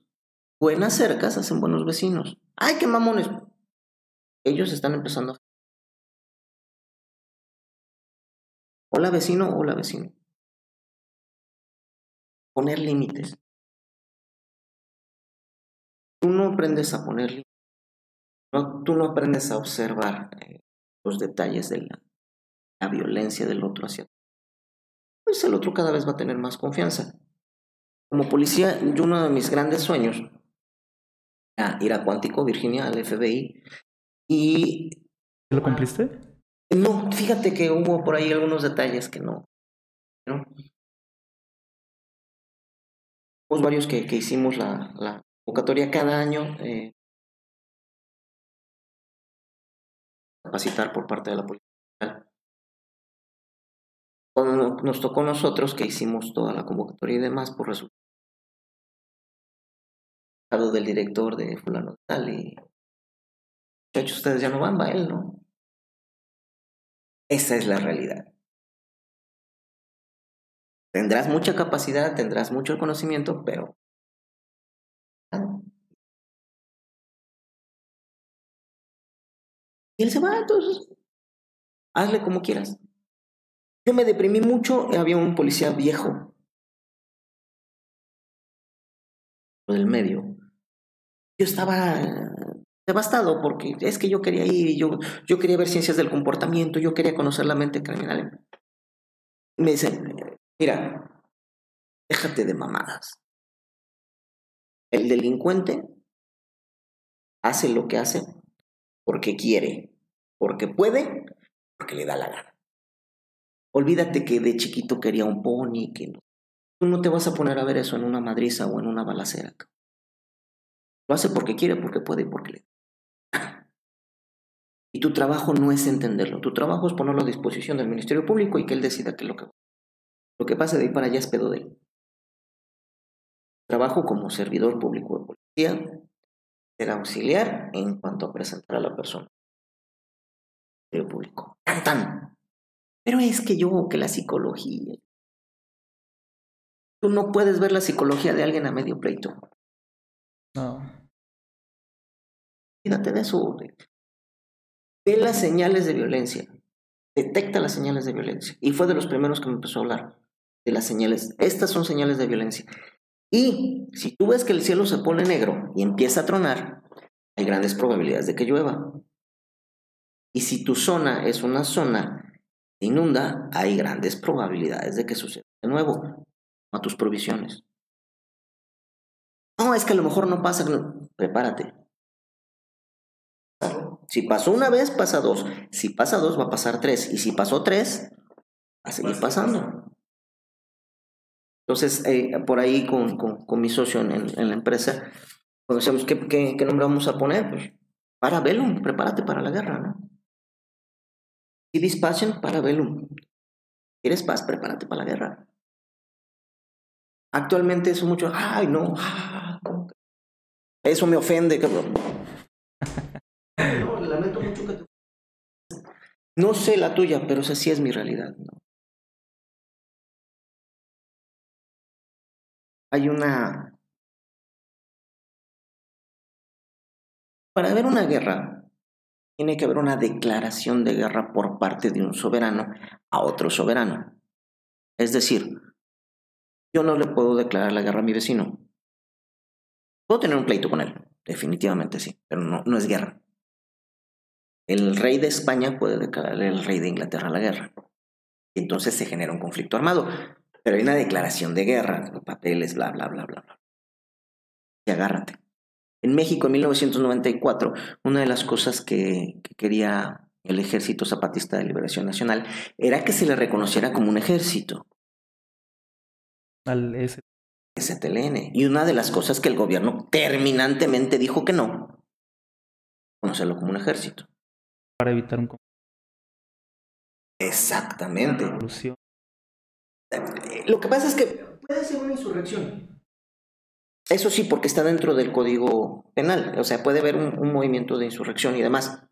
Buenas cercas hacen buenos vecinos. ¡Ay, qué mamones! Ellos están empezando. Hola vecino, hola vecino. Poner límites. Tú no aprendes a poner límites. Tú no aprendes a observar eh, los detalles de la, la violencia del otro hacia ti. Pues el otro cada vez va a tener más confianza. Como policía, yo uno de mis grandes sueños era ir a Cuántico, Virginia, al FBI. Y ¿Lo cumpliste? No, fíjate que hubo por ahí algunos detalles que no. ¿no? Hubo varios que, que hicimos la, la convocatoria cada año. Eh, capacitar por parte de la policía. Cuando nos tocó nosotros que hicimos toda la convocatoria y demás por resultado del director de fulano tal y muchachos ustedes ya no van, va él, ¿no? Esa es la realidad. Tendrás mucha capacidad, tendrás mucho conocimiento, pero y él se va, entonces hazle como quieras. Yo me deprimí mucho, había un policía viejo del medio. Yo estaba devastado porque es que yo quería ir, yo, yo quería ver ciencias del comportamiento, yo quería conocer la mente criminal. Me dice, mira, déjate de mamadas. El delincuente hace lo que hace porque quiere, porque puede, porque le da la gana. Olvídate que de chiquito quería un pony, que no. Tú no te vas a poner a ver eso en una madriza o en una balacera. Lo hace porque quiere, porque puede y porque le y tu trabajo no es entenderlo, tu trabajo es ponerlo a disposición del Ministerio Público y que él decida qué es lo que Lo que pase de ahí para allá es pedo de él. Trabajo como servidor público de policía, ser auxiliar en cuanto a presentar a la persona. Ministerio Público. Tan, tan. Pero es que yo, que la psicología. Tú no puedes ver la psicología de alguien a medio pleito. No. Cuídate de eso. Ve las señales de violencia. Detecta las señales de violencia. Y fue de los primeros que me empezó a hablar de las señales. Estas son señales de violencia. Y si tú ves que el cielo se pone negro y empieza a tronar, hay grandes probabilidades de que llueva. Y si tu zona es una zona inunda, hay grandes probabilidades de que suceda de nuevo a tus provisiones. No, es que a lo mejor no pasa. Prepárate. Si pasó una vez, pasa dos. Si pasa dos, va a pasar tres. Y si pasó tres, va a seguir pasando. Entonces, eh, por ahí con, con, con, mi socio en, en, la empresa, cuando decíamos, ¿qué, qué, qué nombre vamos a poner? Pues, para Velum, prepárate para la guerra, ¿no? Y dispatchen para Velum. ¿Quieres paz? Prepárate para la guerra. Actualmente eso mucho, ay, no, ah, eso me ofende, cabrón. No, lamento mucho que. No sé la tuya, pero esa sí es mi realidad. Hay una Para haber una guerra, tiene que haber una declaración de guerra por parte de un soberano a otro soberano. Es decir, yo no le puedo declarar la guerra a mi vecino. Puedo tener un pleito con él, definitivamente sí, pero no es guerra. El rey de España puede declararle al rey de Inglaterra la guerra. Y entonces se genera un conflicto armado. Pero hay una declaración de guerra, papeles, bla, bla, bla, bla, bla. Y agárrate. En México, en 1994, una de las cosas que, que quería el Ejército Zapatista de Liberación Nacional era que se le reconociera como un ejército. Al S. STLN. Y una de las cosas que el gobierno terminantemente dijo que no, conocerlo como un ejército. Para evitar un conflicto. Exactamente. Revolución. Lo que pasa es que puede ser una insurrección. Eso sí, porque está dentro del código penal. O sea, puede haber un, un movimiento de insurrección y demás.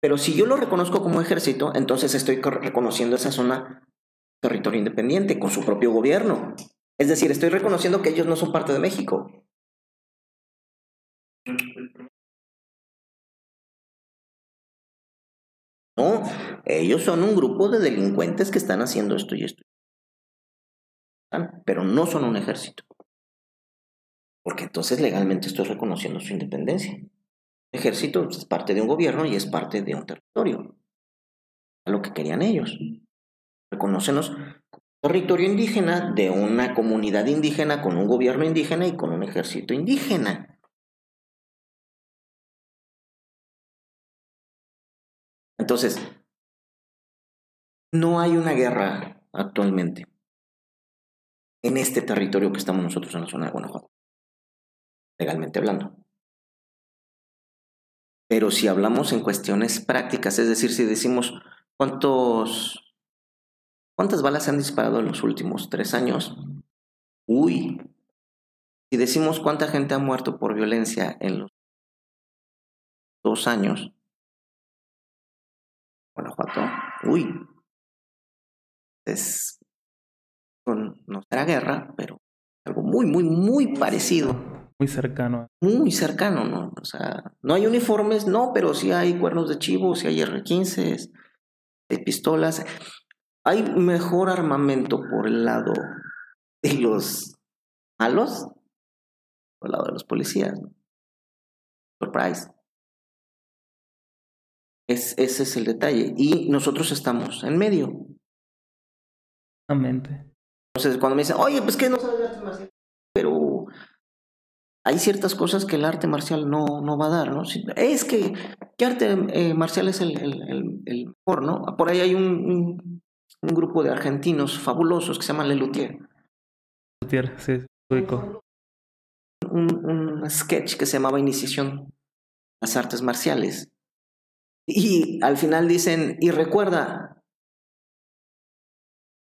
Pero si yo lo reconozco como ejército, entonces estoy co- reconociendo esa zona territorio independiente con su propio gobierno. Es decir, estoy reconociendo que ellos no son parte de México. No, ellos son un grupo de delincuentes que están haciendo esto y esto. Pero no son un ejército. Porque entonces legalmente estoy reconociendo su independencia. El ejército es parte de un gobierno y es parte de un territorio. A lo que querían ellos. Reconócenos como territorio indígena de una comunidad indígena con un gobierno indígena y con un ejército indígena. Entonces, no hay una guerra actualmente en este territorio que estamos nosotros en la zona de Guanajuato, legalmente hablando. Pero si hablamos en cuestiones prácticas, es decir, si decimos cuántos, cuántas balas se han disparado en los últimos tres años, uy, si decimos cuánta gente ha muerto por violencia en los dos años, Guanajuato, uy, es, con- no será guerra, pero algo muy, muy, muy parecido, Muy cercano. muy cercano, ¿no? O sea, no hay uniformes, no, pero sí hay cuernos de chivo, sí hay R-15, hay pistolas, hay mejor armamento por el lado de los malos, por el lado de los policías. ¿no? Surprise. Es, ese es el detalle. Y nosotros estamos en medio. Exactamente. Entonces, cuando me dicen, oye, pues que no sabes de artes marciales, pero hay ciertas cosas que el arte marcial no, no va a dar, ¿no? Si- Es que, ¿qué arte eh, marcial es el, el- el- el mejor, no? Por ahí hay un, un- un grupo de argentinos fabulosos que se llaman Lelutier. Gutiérrez, sí, ubico. Un, un sketch que se llamaba Iniciación a las artes marciales. Y al final dicen, y recuerda,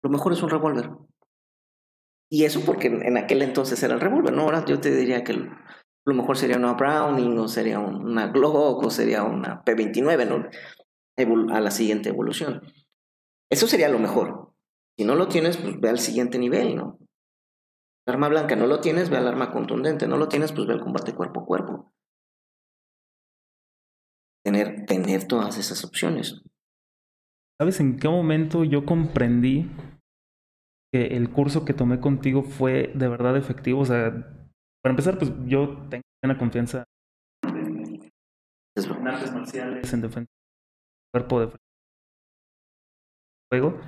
lo mejor es un revólver. Y eso porque en aquel entonces era el revólver, ¿no? Ahora yo te diría que lo mejor sería una Browning, o sería un- una Glock, o sería una P29, ¿no? A la siguiente evolución. Eso sería lo mejor. Si no lo tienes, pues ve al siguiente nivel, ¿no? Arma blanca no lo tienes, ve al arma contundente. No lo tienes, pues ve al combate cuerpo a cuerpo. Tener, tener todas esas opciones. ¿Sabes en qué momento yo comprendí que el curso que tomé contigo fue de verdad efectivo? O sea, para empezar, pues yo tengo plena confianza en artes marciales, en defensa del cuerpo de juego.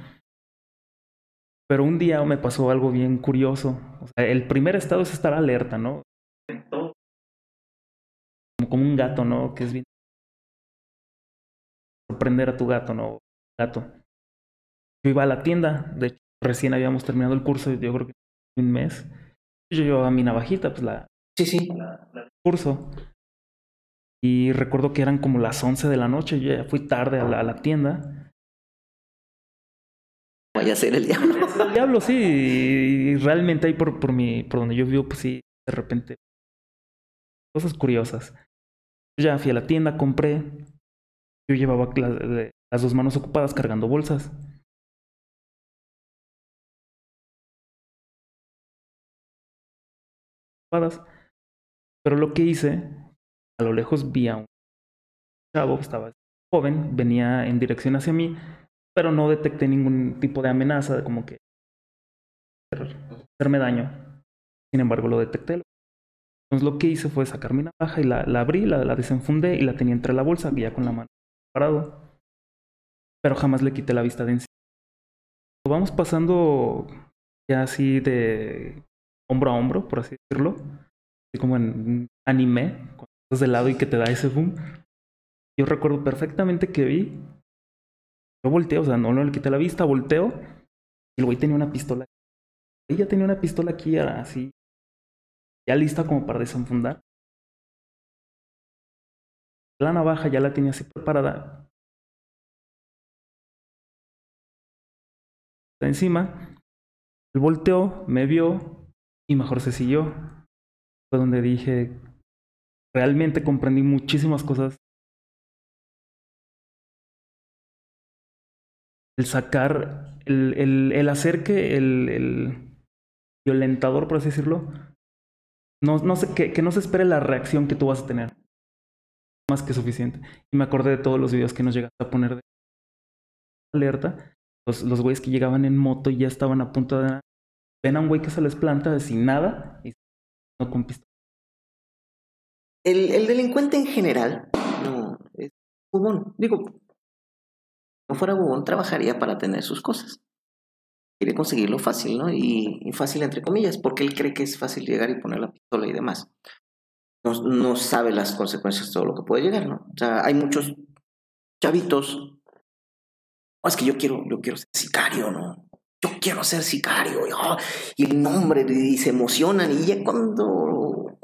Pero un día me pasó algo bien curioso. O sea, el primer estado es estar alerta, ¿no? Como, como un gato, ¿no? Que es bien sorprender a tu gato, ¿no? Gato. Yo iba a la tienda, de hecho, recién habíamos terminado el curso, yo creo que un mes. Yo llevaba mi navajita, pues la, Sí, sí. la- curso. Y recuerdo que eran como las 11 de la noche, yo ya fui tarde a la, a la tienda. Vaya a ser el diablo. [LAUGHS] El diablo, sí, y realmente ahí por, por, mi, por donde yo vivo, pues sí, de repente, cosas curiosas. Yo ya fui a la tienda, compré, yo llevaba la- las dos manos ocupadas cargando bolsas. Pero lo que hice, a lo lejos vi a un chavo, estaba joven, venía en dirección hacia mí, pero no detecté ningún tipo de amenaza, como que hacerme daño. Sin embargo, lo detecté. Entonces lo que hice fue sacar mi navaja y la, abrí, la, la, desenfundé y la tenía entre la bolsa, ya con la mano parado. Pero jamás le quité la vista de encima. Vamos pasando ya así de hombro a hombro, por así decirlo. Así como en anime, cuando estás de lado y que te da ese boom. Yo recuerdo perfectamente que vi. Yo volteo, o sea, no, le quité la vista, volteo. Y el güey tenía una pistola. Ella tenía una pistola aquí así. Ya lista como para desenfundar. La navaja ya la tenía así preparada. Encima. Volteó, me vio y mejor se siguió. Fue donde dije, realmente comprendí muchísimas cosas el sacar, el, el, el hacer que el, el, violentador, por así decirlo, no, no sé, que, que, no se espere la reacción que tú vas a tener. Más que suficiente. Y me acordé de todos los videos que nos llegaste a poner de alerta. Los, los güeyes que llegaban en moto y ya estaban a punto de... Ven a un güey que se les planta sin nada y no con pistola. El, el delincuente en general, no, es común. Digo, no fuera bubón, trabajaría para tener sus cosas. Quiere conseguirlo fácil, ¿no? Y, y, fácil entre comillas, porque él cree que es fácil llegar y poner la pistola y demás. No, no sabe las consecuencias todo lo que puede llegar, ¿no? O sea, hay muchos chavitos. Oh, es que yo quiero, yo quiero ser sicario, ¿no? Yo quiero ser sicario. Y, oh, el nombre, y se emocionan. Y ya cuando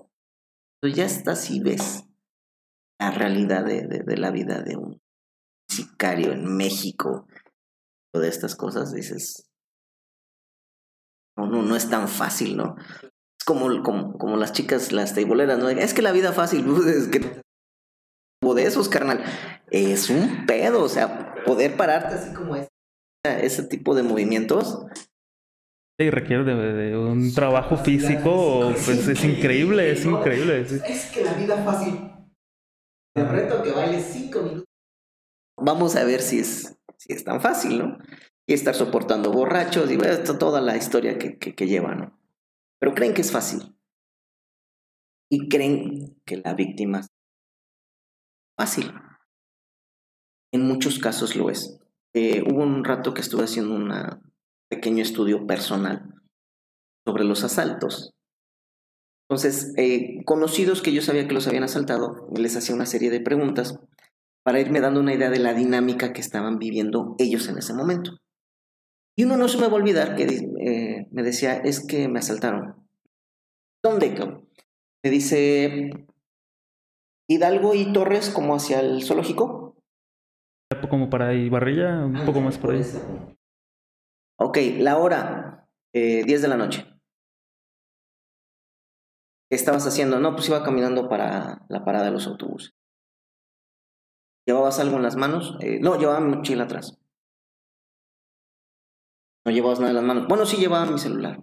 ya estás y ves la realidad de, de, la vida de un sicario en México de estas cosas, dices, no, no, no es tan fácil, ¿no? Es como, como, como las chicas, las teiboleras, ¿no? Es que la vida fácil, [LAUGHS] es que de esos, carnal, es un pedo, o sea, poder pararte así como ese, ese tipo de movimientos. Y requiere de, de un trabajo físico, pues es increíble, es increíble. Es que la vida fácil. Te reto que bailes cinco minutos vamos a ver si es, si es tan fácil, ¿no? Y estar soportando borrachos y bueno, toda la historia que, que, que lleva, ¿no? Pero creen que es fácil. Y creen que la víctima es fácil. En muchos casos lo es. Eh, hubo un rato que estuve haciendo un pequeño estudio personal sobre los asaltos. Entonces, eh, conocidos que yo sabía que los habían asaltado, les hacía una serie de preguntas para irme dando una idea de la dinámica que estaban viviendo ellos en ese momento. Y uno no se me va a olvidar que eh, me decía, es que me asaltaron. ¿Dónde? Me dice Hidalgo y Torres como hacia el zoológico. Como para Ibarrilla, un poco más por ahí. Ok, la hora, eh, 10 de la noche. ¿Qué estabas haciendo? No, pues iba caminando para la parada de los autobuses. ¿Llevabas algo en las manos? Eh, no, llevaba mi mochila atrás. No llevabas nada en las manos. Bueno, sí llevaba mi celular.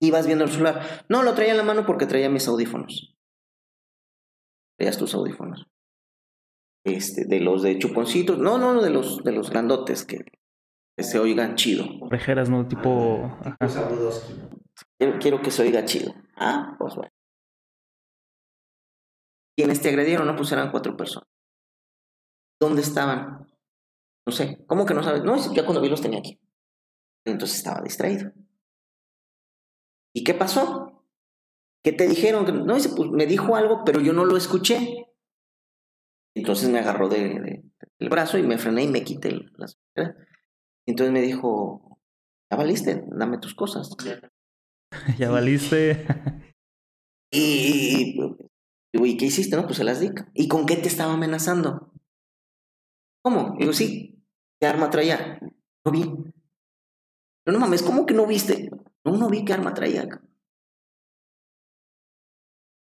Ibas viendo el celular. No, lo traía en la mano porque traía mis audífonos. Traías tus audífonos. Este, de los de chuponcitos. No, no, de los, de los grandotes que, que se oigan chido. Orejeras, ¿no? Tipo. Ajá. Quiero, quiero que se oiga chido. Ah, pues bueno. Quienes te agredieron, no, pues eran cuatro personas. ¿Dónde estaban? No sé. ¿Cómo que no sabes? No, ya cuando vi los tenía aquí. Entonces estaba distraído. ¿Y qué pasó? ¿Qué te dijeron? No, pues me dijo algo, pero yo no lo escuché. Entonces me agarró de, de, del brazo y me frené y me quité las. Entonces me dijo, ya valiste, dame tus cosas. [LAUGHS] ya valiste. y, y, ¿qué hiciste? No, pues se las di. ¿Y con qué te estaba amenazando? ¿Cómo? Digo, sí. ¿Qué arma traía? No vi. Pero no mames, ¿cómo que no viste? No, no vi qué arma traía.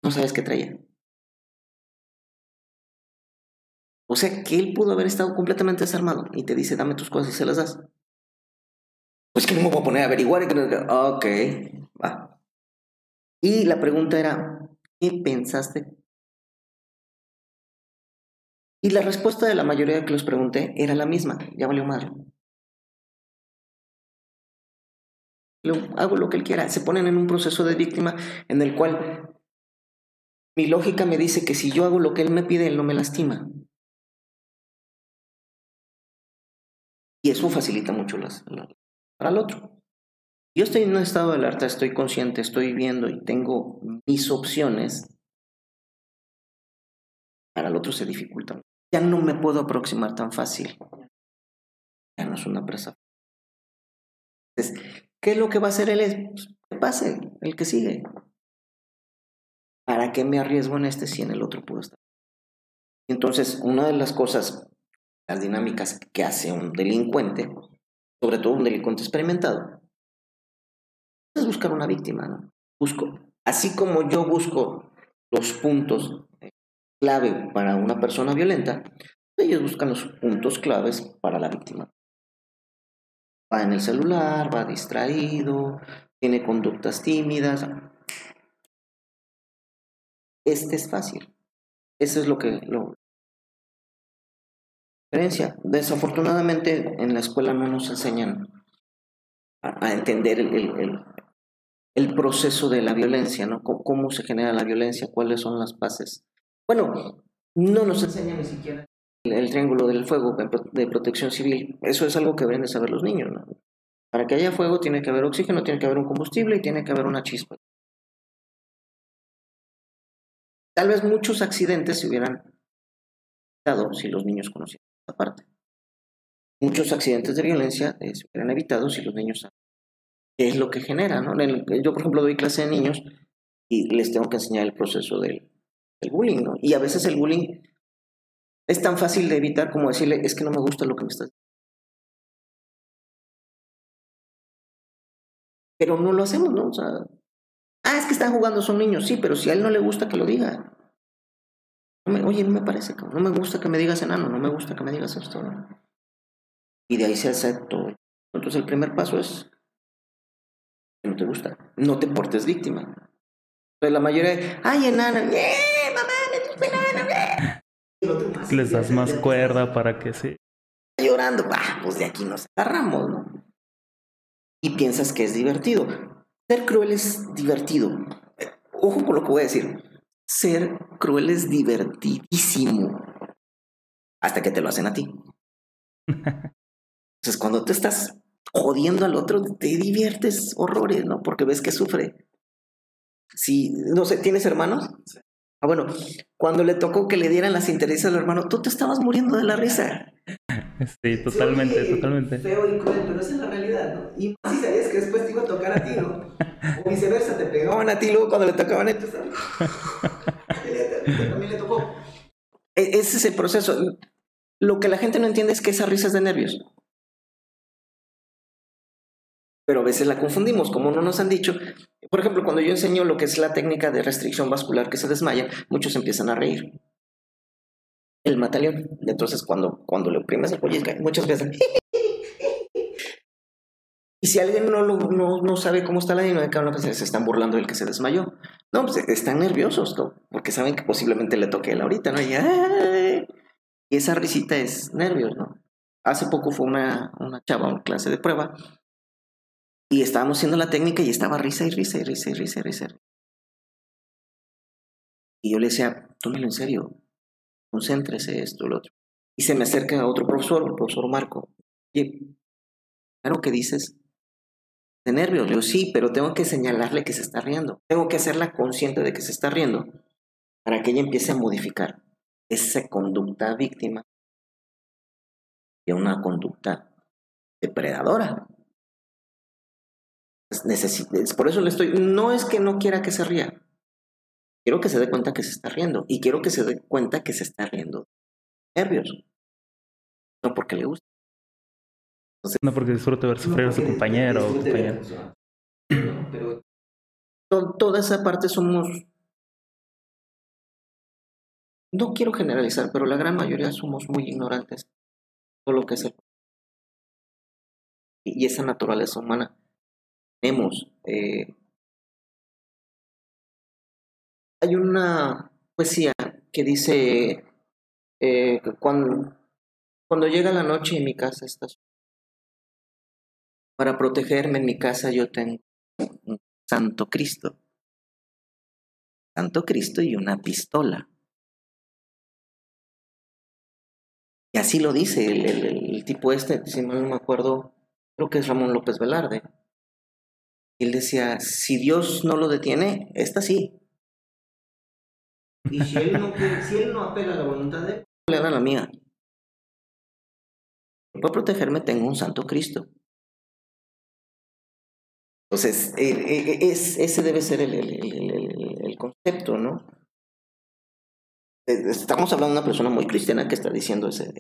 No sabes qué traía. O sea, que él pudo haber estado completamente desarmado y te dice, dame tus cosas y se las das. Pues que no me voy a poner a averiguar. Y que... Ok, va. Y la pregunta era, ¿qué pensaste Y la respuesta de la mayoría que les pregunté era la misma, ya valió madre. Hago lo que él quiera. Se ponen en un proceso de víctima en el cual mi lógica me dice que si yo hago lo que él me pide, él no me lastima. Y eso facilita mucho las, para el otro. Yo estoy en un estado de alerta, estoy consciente, estoy viendo y tengo mis opciones. Para el otro se dificulta. Ya no me puedo aproximar tan fácil. Ya no es una presa. Entonces, ¿qué es lo que va a hacer él? Pues, que pase, el que sigue. ¿Para qué me arriesgo en este si en el otro puedo estar? Entonces, una de las cosas las dinámicas que hace un delincuente, sobre todo un delincuente experimentado, es buscar una víctima. Busco, así como yo busco los puntos clave para una persona violenta, ellos buscan los puntos claves para la víctima. Va en el celular, va distraído, tiene conductas tímidas. Este es fácil. Eso es lo que, lo, Desafortunadamente en la escuela no nos enseñan a, entender el, proceso de la violencia, ¿no? ¿Cómo, se genera la violencia, cuáles son las bases. Bueno, no nos enseñan ni siquiera el, triángulo del fuego de protección civil. Eso es algo que deben de saber los niños. Para que haya fuego tiene que haber oxígeno, tiene que haber un combustible y tiene que haber una chispa. Tal vez muchos accidentes se hubieran dado si los niños conocían parte. Muchos accidentes de violencia eh, se hubieran evitado si los niños saben qué es lo que genera. ¿no? yo, por ejemplo, doy clase de niños y les tengo que enseñar el proceso del, bullying. ¿no? Y a veces el bullying es tan fácil de evitar como decirle, es que no me gusta lo que me estás diciendo. Pero no lo hacemos, ¿no? O sea, ah, es que están jugando, son niños, sí, pero si a él no le gusta que lo diga oye, no me parece, no me gusta que me digas enano, no me gusta que me digas esto. Y de ahí se acepto. Entonces el primer paso es que no te gusta, no te portes víctima. Entonces la mayoría, ay, enano, ¡eh, mamá, me Les das más cuerda para que sí. Llorando, bah, pues de aquí nos agarramos, ¿no? Y piensas que es divertido. Ser cruel es divertido. Ojo con lo que voy a decir ser cruel es divertidísimo. Hasta que te lo hacen a ti. [LAUGHS] Entonces, cuando tú estás jodiendo al otro, te diviertes horrores, ¿no? Porque ves que sufre. Si, no sé, ¿tienes hermanos? Ah, bueno, cuando le tocó que le dieran las intereses al hermano, tú te estabas muriendo de la risa. Sí, totalmente, totalmente. Feo y cruel, pero esa es la realidad, ¿no? Y más si sabías que después te iba a tocar a ti, ¿no? [LAUGHS] O viceversa, te pegaban a ti luego cuando le tocaban a [LAUGHS] él, también le tocó. E, ese es el proceso. Lo que la gente no entiende es que esa risa es de nervios. Pero a veces la confundimos, como no nos han dicho. Por ejemplo, cuando yo enseño lo que es la técnica de restricción vascular que se desmaya, muchos empiezan a reír. El mataleón. Entonces, cuando, cuando le oprimes el cuello, muchas veces. y si alguien no, no, no, sabe cómo está la dinámica, no, pues se están burlando del que se desmayó. No, pues están nerviosos, ¿no? porque saben que posiblemente le toque él ahorita, ¿no? Y esa risita es nervios, ¿no? Hace poco fue una, una chava, una clase de prueba, y estábamos haciendo la técnica y estaba risa y risa y risa y risa y risa. Y yo le decía, tómelo en serio, concéntrese esto, lo otro. Y se me acerca a otro profesor, el profesor Marco. Y, claro que dices de nervios. Yo sí, pero tengo que señalarle que se está riendo. Tengo que hacerla consciente de que se está riendo para que ella empiece a modificar esa conducta víctima y una conducta depredadora. Es por eso le estoy, no es que no quiera que se ría, quiero que se dé cuenta que se está riendo y quiero que se dé cuenta que se está riendo nervios, no porque le gusta. no porque disfrute ver sufrir a su compañero o compañera. Pero toda esa parte somos no quiero generalizar, pero la gran mayoría somos muy ignorantes todo lo que es el y esa naturaleza humana tenemos eh, hay una poesía que dice eh, cuando, cuando llega la noche y mi casa está para protegerme en mi casa yo tengo un Santo Cristo. Santo Cristo y una pistola. Y así lo dice el, tipo este, si no me acuerdo, creo que es Ramón López Velarde. Él decía, si Dios no lo detiene, esta sí. Y si él no, si él no apela a la voluntad de él, le da la mía. Para protegerme tengo un santo Cristo. Entonces, eh, eh, es, ese debe ser el, concepto, ¿no? Eh, estamos hablando de una persona muy cristiana que está diciendo ese,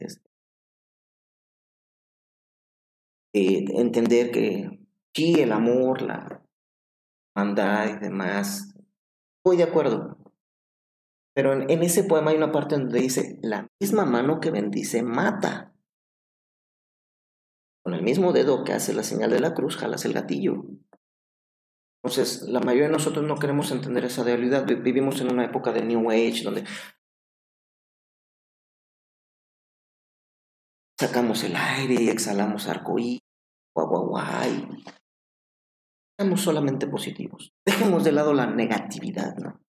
entender que sí, el amor, la maldad y demás, estoy de acuerdo. Pero en, ese poema hay una parte donde dice, la misma mano que bendice mata. Con el mismo dedo que hace la señal de la cruz, jalas el gatillo. Entonces, la mayoría de nosotros no queremos entender esa realidad. Vivimos en una época de New Age donde sacamos el aire y exhalamos arcoíris, guau. Seamos solamente positivos. Dejemos de lado la negatividad, ¿no?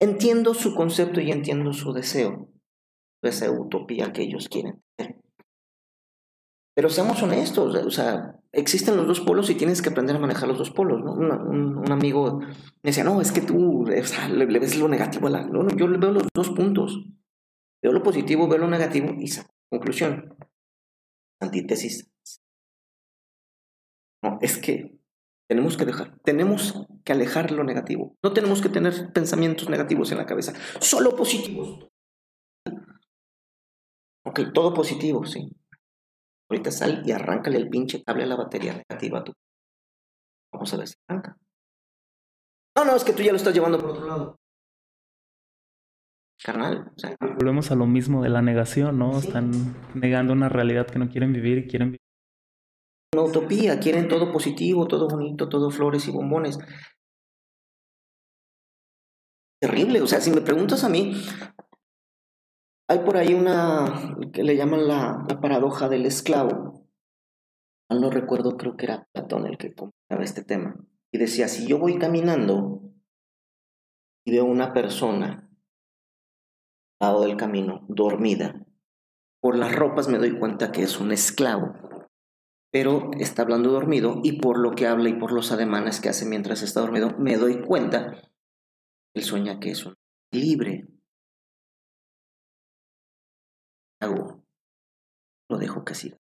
Entiendo su concepto y entiendo su deseo, esa utopía que ellos quieren tener. Pero seamos honestos, o sea, existen los dos polos y tienes que aprender a manejar los dos polos, ¿no? Un, amigo me decía, no, es que tú le, ves lo negativo a la... No, yo veo los dos puntos. Veo lo positivo, veo lo negativo y conclusión. Antítesis. No, es que tenemos que dejar, tenemos que alejar lo negativo. No tenemos que tener pensamientos negativos en la cabeza, solo positivos. Ok, todo positivo, sí. Ahorita sal y arráncale el pinche cable a la batería negativa a tu. Vamos a ver si arranca. No, no, es que tú ya lo estás llevando por otro lado. Carnal. O sea, Volvemos a lo mismo de la negación, ¿no? Están negando una realidad que no quieren vivir y quieren vivir. Una utopía, quieren todo positivo, todo bonito, todo flores y bombones. Terrible, o sea, si me preguntas a mí, hay por ahí una que le llaman la, paradoja del esclavo. No recuerdo, creo que era Platón el que comentaba este tema. Y decía, si yo voy caminando y veo una persona al lado del camino, dormida, por las ropas me doy cuenta que es un esclavo. Pero está hablando dormido y por lo que habla y por los ademanes que hace mientras está dormido, me doy cuenta que él sueña que es un libre, hago? Lo dejo que siga.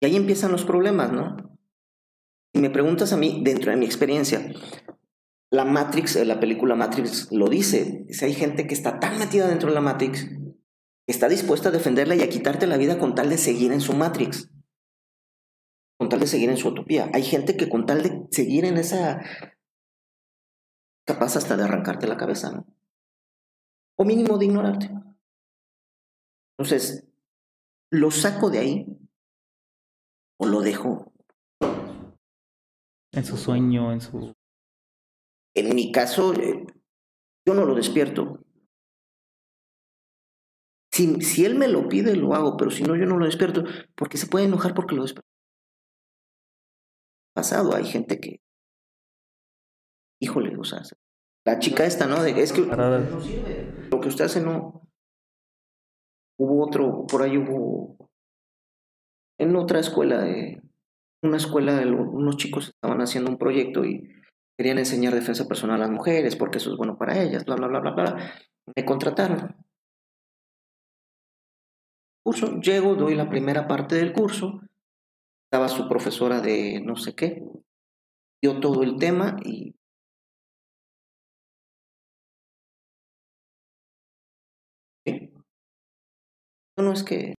Y ahí empiezan los problemas, ¿no? Si me preguntas a mí, dentro de mi experiencia, la Matrix, eh, la película Matrix lo dice. Si hay gente que está tan metida dentro de la Matrix, está dispuesta a defenderla y a quitarte la vida con tal de seguir en su Matrix. Con tal de seguir en su utopía. Hay gente que con tal de seguir en esa... capaz hasta de arrancarte la cabeza, ¿no? O mínimo de ignorarte. Entonces, ¿lo saco de ahí o lo dejo? En su sueño, en su... En mi caso, eh, yo no lo despierto. Si, si él me lo pide, lo hago, pero si no, yo no lo despierto, porque se puede enojar porque lo despierto. Pasado, hay gente que... Híjole, o sea, la chica esta, ¿no? es que no sirve. Lo que usted hace no, Hubo otro, por ahí hubo, en otra escuela, de, una escuela, de unos chicos estaban haciendo un proyecto y querían enseñar defensa personal a las mujeres porque eso es bueno para ellas, bla, bla, bla, bla, bla. Me contrataron. Curso, llego, doy la primera parte del curso, estaba su profesora de no sé qué, dio todo el tema y no es que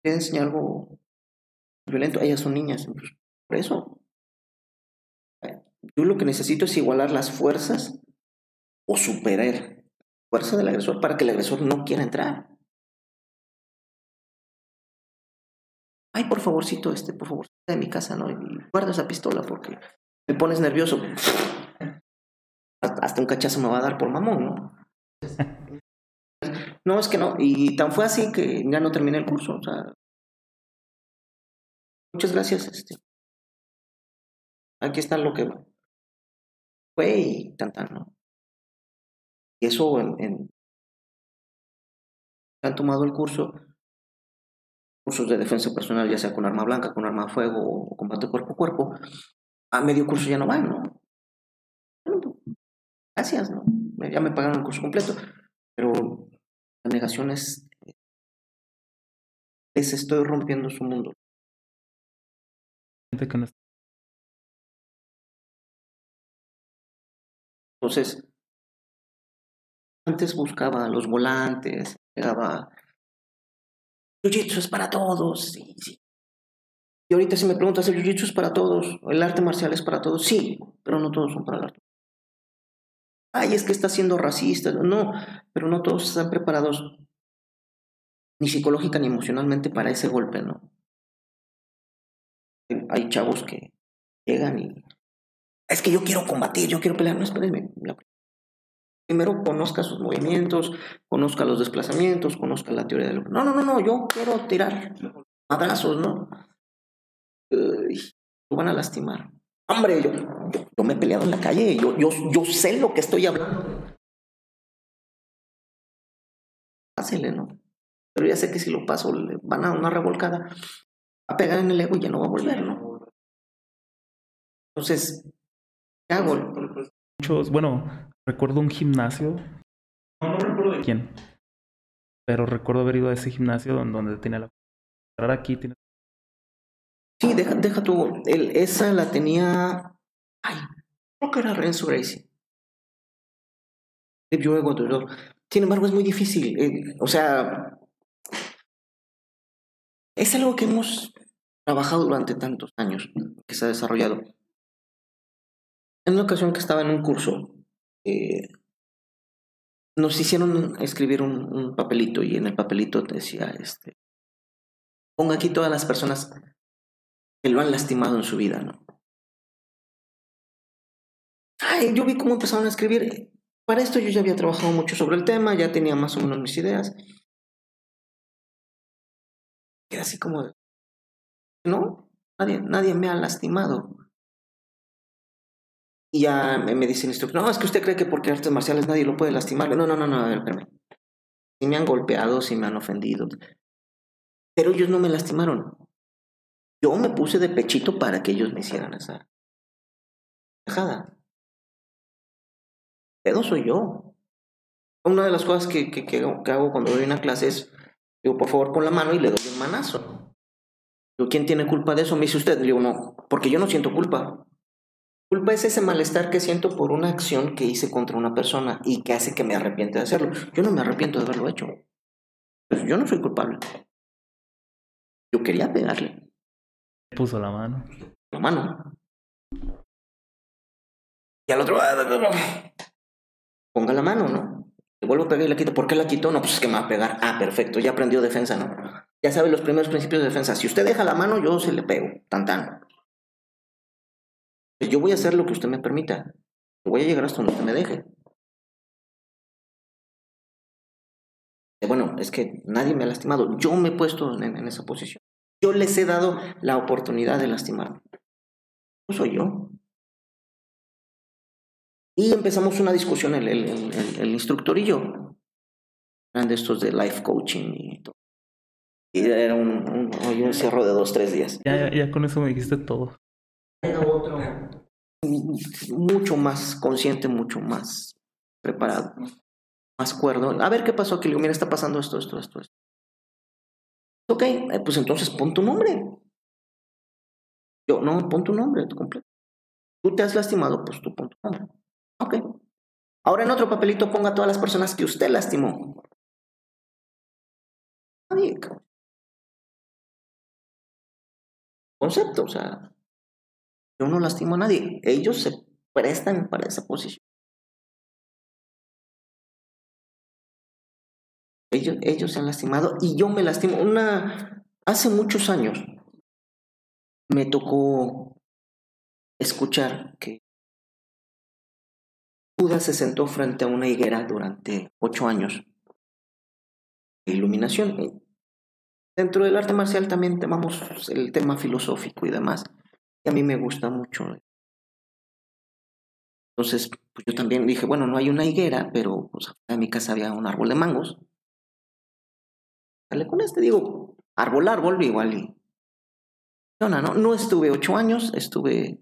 quiera enseñar algo violento, ellas son niñas, por eso. Yo lo que necesito es igualar las fuerzas o superar la fuerza del agresor para que el agresor no quiera entrar. Ay, por favorcito, este, por favor, de mi casa, ¿no? Y guarda esa pistola porque me pones nervioso. Hasta un cachazo me va a dar por mamón, ¿no? [LAUGHS] No, es que no. Y tan fue así que ya no terminé el curso. O sea, muchas gracias. Este. Aquí está lo que fue y tan tan, ¿no? Y eso en, en han tomado el curso, cursos de defensa personal, ya sea con arma blanca, con arma de fuego o combate cuerpo a cuerpo, a medio curso ya no van, ¿no? gracias, ¿no? Ya me pagaron el curso completo, pero la negación es, les estoy rompiendo su mundo. Entonces, antes buscaba los volantes, llegaba, Jiu-Jitsu es para todos, sí, sí. Y ahorita si me preguntas, ¿el Jiu-Jitsu es para todos? ¿El arte marcial es para todos? Sí, pero no todos son para el arte. Ay, es que está siendo racista. No, pero no todos están preparados ni psicológica ni emocionalmente para ese golpe, ¿no? Hay chavos que llegan y... Es que yo quiero combatir, yo quiero pelear. No, espérenme. Primero conozca sus movimientos, conozca los desplazamientos, conozca la teoría del... No, no, no, no, yo quiero tirar madrazos, ¿no? lo van a lastimar. Hombre, yo, yo, me he peleado en la calle, yo, yo, yo sé lo que estoy hablando. Pásele, ¿no? Pero ya sé que si lo paso, le van a una revolcada, a pegar en el ego y ya no va a volver, ¿no? Entonces, ¿qué hago? Muchos, bueno, recuerdo un gimnasio. No, no recuerdo de quién. Pero recuerdo haber ido a ese gimnasio donde tenía la. Ahora aquí tiene Sí, deja, deja tú. El, esa la tenía. Ay, creo que era Renzo Gracie. Sin embargo, es muy difícil. Eh, o sea, es algo que hemos trabajado durante tantos años, que se ha desarrollado. En una ocasión que estaba en un curso, eh, nos hicieron escribir un, papelito y en el papelito decía, este, ponga aquí todas las personas que lo han lastimado en su vida, ¿no? Ay, yo vi cómo empezaron a escribir. Para esto yo ya había trabajado mucho sobre el tema, ya tenía más o menos mis ideas. Era así como, no, nadie, nadie me ha lastimado. Y ya me, dice el instructor, no, es que usted cree que porque artes marciales nadie lo puede lastimar. No, no, no, no, espérame. Si me han golpeado, si me han ofendido. Pero ellos no me lastimaron. Yo me puse de pechito para que ellos me hicieran esa dejada. Pedo soy yo. Una de las cosas que, que, que, hago cuando doy una clase es, digo, por favor, con la mano y le doy un manazo. Digo, ¿quién tiene culpa de eso? Me dice usted. Digo, no, porque yo no siento culpa. Culpa es ese malestar que siento por una acción que hice contra una persona y que hace que me arrepiente de hacerlo. Yo no me arrepiento de haberlo hecho. Pues yo no soy culpable. Yo quería pegarle. Puso la mano. La mano. Y al otro, ponga la mano, ¿no? Le vuelvo a pegar y la quito. ¿Por qué la quitó? No, pues es que me va a pegar. Ah, perfecto, ya aprendió defensa, ¿no? Ya sabe los primeros principios de defensa. Si usted deja la mano, yo se le pego. Tan tan. Pues yo voy a hacer lo que usted me permita. voy a llegar hasta donde usted me deje. Bueno, es que nadie me ha lastimado. Yo me he puesto en esa posición. Yo les he dado la oportunidad de lastimarme. No soy yo. Y empezamos una discusión el, el, instructor y yo. Eran de estos de life coaching y todo. Y era un, un, un cierro de dos, tres días. Ya, ya, con eso me dijiste todo. Era otro mucho más consciente, mucho más preparado, más cuerdo. A ver qué pasó aquí. Le digo, mira, está pasando esto, esto, esto, esto. Ok, eh, pues entonces pon tu nombre. Yo, no, pon tu nombre tu completo. Tú te has lastimado, pues tú pon tu nombre. Ok. Ahora en otro papelito ponga a todas las personas que usted lastimó. Nadie, Concepto, o sea, yo no lastimo a nadie. Ellos se prestan para esa posición. Ellos, ellos se han lastimado y yo me lastimo. Una, hace muchos años me tocó escuchar que Buda se sentó frente a una higuera durante ocho años iluminación. Dentro del arte marcial también tenemos el tema filosófico y demás. A mí me gusta mucho. Entonces, pues yo también dije, bueno, no hay una higuera, pero pues en mi casa había un árbol de mangos. Dale con este, digo, árbol, árbol, igual y... No, no, no, estuve ocho años, estuve...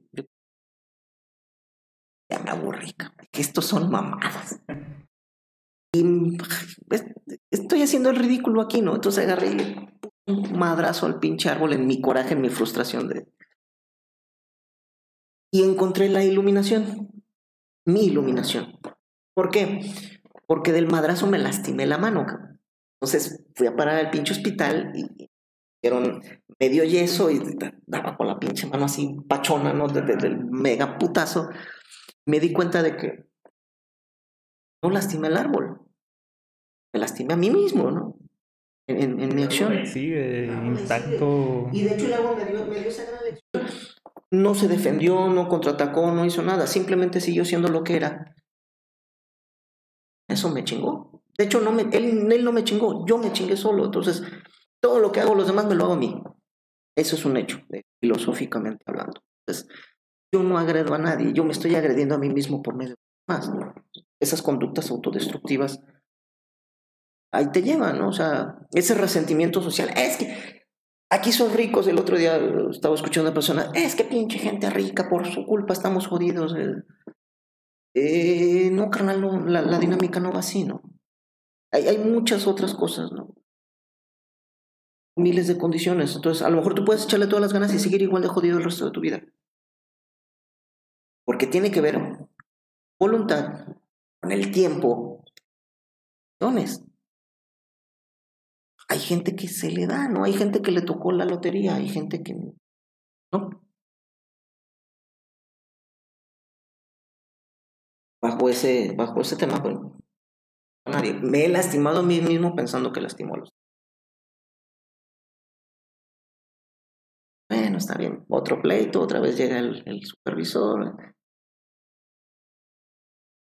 Ya me aburrí, que estos son mamadas. Y estoy haciendo el ridículo aquí, ¿no? Entonces agarré un madrazo al pinche árbol en mi coraje, en mi frustración de... Y encontré la iluminación, mi iluminación. ¿Por qué? Porque del madrazo me lastimé la mano. Entonces fui a parar al pinche hospital y dieron medio yeso y daba con la pinche mano así pachona, ¿no? Desde el mega putazo. Me di cuenta de que no lastimé el árbol. Me lastimé a mí mismo, ¿no? En, en, mi acción. Sigue intacto. Y de hecho el árbol me dio, me dio esa gran lección. No se defendió, no contraatacó, no hizo nada. Simplemente siguió siendo lo que era. Eso me chingó. De hecho, no me, él, no me chingó, yo me chingué solo. Entonces, todo lo que hago los demás me lo hago a mí. Eso es un hecho, filosóficamente hablando. Entonces, yo no agredo a nadie, yo me estoy agrediendo a mí mismo por medio de más. Esas conductas autodestructivas ahí te llevan, ¿no? O sea, ese resentimiento social. Es que aquí son ricos. El otro día estaba escuchando a una persona, es que pinche gente rica, por su culpa estamos jodidos. Eh, no, carnal, la, la dinámica no va así, ¿no? Hay, muchas otras cosas, ¿no? Miles de condiciones. Entonces, a lo mejor tú puedes echarle todas las ganas y seguir igual de jodido el resto de tu vida. Porque tiene que ver voluntad con el tiempo. Hay gente que se le da, ¿no? Hay gente que le tocó la lotería, hay gente que no. Bajo ese, bajo ese tema, pues, nadie. Me he lastimado a mí mismo pensando que lastimo a los. Bueno, está bien. Otro pleito, otra vez llega el, supervisor.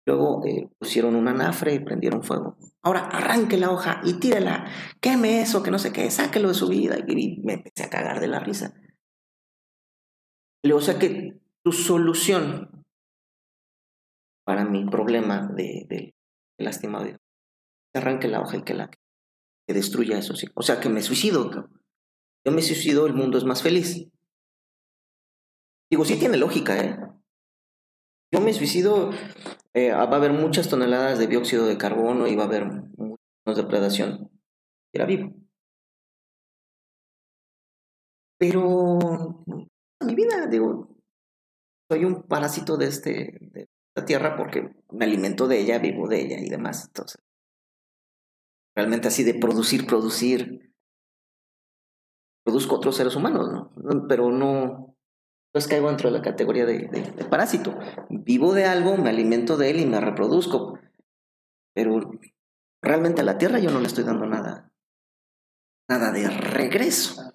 Luego eh, pusieron un anafre y prendieron fuego. Ahora arranque la hoja y tírela. Queme eso, que no sé qué, sáquelo de su vida. Y me empecé a cagar de la risa. O sea que tu solución para mi problema de, de, de lastimado arranque la hoja y que la que destruya eso. Sí. O sea, que me suicido. Yo me suicido, el mundo es más feliz. Digo, sí tiene lógica, ¿eh? Yo me suicido, eh, va a haber muchas toneladas de dióxido de carbono y va a haber mucha depredación. Era vivo. Pero mi vida, digo, soy un parásito de, este, de esta tierra porque me alimento de ella, vivo de ella y demás. Entonces, realmente así de producir, producir. Produzco otros seres humanos, ¿no? Pero no, pues caigo dentro de la categoría de, de, parásito. Vivo de algo, me alimento de él y me reproduzco. Pero realmente a la Tierra yo no le estoy dando nada, nada de regreso.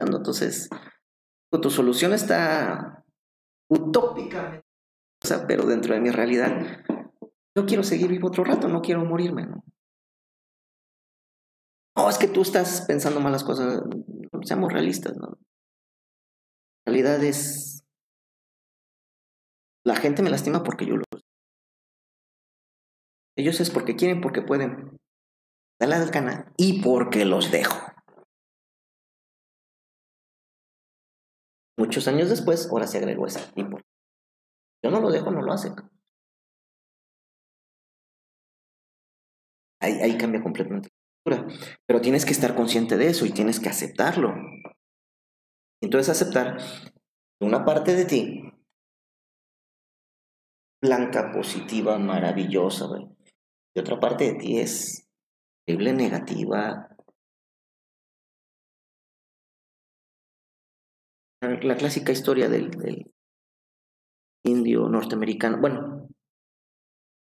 Entonces, tu solución está utópicamente, o sea, pero dentro de mi realidad yo quiero seguir vivo otro rato, no quiero morirme. No, es que tú estás pensando malas cosas. Seamos realistas, ¿no? Realidad es. La gente me lastima porque yo lo. Ellos es porque quieren, porque pueden. Dale al canal y porque los dejo. Muchos años después, ahora se agregó. Y por... Yo no lo dejo, no lo hacen. ahí, cambia completamente la cultura. Pero tienes que estar consciente de eso y tienes que aceptarlo. Entonces aceptar una parte de ti, blanca, positiva, maravillosa, y otra parte de ti es terrible, negativa. La clásica historia del, indio norteamericano, bueno,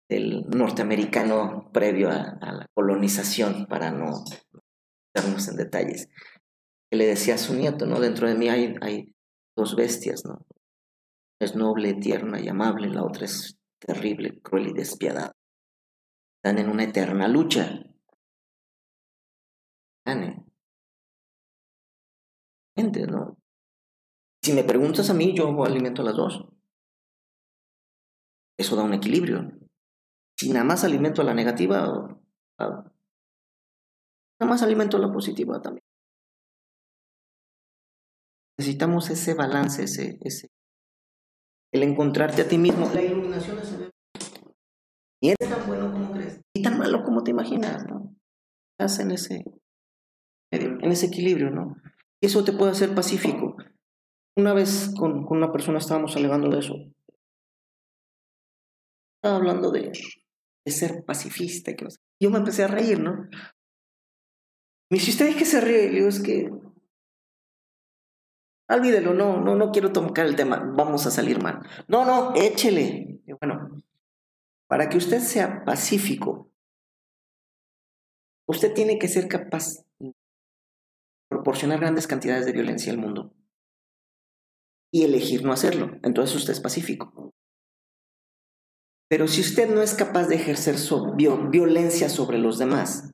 del norteamericano previo a, la colonización, para no darnos en detalles, que le decía a su nieto, ¿no? Dentro de mí hay, hay dos bestias, ¿no? Es noble, tierna y amable, la otra es terrible, cruel y despiadada. Están en una eterna lucha. gane. ¿no? Si me preguntas a mí, yo alimento a las dos. Eso da un equilibrio. Si nada más alimento a la negativa, nada más alimento a la positiva también. Necesitamos ese balance, ese, ese, el encontrarte a ti mismo. La iluminación es el... Y eres tan bueno como crees, y tan malo como te imaginas, ¿no? Estás en ese, en ese equilibrio, ¿no? Y eso te puede hacer pacífico. Una vez con, con una persona estábamos alegando de eso. Estaba hablando de, de ser pacifista. Que Yo me empecé a reír, ¿no? Me dice, ¿usted es que se ríe? Y yo, es que Olvídelo, no, no, no quiero tocar el tema, vamos a salir mal. No, no, échele. bueno, para que usted sea pacífico, usted tiene que ser capaz de proporcionar grandes cantidades de violencia al mundo y elegir no hacerlo. Entonces usted es pacífico. Pero si usted no es capaz de ejercer violencia sobre los demás,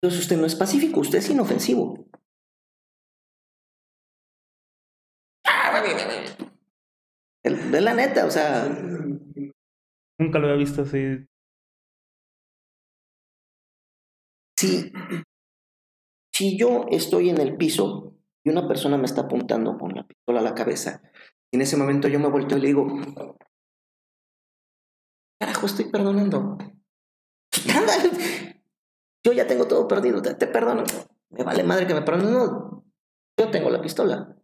entonces usted no es pacífico, usted es inofensivo. De la neta, o sea. Nunca lo había visto así. Si, si yo estoy en el piso y una persona me está apuntando con la pistola a la cabeza, y en ese momento yo me volteo y le digo, carajo, estoy perdonando. Yo ya tengo todo perdido, te, te perdono. Me vale madre que me perdonen. No, yo tengo la pistola.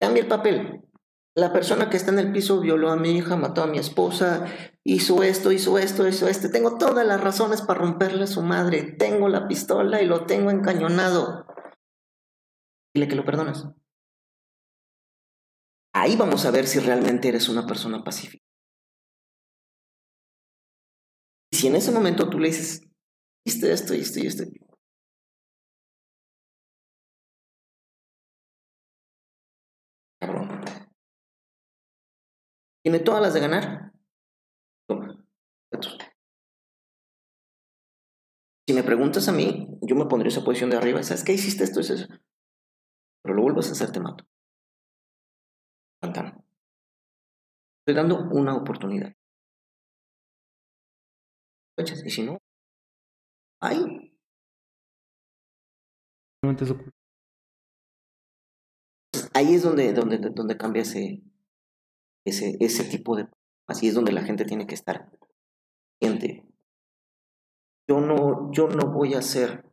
Cambia el papel. La persona que está en el piso violó a mi hija, mató a mi esposa, hizo esto, hizo esto, hizo esto. Tengo todas las razones para romperle a su madre. Tengo la pistola y lo tengo encañonado. Dile que lo perdonas. Ahí vamos a ver si realmente eres una persona pacífica. Y si en ese momento tú le dices, hiciste esto y esto esto, Tiene todas las de ganar. Si me preguntas a mí, yo me pondría esa posición de arriba. ¿Sabes qué hiciste esto? Es eso. Pero lo vuelvas a hacer, te mato. Estoy dando una oportunidad. Y si no, ahí. Ahí es donde, donde, donde cambia ese, ese, ese tipo de... Así es donde la gente tiene que estar. Gente, yo no, yo no voy a hacer,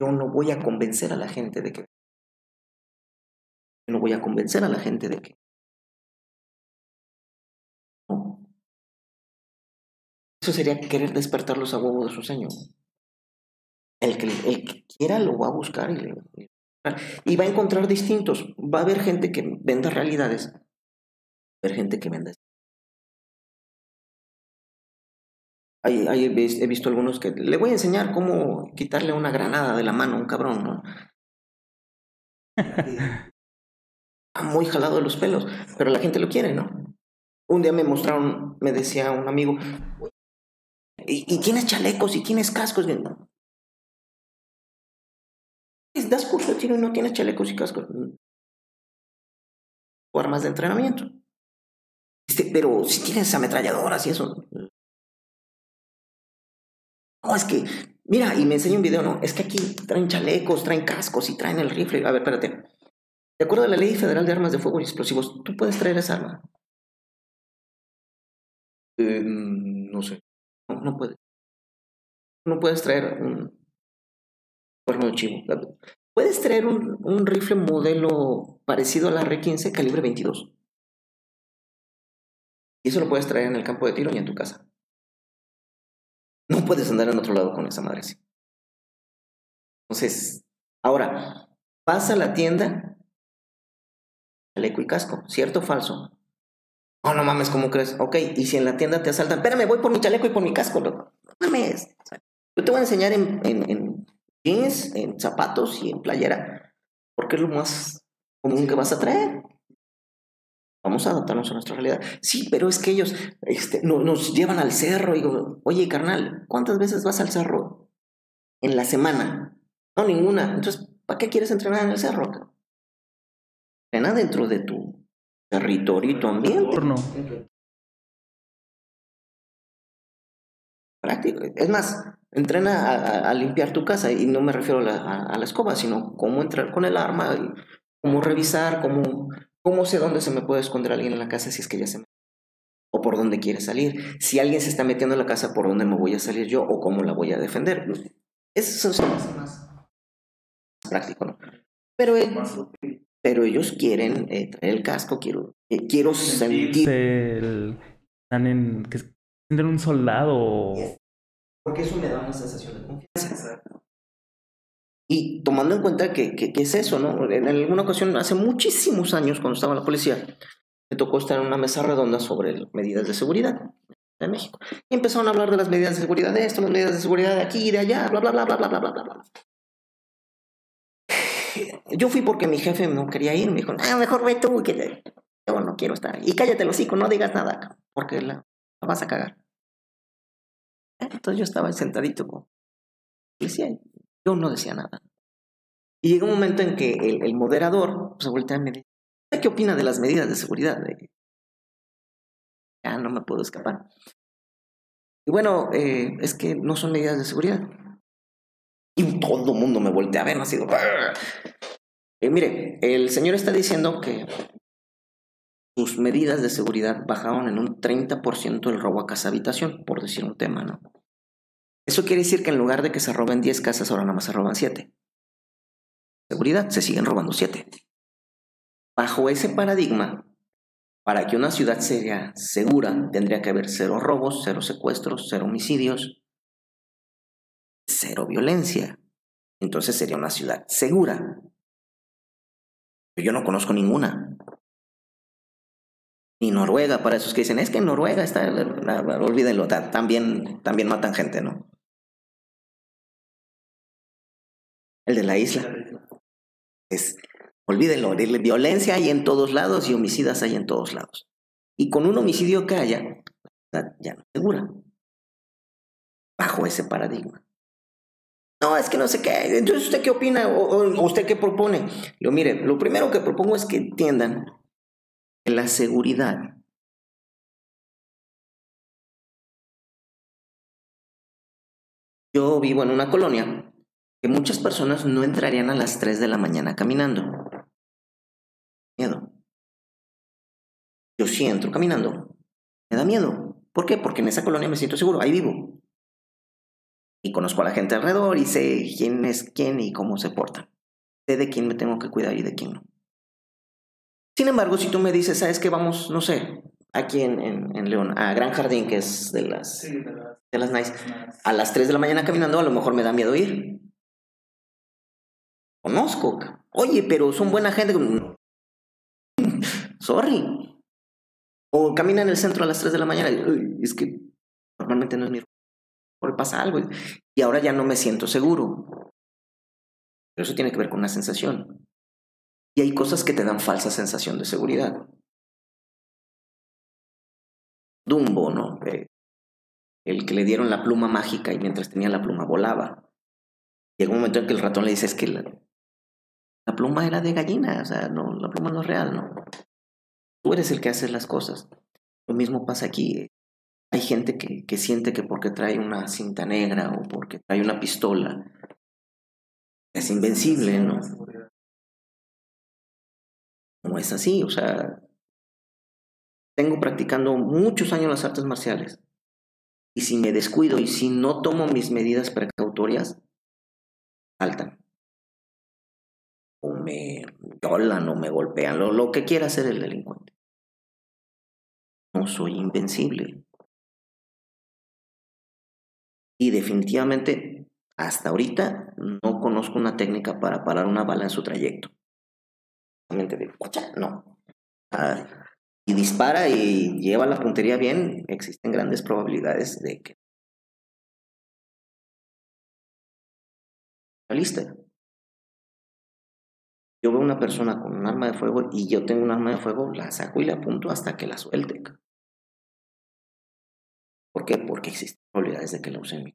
yo no voy a convencer a la gente de que... Yo no voy a convencer a la gente de que... Eso sería querer despertarlos a huevo de su sueño. El que, el que quiera lo va a buscar y, y va a encontrar distintos. Va a haber gente que venda realidades ver gente que vende. Ahí, ahí he visto algunos que le voy a enseñar cómo quitarle una granada de la mano a un cabrón, ¿no? Muy jalado de los pelos, pero la gente lo quiere, ¿no? Un día me mostraron, me decía un amigo, ¿y, tienes chalecos y tienes cascos? Das curso de tiro y no tienes chalecos y cascos. O armas de entrenamiento. Este, pero si tienes ametralladoras y eso. No, es que, mira, y me enseña un video, no, es que aquí traen chalecos, traen cascos y traen el rifle. A ver, espérate. De acuerdo a la Ley Federal de Armas de Fuego y Explosivos, ¿tú puedes traer esa arma? Eh, no sé. No, no puedes. No puedes traer un cuerno de chivo. Puedes traer un, un rifle modelo parecido a la R-15 calibre 22. Y eso lo puedes traer en el campo de tiro y en tu casa. No puedes andar en otro lado con esa madre. Entonces, ahora, vas a la tienda, chaleco y casco, ¿cierto o falso? Oh, no mames, ¿cómo crees? Ok, y si en la tienda te asaltan, espérame, voy por mi chaleco y por mi casco, loco. No mames. Yo te voy a enseñar en, en, en jeans, en zapatos y en playera, porque es lo más común que vas a traer. Vamos a adaptarnos a nuestra realidad. Sí, pero es que ellos este, nos llevan al cerro y digo, oye, carnal, ¿cuántas veces vas al cerro? en la semana. No, ninguna. Entonces, ¿para qué quieres entrenar en el cerro? Entrena dentro de tu territorio y tu ambiente. Práctico. Es más, entrena a, limpiar tu casa y no me refiero a la, escoba, sino cómo entrar con el arma, cómo revisar, cómo, cómo sé dónde se me puede esconder alguien en la casa si es que ya se me o por dónde quiere salir. Si alguien se está metiendo en la casa, ¿por dónde me voy a salir yo o cómo la voy a defender? Eso es más, práctico, ¿no? Pero, pero ellos quieren eh, traer el casco, quiero, eh, quiero sentir... están en... que un soldado. Porque eso me da una sensación de confianza. Y tomando en cuenta que, que, es eso, ¿no? En alguna ocasión, hace muchísimos años, cuando estaba en la policía, me tocó estar en una mesa redonda sobre medidas de seguridad en México. Y empezaron a hablar de las medidas de seguridad de esto, las medidas de seguridad de aquí de allá, bla, bla, bla, bla, bla, bla, bla, bla. [SIGHS] Yo fui porque mi jefe no quería ir, me dijo, ah, mejor ve tú, que yo no quiero estar. Y cállate, los hocico, no digas nada, porque la, vas a cagar. Entonces yo estaba sentadito con decía, yo no decía nada. Y llega un momento en que el, moderador se voltea y me dice, ¿qué opina de las medidas de seguridad? Ya no me puedo escapar. Y bueno, eh, es que no son medidas de seguridad. Y todo el mundo me voltea a ver, así. Eh, mire, el señor está diciendo que sus medidas de seguridad bajaron en un 30% el robo a casa habitación, por decir un tema, ¿no? Eso quiere decir que en lugar de que se roben 10 casas, ahora nada más se roban 7. Seguridad, se siguen robando 7. Bajo ese paradigma, para que una ciudad sea segura, tendría que haber cero robos, cero secuestros, cero homicidios, cero violencia. Entonces sería una ciudad segura. Yo no conozco ninguna. Ni Noruega, para esos que dicen, es que en Noruega está, olvídenlo, también, también matan gente, ¿no? El de la isla. Es, olvídenlo, violencia hay en todos lados y homicidas hay en todos lados. Y con un homicidio que haya, ya no es segura. Bajo ese paradigma. No, es que no sé qué. Entonces, ¿usted qué opina? ¿O, usted qué propone? Yo, mire, lo primero que propongo es que entiendan que la seguridad Yo vivo en una colonia que muchas personas no entrarían a las 3 de la mañana caminando. Miedo. Yo sí entro caminando. Me da miedo. ¿Por qué? Porque en esa colonia me siento seguro. Ahí vivo. Y conozco a la gente alrededor y sé quién es quién y cómo se portan. Sé de quién me tengo que cuidar y de quién no. Sin embargo, si tú me dices, ¿sabes qué? Vamos, no sé, aquí en, en, León, a Gran Jardín, que es de las, de las nice, a las 3 de la mañana caminando, a lo mejor me da miedo ir conozco. Oye, pero son buena gente. Sorry. O camina en el centro a las 3 de la mañana. es que normalmente no es mi Por pasa algo. Y ahora ya no me siento seguro. Pero eso tiene que ver con una sensación. Y hay cosas que te dan falsa sensación de seguridad. Dumbo, ¿no? Eh, el que le dieron la pluma mágica y mientras tenía la pluma volaba. Llega un momento en que el ratón le dice es que la pluma era de gallina, o sea, no, la pluma no es real, ¿no? Tú eres el que hace las cosas. Lo mismo pasa aquí. Hay gente que, siente que porque trae una cinta negra o porque trae una pistola es invencible, ¿no? No es así, o sea, tengo practicando muchos años las artes marciales. Y si me descuido y si no tomo mis medidas precautorias, saltan me violan o me golpean, lo, lo que quiera hacer el delincuente. No soy invencible. Y definitivamente, hasta ahorita, no conozco una técnica para parar una bala en su trayecto. De, no. Ah, y dispara y lleva la puntería bien, existen grandes probabilidades de que... Lista yo veo una persona con un arma de fuego y yo tengo un arma de fuego, la saco y la apunto hasta que la suelte. ¿Por qué? Porque existen probabilidades de que la use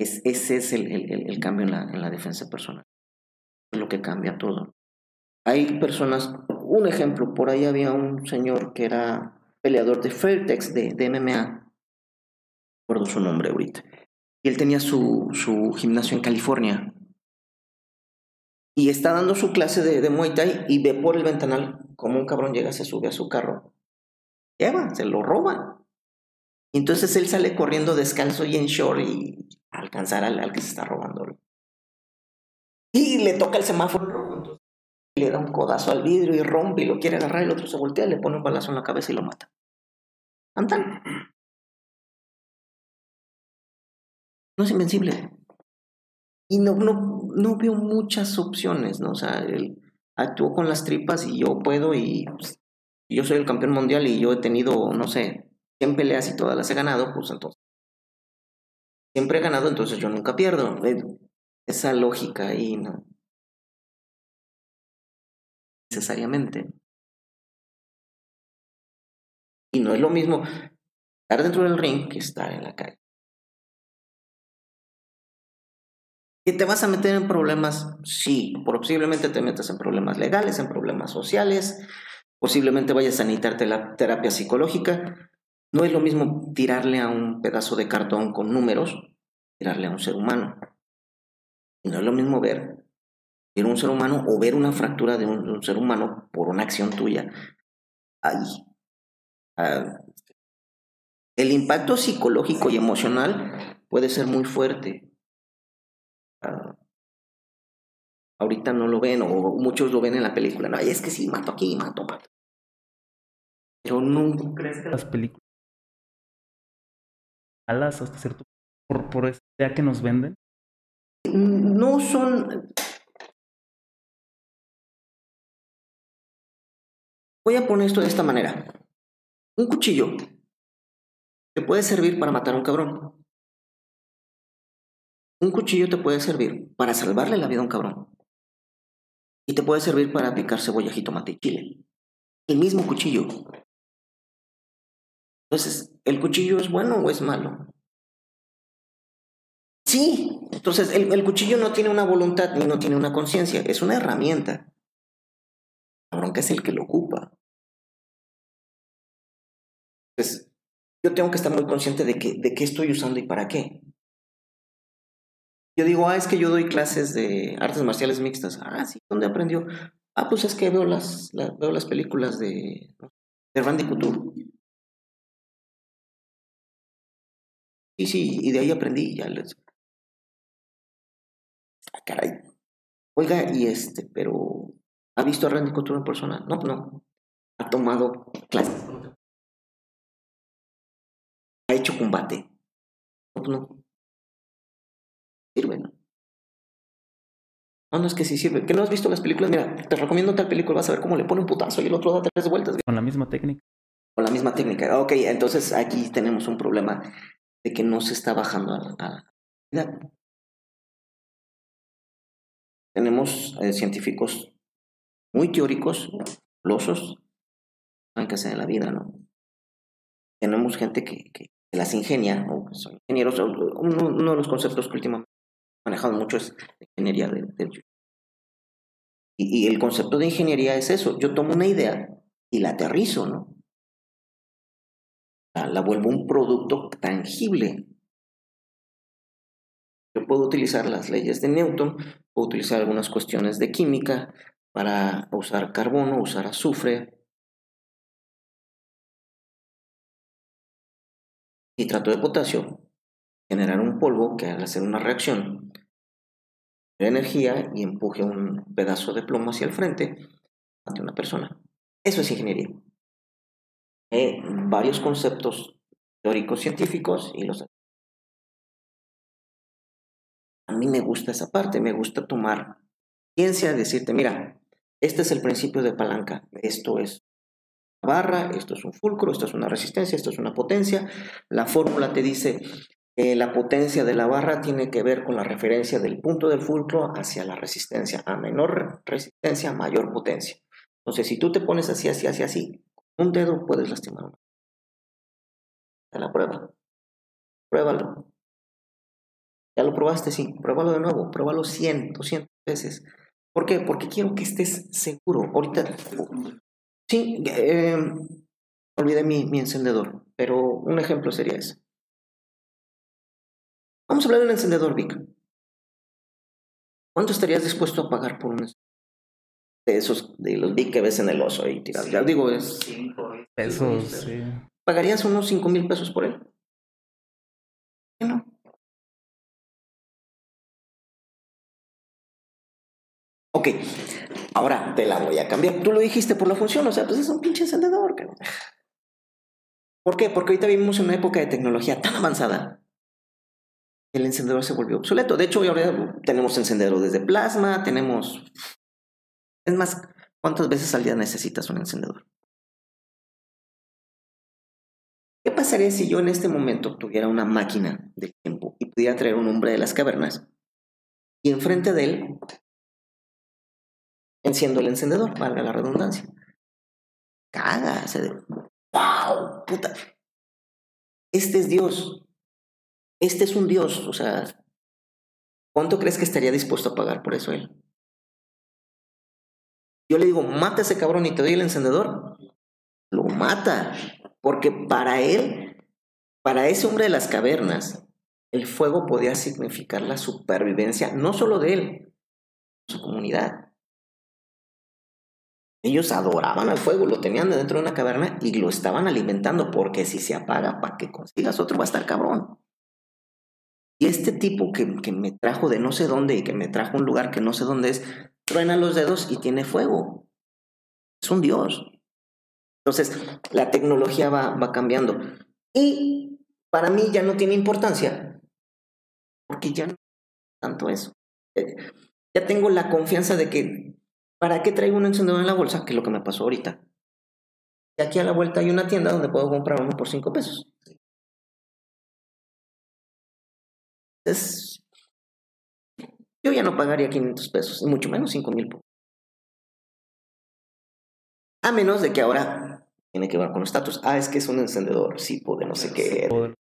Es, ese es el, el, el cambio en la, en la defensa personal. Es lo que cambia todo. Hay personas, un ejemplo, por ahí había un señor que era peleador de Fairtex, de, de MMA, recuerdo su nombre ahorita, y él tenía su, su gimnasio en California, y está dando su clase de, de, Muay Thai y ve por el ventanal como un cabrón llega, se sube a su carro, lleva, se lo roban. Y entonces él sale corriendo descalzo y en short y alcanzar al, que se está robando. Y le toca el semáforo le da un codazo al vidrio y rompe y lo quiere agarrar el otro se voltea, le pone un balazo en la cabeza y lo mata. Antan. No es invencible. Y no, no, no veo muchas opciones, ¿no? O sea, él actuó con las tripas y yo puedo y pues, yo soy el campeón mundial y yo he tenido, no sé, 100 peleas y todas las he ganado, pues entonces. Siempre he ganado, entonces yo nunca pierdo. Esa lógica ahí, ¿no? necesariamente. Y no es lo mismo estar dentro del ring que estar en la calle. ¿Que te vas a meter en problemas? Sí, posiblemente te metas en problemas legales, en problemas sociales, posiblemente vayas a necesitar terapia psicológica. No es lo mismo tirarle a un pedazo de cartón con números, tirarle a un ser humano. No es lo mismo ver ver un ser humano o ver una fractura de un, ser humano por una acción tuya. Ahí. El impacto psicológico y emocional puede ser muy fuerte. Uh, ahorita no lo ven, o muchos lo ven en la película. No, es que sí, mato aquí, mato, mato. Pero no. ¿Crees que las películas alas hasta cierto por, por esa idea que nos venden? No son. Voy a poner esto de esta manera. Un cuchillo te puede servir para matar a un cabrón. Un cuchillo te puede servir para salvarle la vida a un cabrón. Y te puede servir para picar cebolla, jitomate y chile. El mismo cuchillo. Entonces, ¿el cuchillo es bueno o es malo? Sí. Entonces, el, cuchillo no tiene una voluntad ni no tiene una conciencia. Es una herramienta cabrón que es el que lo ocupa. Entonces, yo tengo que estar muy consciente de, que, de qué estoy usando y para qué. Yo digo, ah, es que yo doy clases de artes marciales mixtas. Ah, sí, ¿dónde aprendió? Ah, pues es que veo las, la, veo las películas de, Randy Couture. Sí, sí, y de ahí aprendí. Ya les... Ah, caray. Oiga, y este, pero ¿Ha visto a Randy Couture en persona? No, no. Ha tomado clases. Ha hecho combate. No, no. Sirve, ¿no? No, no es que sí sirve. ¿Que no has visto las películas? Mira, te recomiendo tal película, vas a ver cómo le pone un putazo y el otro da tres vueltas. Con la misma técnica. Con la misma técnica. Ok, entonces aquí tenemos un problema de que no se está bajando a la... Tenemos eh, científicos muy teóricos, losos, saben qué hacer en la vida, ¿no? Tenemos gente que, que las ingenia, o son ingenieros. Uno, uno, de los conceptos que últimamente manejado mucho es ingeniería del y, y el concepto de ingeniería es eso. Yo tomo una idea y la aterrizo, ¿no? La, la vuelvo un producto tangible. Yo puedo utilizar las leyes de Newton, puedo utilizar algunas cuestiones de química, para usar carbono, usar azufre, nitrato de potasio, generar un polvo que al hacer una reacción de energía y empuje un pedazo de plomo hacia el frente ante una persona. Eso es ingeniería. Hay varios conceptos teóricos científicos y los... A mí me gusta esa parte, me gusta tomar ciencia, decirte, mira, este es el principio de palanca. Esto es barra, esto es un fulcro, esto es una resistencia, esto es una potencia. La fórmula te dice que la potencia de la barra tiene que ver con la referencia del punto del fulcro hacia la resistencia. A menor resistencia, mayor potencia. Entonces, si tú te pones así, así, así, así, un dedo puedes lastimar. A la prueba. Pruébalo. Ya lo probaste, sí. Pruébalo de nuevo. Pruébalo 100, 200 veces. ¿Por qué? Porque quiero que estés seguro. Ahorita. Sí, eh, olvidé mi, mi encendedor, pero un ejemplo sería ese. Vamos a hablar de un encendedor Vic. ¿Cuánto estarías dispuesto a pagar por un encendedor? De esos, de los Vic que ves en el oso ahí tirados. Ya digo, es. Pesos, sí. ¿Pagarías unos 5 mil pesos por él? ¿Qué no? Ok, ahora te la voy a cambiar. Tú lo dijiste por la función, o sea, pues es un pinche encendedor. cabrón. ¿Por qué? Porque ahorita vivimos en una época de tecnología tan avanzada el encendedor se volvió obsoleto. De hecho, hoy ahora tenemos encendedor desde plasma, tenemos... Es más, ¿cuántas veces al día necesitas un encendedor? ¿Qué pasaría si yo en este momento tuviera una máquina del tiempo y pudiera traer un hombre de las cavernas y enfrente de él enciendo el encendedor, valga la redundancia? Caga, se de... ¡Wow! Puta. Este es Dios. Este es un Dios. O sea, ¿cuánto crees que estaría dispuesto a pagar por eso él? Yo le digo, mata a ese cabrón y te doy el encendedor. Lo mata. Porque para él, para ese hombre de las cavernas, el fuego podía significar la supervivencia, no solo de él, su comunidad. Ellos adoraban al fuego, lo tenían dentro de una caverna y lo estaban alimentando, porque si se apaga, para que consigas otro va a estar cabrón. Y este tipo que, que, me trajo de no sé dónde y que me trajo un lugar que no sé dónde es, truena los dedos y tiene fuego. Es un dios. Entonces, la tecnología va, va cambiando. Y para mí ya no tiene importancia, porque ya no tanto eso. Ya tengo la confianza de que, ¿para qué traigo un encendedor en la bolsa? Que es lo que me pasó ahorita. Y aquí a la vuelta hay una tienda donde puedo comprar uno por 5 pesos. Es, yo ya no pagaría 500 pesos, y mucho menos 5 mil. A menos de que ahora tiene que ver con los estatus. Ah, es que es un encendedor, sí, de no sé qué. Wow.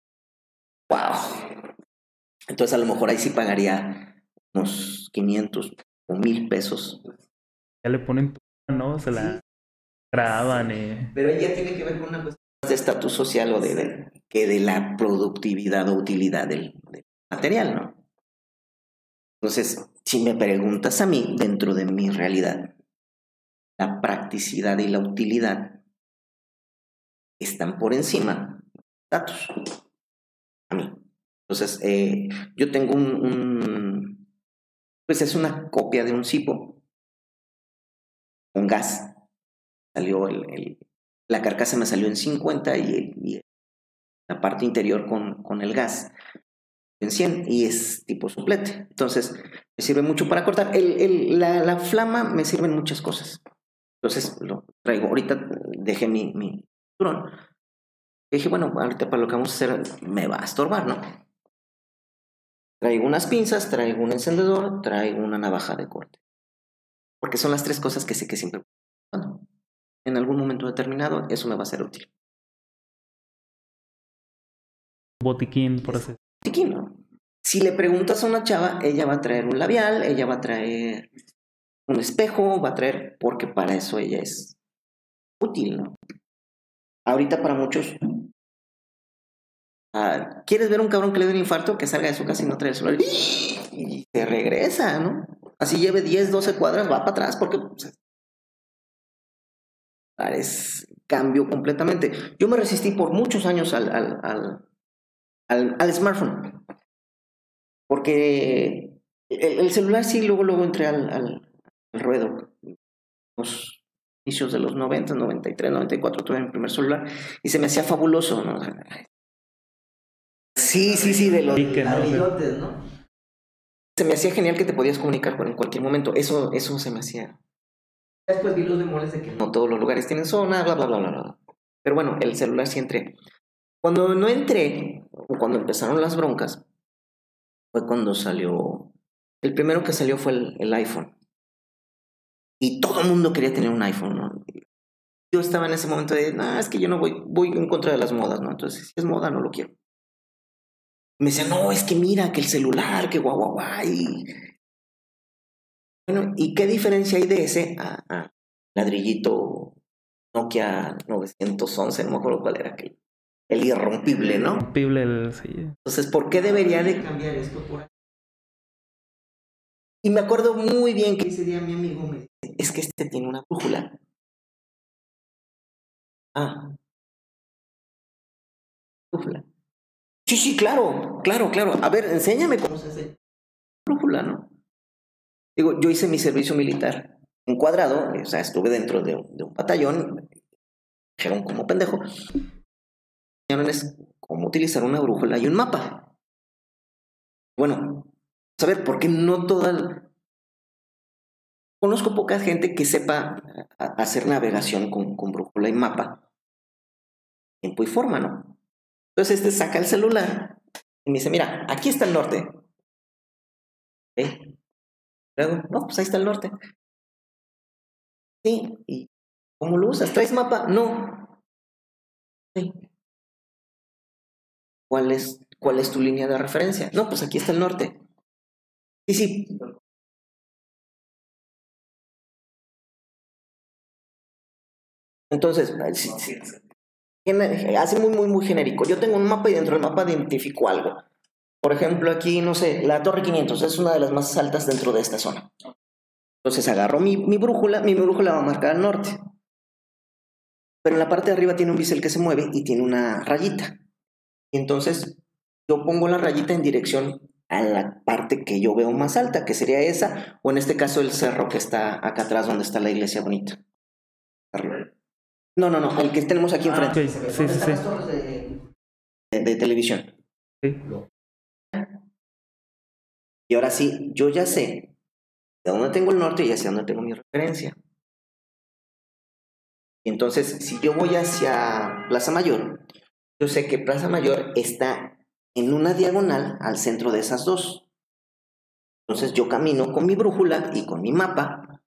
Entonces a lo mejor ahí sí pagaría unos 500 o 1000 pesos. Ya le ponen, ¿no? Se la graban. Eh. Pero ahí ya tiene que ver con una cuestión de estatus social o de, de, que de la productividad o utilidad del, del material, ¿no? Entonces, si me preguntas a mí, dentro de mi realidad, la practicidad y la utilidad están por encima de datos. A mí. Entonces, eh, yo tengo un, Pues es una copia de un cipo con gas. Salió el, el, La carcasa me salió en 50 y, y la parte interior con, con el gas en 100 y es tipo suplete. Entonces, me sirve mucho para cortar. El, el, la, la, flama me sirve en muchas cosas. Entonces, lo traigo. Ahorita dejé mi, mi. Y dije, bueno, ahorita para lo que vamos a hacer me va a estorbar, ¿no? Traigo unas pinzas, traigo un encendedor, traigo una navaja de corte. Porque son las tres cosas que sé que siempre... Bueno, en algún momento determinado eso me va a ser útil. Botiquín, por así Si le preguntas a una chava, ella va a traer un labial, ella va a traer un espejo, va a traer, porque para eso ella es útil, ¿no? Ahorita para muchos, uh, ¿quieres ver un cabrón que le dé un infarto? Que salga de su casa y no trae el celular y se regresa, ¿no? Así lleve 10, 12 cuadras, va para atrás porque es cambio completamente. Yo me resistí por muchos años al, al, al al, al smartphone. Porque el, el, celular sí, luego, luego entré al, al, al ruedo. Los inicios de los 90, 93, 94 tuve mi primer celular y se me hacía fabuloso, ¿no? Sí, sí, sí, de los ladrillotes, ¿no? Se me hacía genial que te podías comunicar con en cualquier momento. Eso, eso se me hacía. Después vi los demoles de que no todos los lugares tienen zona, bla, bla, bla, bla, bla. Pero bueno, el celular sí entré. Cuando no entré, cuando empezaron las broncas, fue cuando salió. El primero que salió fue el, iPhone. Y todo el mundo quería tener un iPhone. Yo estaba en ese momento de, no, es que yo no voy, voy en contra de las modas, ¿no? Entonces, si es moda, no lo quiero. Me decía, no, es que mira, que el celular, que guau, guau, guau. Bueno, ¿y qué diferencia hay de ese a, ladrillito Nokia 911? No me acuerdo cuál era aquel. El irrompible, ¿no? Irrompible, el, sí. Entonces, ¿por qué debería de cambiar esto por? Y me acuerdo muy bien que ese día mi amigo me dice, es que este tiene una brújula. Ah. Brújula. Sí, sí, claro, claro, claro. A ver, enséñame cómo se hace. Brújula, ¿no? Digo, yo hice mi servicio militar encuadrado, o sea, estuve dentro de, un batallón, dijeron como pendejo, es cómo utilizar una brújula y un mapa. Bueno, saber por qué no toda... Conozco poca gente que sepa hacer navegación con, con brújula y mapa. Tiempo y forma, ¿no? Entonces este saca el celular y me dice, mira, aquí está el norte. ¿Eh? Luego, no, pues ahí está el norte. Sí, ¿y cómo lo usas? ¿Traes mapa? No. Sí. ¿Cuál es, ¿Cuál es tu línea de referencia? No, pues aquí está el norte. Sí, sí. Entonces, hace muy, muy, muy genérico. Yo tengo un mapa y dentro del mapa identifico algo. Por ejemplo, aquí, no sé, la Torre 500 es una de las más altas dentro de esta zona. Entonces agarro mi, mi brújula, mi brújula va a marcar al norte. Pero en la parte de arriba tiene un bisel que se mueve y tiene una rayita. Entonces yo pongo la rayita en dirección a la parte que yo veo más alta, que sería esa, o en este caso el cerro que está acá atrás donde está la iglesia bonita. No, no, no, el que tenemos aquí enfrente. Ah, sí, sí, sí. De, de, televisión. Sí. Y ahora sí, yo ya sé de dónde tengo el norte y hacia dónde tengo mi referencia. Entonces, si yo voy hacia Plaza Mayor, yo sé que Plaza Mayor está en una diagonal al centro de esas dos. Entonces yo camino con mi brújula y con mi mapa,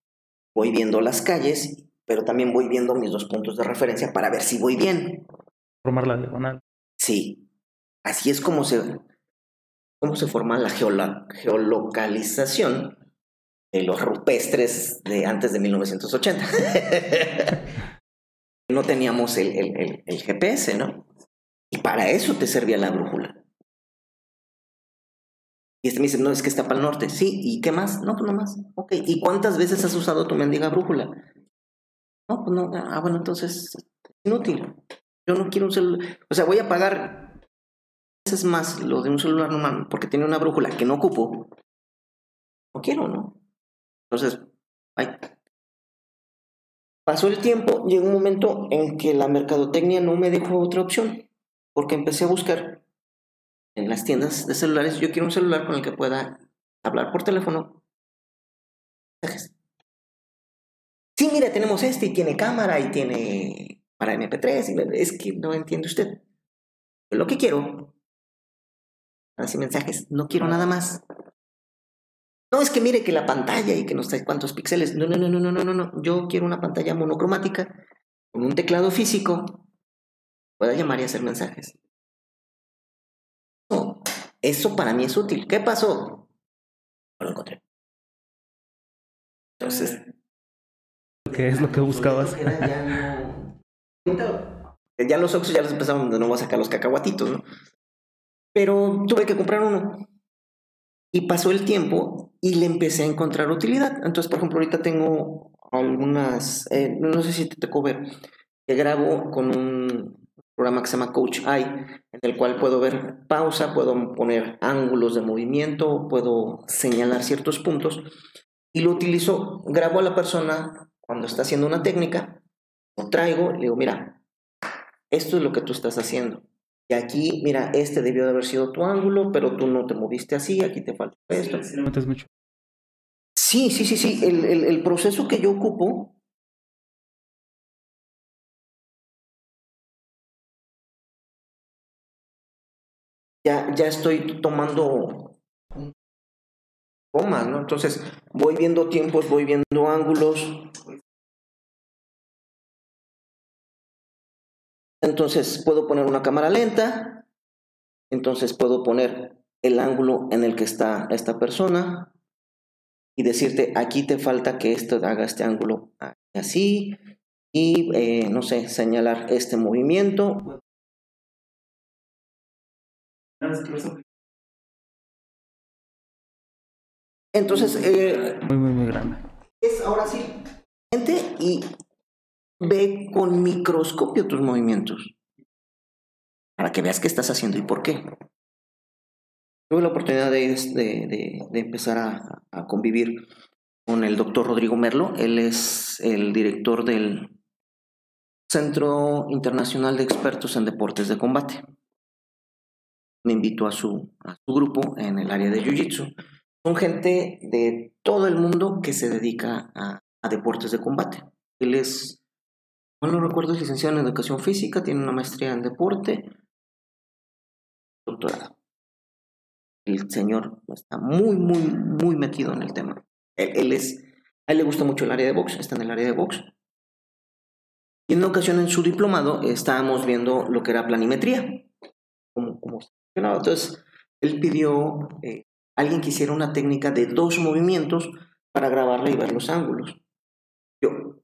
voy viendo las calles, pero también voy viendo mis dos puntos de referencia para ver si voy bien. Formar la diagonal. Sí, así es como se, cómo se forma la geolocalización de los rupestres de antes de 1980. [LAUGHS] no teníamos el, el, GPS, ¿no? Y para eso te servía la brújula. Y este me dice, no, es que está para el norte. Sí, ¿y qué más? No, pues no más. Ok, ¿y cuántas veces has usado tu mendiga brújula? No, pues no. Ah, bueno, entonces es inútil. Yo no quiero un celular. O sea, voy a pagar veces más lo de un celular normal porque tiene una brújula que no ocupo. No quiero, ¿no? Entonces, ay. Pasó el tiempo, llegó un momento en que la mercadotecnia no me dejó otra opción, porque empecé a buscar en las tiendas de celulares, yo quiero un celular con el que pueda hablar por teléfono. Sí, mira, tenemos este y tiene cámara y tiene para MP3. es que no entiende usted. lo que quiero, así mensajes, no quiero nada más. No, es que mire que la pantalla y que no sé cuántos píxeles. No, no, no, no, no, no, no. Yo quiero una pantalla monocromática con un teclado físico. Pueda llamar y hacer mensajes. Eso para mí es útil. ¿Qué pasó? No lo encontré. Entonces. ¿Qué es lo que buscabas? Ya, los Oxos ya los empezaron de nuevo a sacar los cacahuatitos, ¿no? Pero tuve que comprar uno. Y pasó el tiempo y le empecé a encontrar utilidad. Entonces, por ejemplo, ahorita tengo algunas, eh, no sé si te tocó ver, que grabo con un programa que se llama Coach Eye, en el cual puedo ver pausa, puedo poner ángulos de movimiento, puedo señalar ciertos puntos y lo utilizo, grabo a la persona cuando está haciendo una técnica, lo traigo, le digo, mira, esto es lo que tú estás haciendo. Y aquí, mira, este debió de haber sido tu ángulo, pero tú no te moviste así, aquí te falta esto. Sí, sí, sí, sí. El, el, el proceso que yo ocupo ya, ya estoy tomando comas, ¿no? Entonces voy viendo tiempos, voy viendo ángulos. Entonces puedo poner una cámara lenta, Entonces puedo poner el ángulo en el que está esta persona y decirte, aquí te falta que esto haga este ángulo así y, eh, no sé, señalar este movimiento. Entonces, eh, muy, muy, muy grande. Es ahora sí, y ve con microscopio tus movimientos para que veas qué estás haciendo y por qué. Tuve la oportunidad de, empezar a, convivir con el doctor Rodrigo Merlo. Él es el director del Centro Internacional de Expertos en Deportes de Combate. Me invitó a su, grupo en el área de Jiu-Jitsu. Son gente de todo el mundo que se dedica a, deportes de combate. Él es, bueno, no recuerdo, es licenciado en educación física, tiene una maestría en deporte, doctorado. El señor está muy, muy, muy metido en el tema. Él, es, a él le gusta mucho el área de box, está en el área de box. Y en una ocasión en su diplomado estábamos viendo lo que era planimetría, como, Entonces, él pidió eh, alguien que hiciera una técnica de dos movimientos para grabarla y ver los ángulos. Yo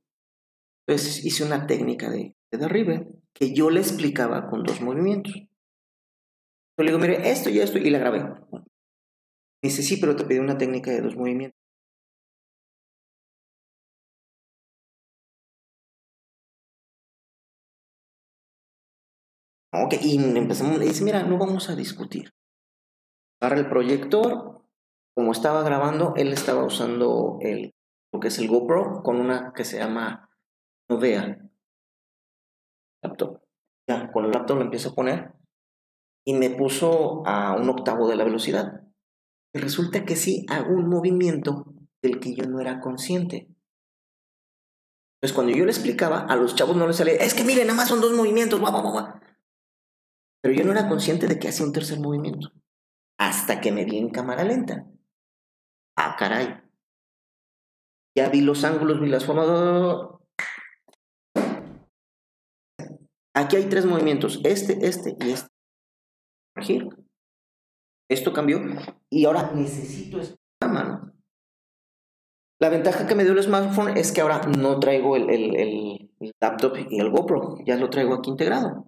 entonces hice una técnica de, derribe que yo le explicaba con dos movimientos. Yo le digo, mire, esto y esto, y la grabé. Me dice, sí, pero te pedí una técnica de dos movimientos. Ok, y empezamos, dice, mira, no vamos a discutir. Agarra el proyector, como estaba grabando, él estaba usando el, lo que es el GoPro con una que se llama Novea. Laptop. Ya, con el laptop lo empiezo a poner y me puso a un octavo de la velocidad. Y resulta que sí hago un movimiento del que yo no era consciente. Entonces, cuando yo le explicaba, a los chavos no les salía, es que miren, nada más son dos movimientos, guau, Pero yo no era consciente de que hacía un tercer movimiento. Hasta que me vi en cámara lenta. Ah, caray. Ya vi los ángulos, vi las formas. Aquí hay tres movimientos, este, este y este. Giro. Esto cambió y ahora necesito esta mano. La ventaja que me dio el smartphone es que ahora no traigo el, el, laptop y el GoPro, ya lo traigo aquí integrado.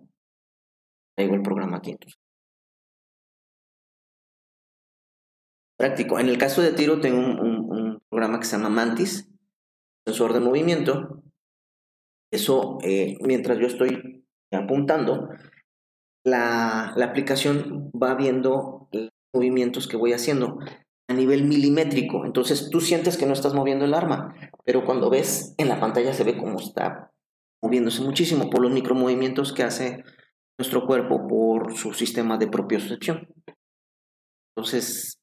Traigo el programa aquí. Práctico. En el caso de tiro tengo un, programa que se llama Mantis, sensor de movimiento. Eso, eh, mientras yo estoy apuntando, la, la, aplicación va viendo los movimientos que voy haciendo a nivel milimétrico. Entonces tú sientes que no estás moviendo el arma, pero cuando ves en la pantalla se ve cómo está moviéndose muchísimo por los micromovimientos que hace nuestro cuerpo por su sistema de propiocepción. Entonces,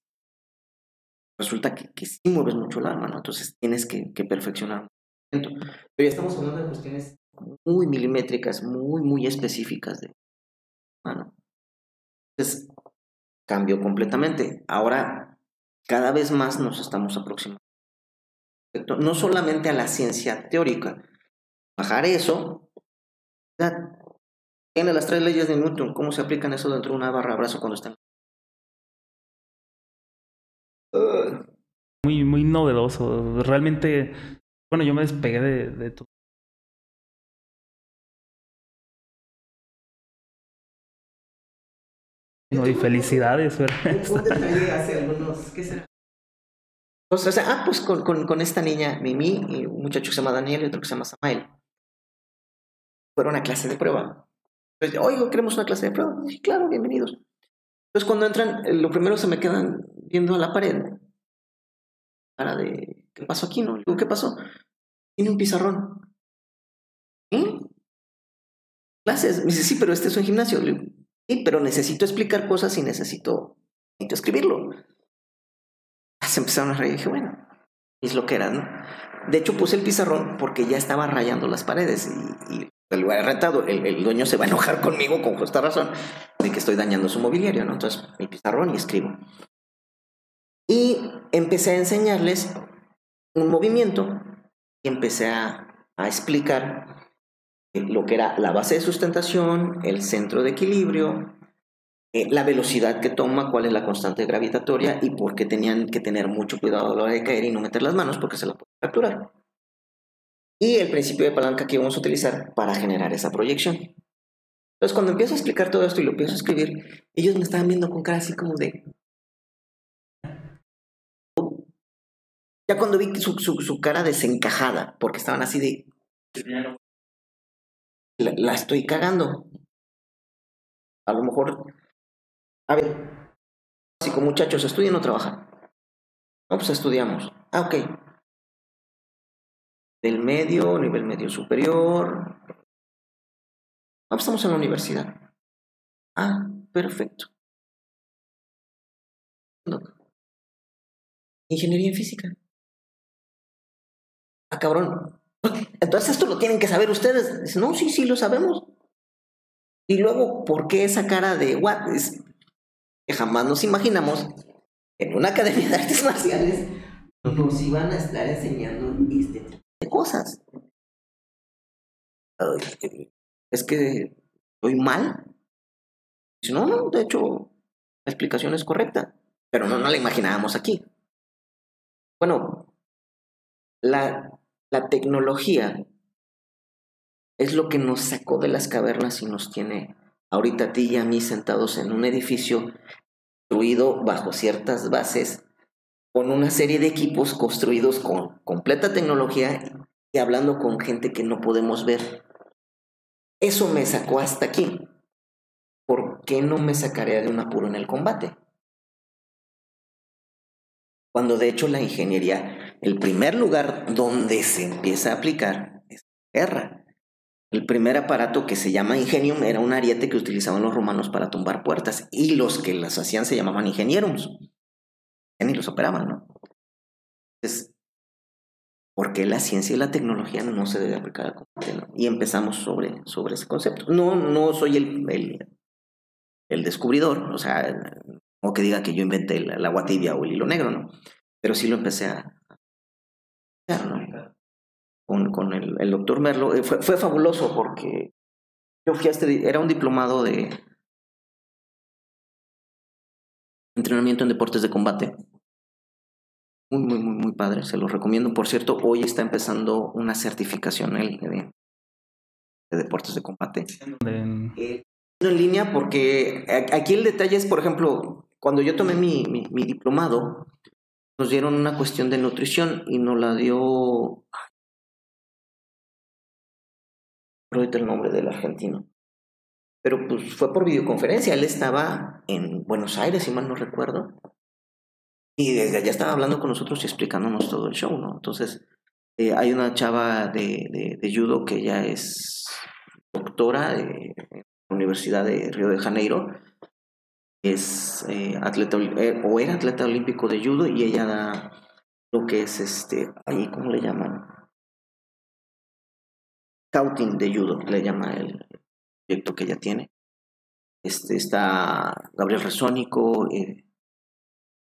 resulta que, que sí mueves mucho el arma, ¿no? Entonces tienes que, que perfeccionar. Pero ya estamos hablando de cuestiones muy milimétricas, muy, muy específicas de mano. Entonces, cambió completamente. Ahora, cada vez más nos estamos aproximando. No solamente a la ciencia teórica. Bajar eso, tiene las tres leyes de Newton, ¿cómo se aplican eso dentro de una barra de brazo cuando están muy, muy novedoso. Realmente, bueno, yo me despegué de, de todo. No, y felicidades, [LAUGHS] hace algunos, ¿qué será? O sea, ah, pues con, con, con, esta niña, Mimi, y un muchacho que se llama Daniel y otro que se llama Samael. Fueron a clase de prueba. Entonces, oigo, queremos una clase de prueba. Sí, claro, bienvenidos. Entonces, cuando entran, eh, lo primero se me quedan viendo a la pared cara de, ¿qué pasó aquí? No? digo, ¿qué pasó? Tiene un pizarrón. ¿Eh? Clases. Me dice, sí, pero este es un gimnasio. Digo, sí, pero necesito explicar cosas y necesito, necesito escribirlo. Se empezaron a reír dije, bueno, es lo que era, ¿no? De hecho, puse el pizarrón porque ya estaba rayando las paredes y el lugar rentado, el, el, dueño se va a enojar conmigo con justa razón de que estoy dañando su mobiliario, ¿no? Entonces, mi pizarrón y escribo. Y empecé a enseñarles un movimiento y empecé a, explicar lo que era la base de sustentación, el centro de equilibrio, eh, la velocidad que toma, cuál es la constante gravitatoria y por qué tenían que tener mucho cuidado a la hora de caer y no meter las manos porque se la puede fracturar. Y el principio de palanca que vamos a utilizar para generar esa proyección. Entonces, cuando empiezo a explicar todo esto y lo empiezo a escribir, ellos me estaban viendo con cara así como de... Ya cuando vi su, su cara desencajada, porque estaban así de... La, la estoy cagando. A lo mejor a ver, básico, muchachos, ¿estudian o trabajan? No, pues estudiamos. Ah, ok. Del medio, nivel medio superior. Ah, pues estamos en la universidad. Ah, perfecto. Ingeniería en física. Ah, cabrón. [LAUGHS] Entonces esto lo tienen que saber ustedes. Dicen, no, sí, sí, lo sabemos. Y luego, ¿por qué esa cara de what? que jamás nos imaginamos en una academia de artes [LAUGHS] marciales nos iban a estar enseñando este tipo de cosas. Es que estoy mal. no, no, de hecho, la explicación es correcta, pero no, no la imaginábamos aquí. Bueno, la, la tecnología es lo que nos sacó de las cavernas y nos tiene ahorita a ti y a mí sentados en un edificio construido bajo ciertas bases, con una serie de equipos construidos con completa tecnología y hablando con gente que no podemos ver. Eso me sacó hasta aquí. ¿Por qué no me sacaría de un apuro en el combate? Cuando de hecho la ingeniería, el primer lugar donde se empieza a aplicar es la guerra. El primer aparato que se llama ingenium era un ariete que utilizaban los romanos para tumbar puertas y los que las hacían se llamaban ingenierums. Y los operaban, ¿no? Entonces, ¿por qué la ciencia y la tecnología no se debe aplicar al combate? Y empezamos sobre, sobre ese concepto. No, no soy el, el, descubridor, o sea, como que diga que yo inventé el, agua tibia o el hilo negro, ¿no? Pero sí lo empecé a, con, con el, el, doctor Merlo. Eh, fue, fue, fabuloso porque yo fui a este, era un diplomado de entrenamiento en deportes de combate. Muy, muy, muy, muy padre, se lo recomiendo. Por cierto, hoy está empezando una certificación él, de, de, deportes de combate. En... Línea porque aquí el detalle es, por ejemplo, cuando yo tomé mi, mi, mi diplomado, nos dieron una cuestión de nutrición y nos la dio ahorita el nombre del argentino. Pero pues fue por videoconferencia, él estaba en Buenos Aires, si mal no recuerdo. Y desde allá estaba hablando con nosotros y explicándonos todo el show, ¿no? Entonces, eh, hay una chava de, de, judo que ya es doctora de la Universidad de Río de Janeiro. Es eh, atleta, eh, o era atleta olímpico de judo y ella da lo que es este, ahí, ¿cómo le llaman? scouting de judo, le llama el proyecto que ella tiene. Este, está Gabriel Resónico, eh,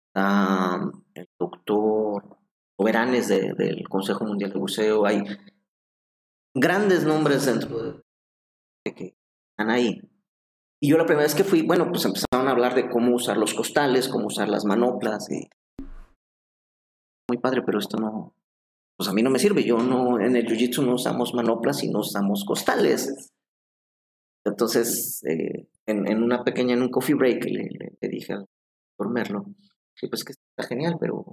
está el doctor Soberanes del Consejo Mundial de Buceo, hay grandes nombres dentro de, que están ahí. Y yo la primera vez que fui, bueno, pues empezaron a hablar de cómo usar los costales, cómo usar las manoplas. Y... Muy padre, pero esto no, pues a mí no me sirve. Yo no, en el jiu-jitsu no usamos manoplas y no usamos costales. Entonces, eh, en, una pequeña, en un coffee break, le, dije al doctor Merlo, sí, pues que está genial, pero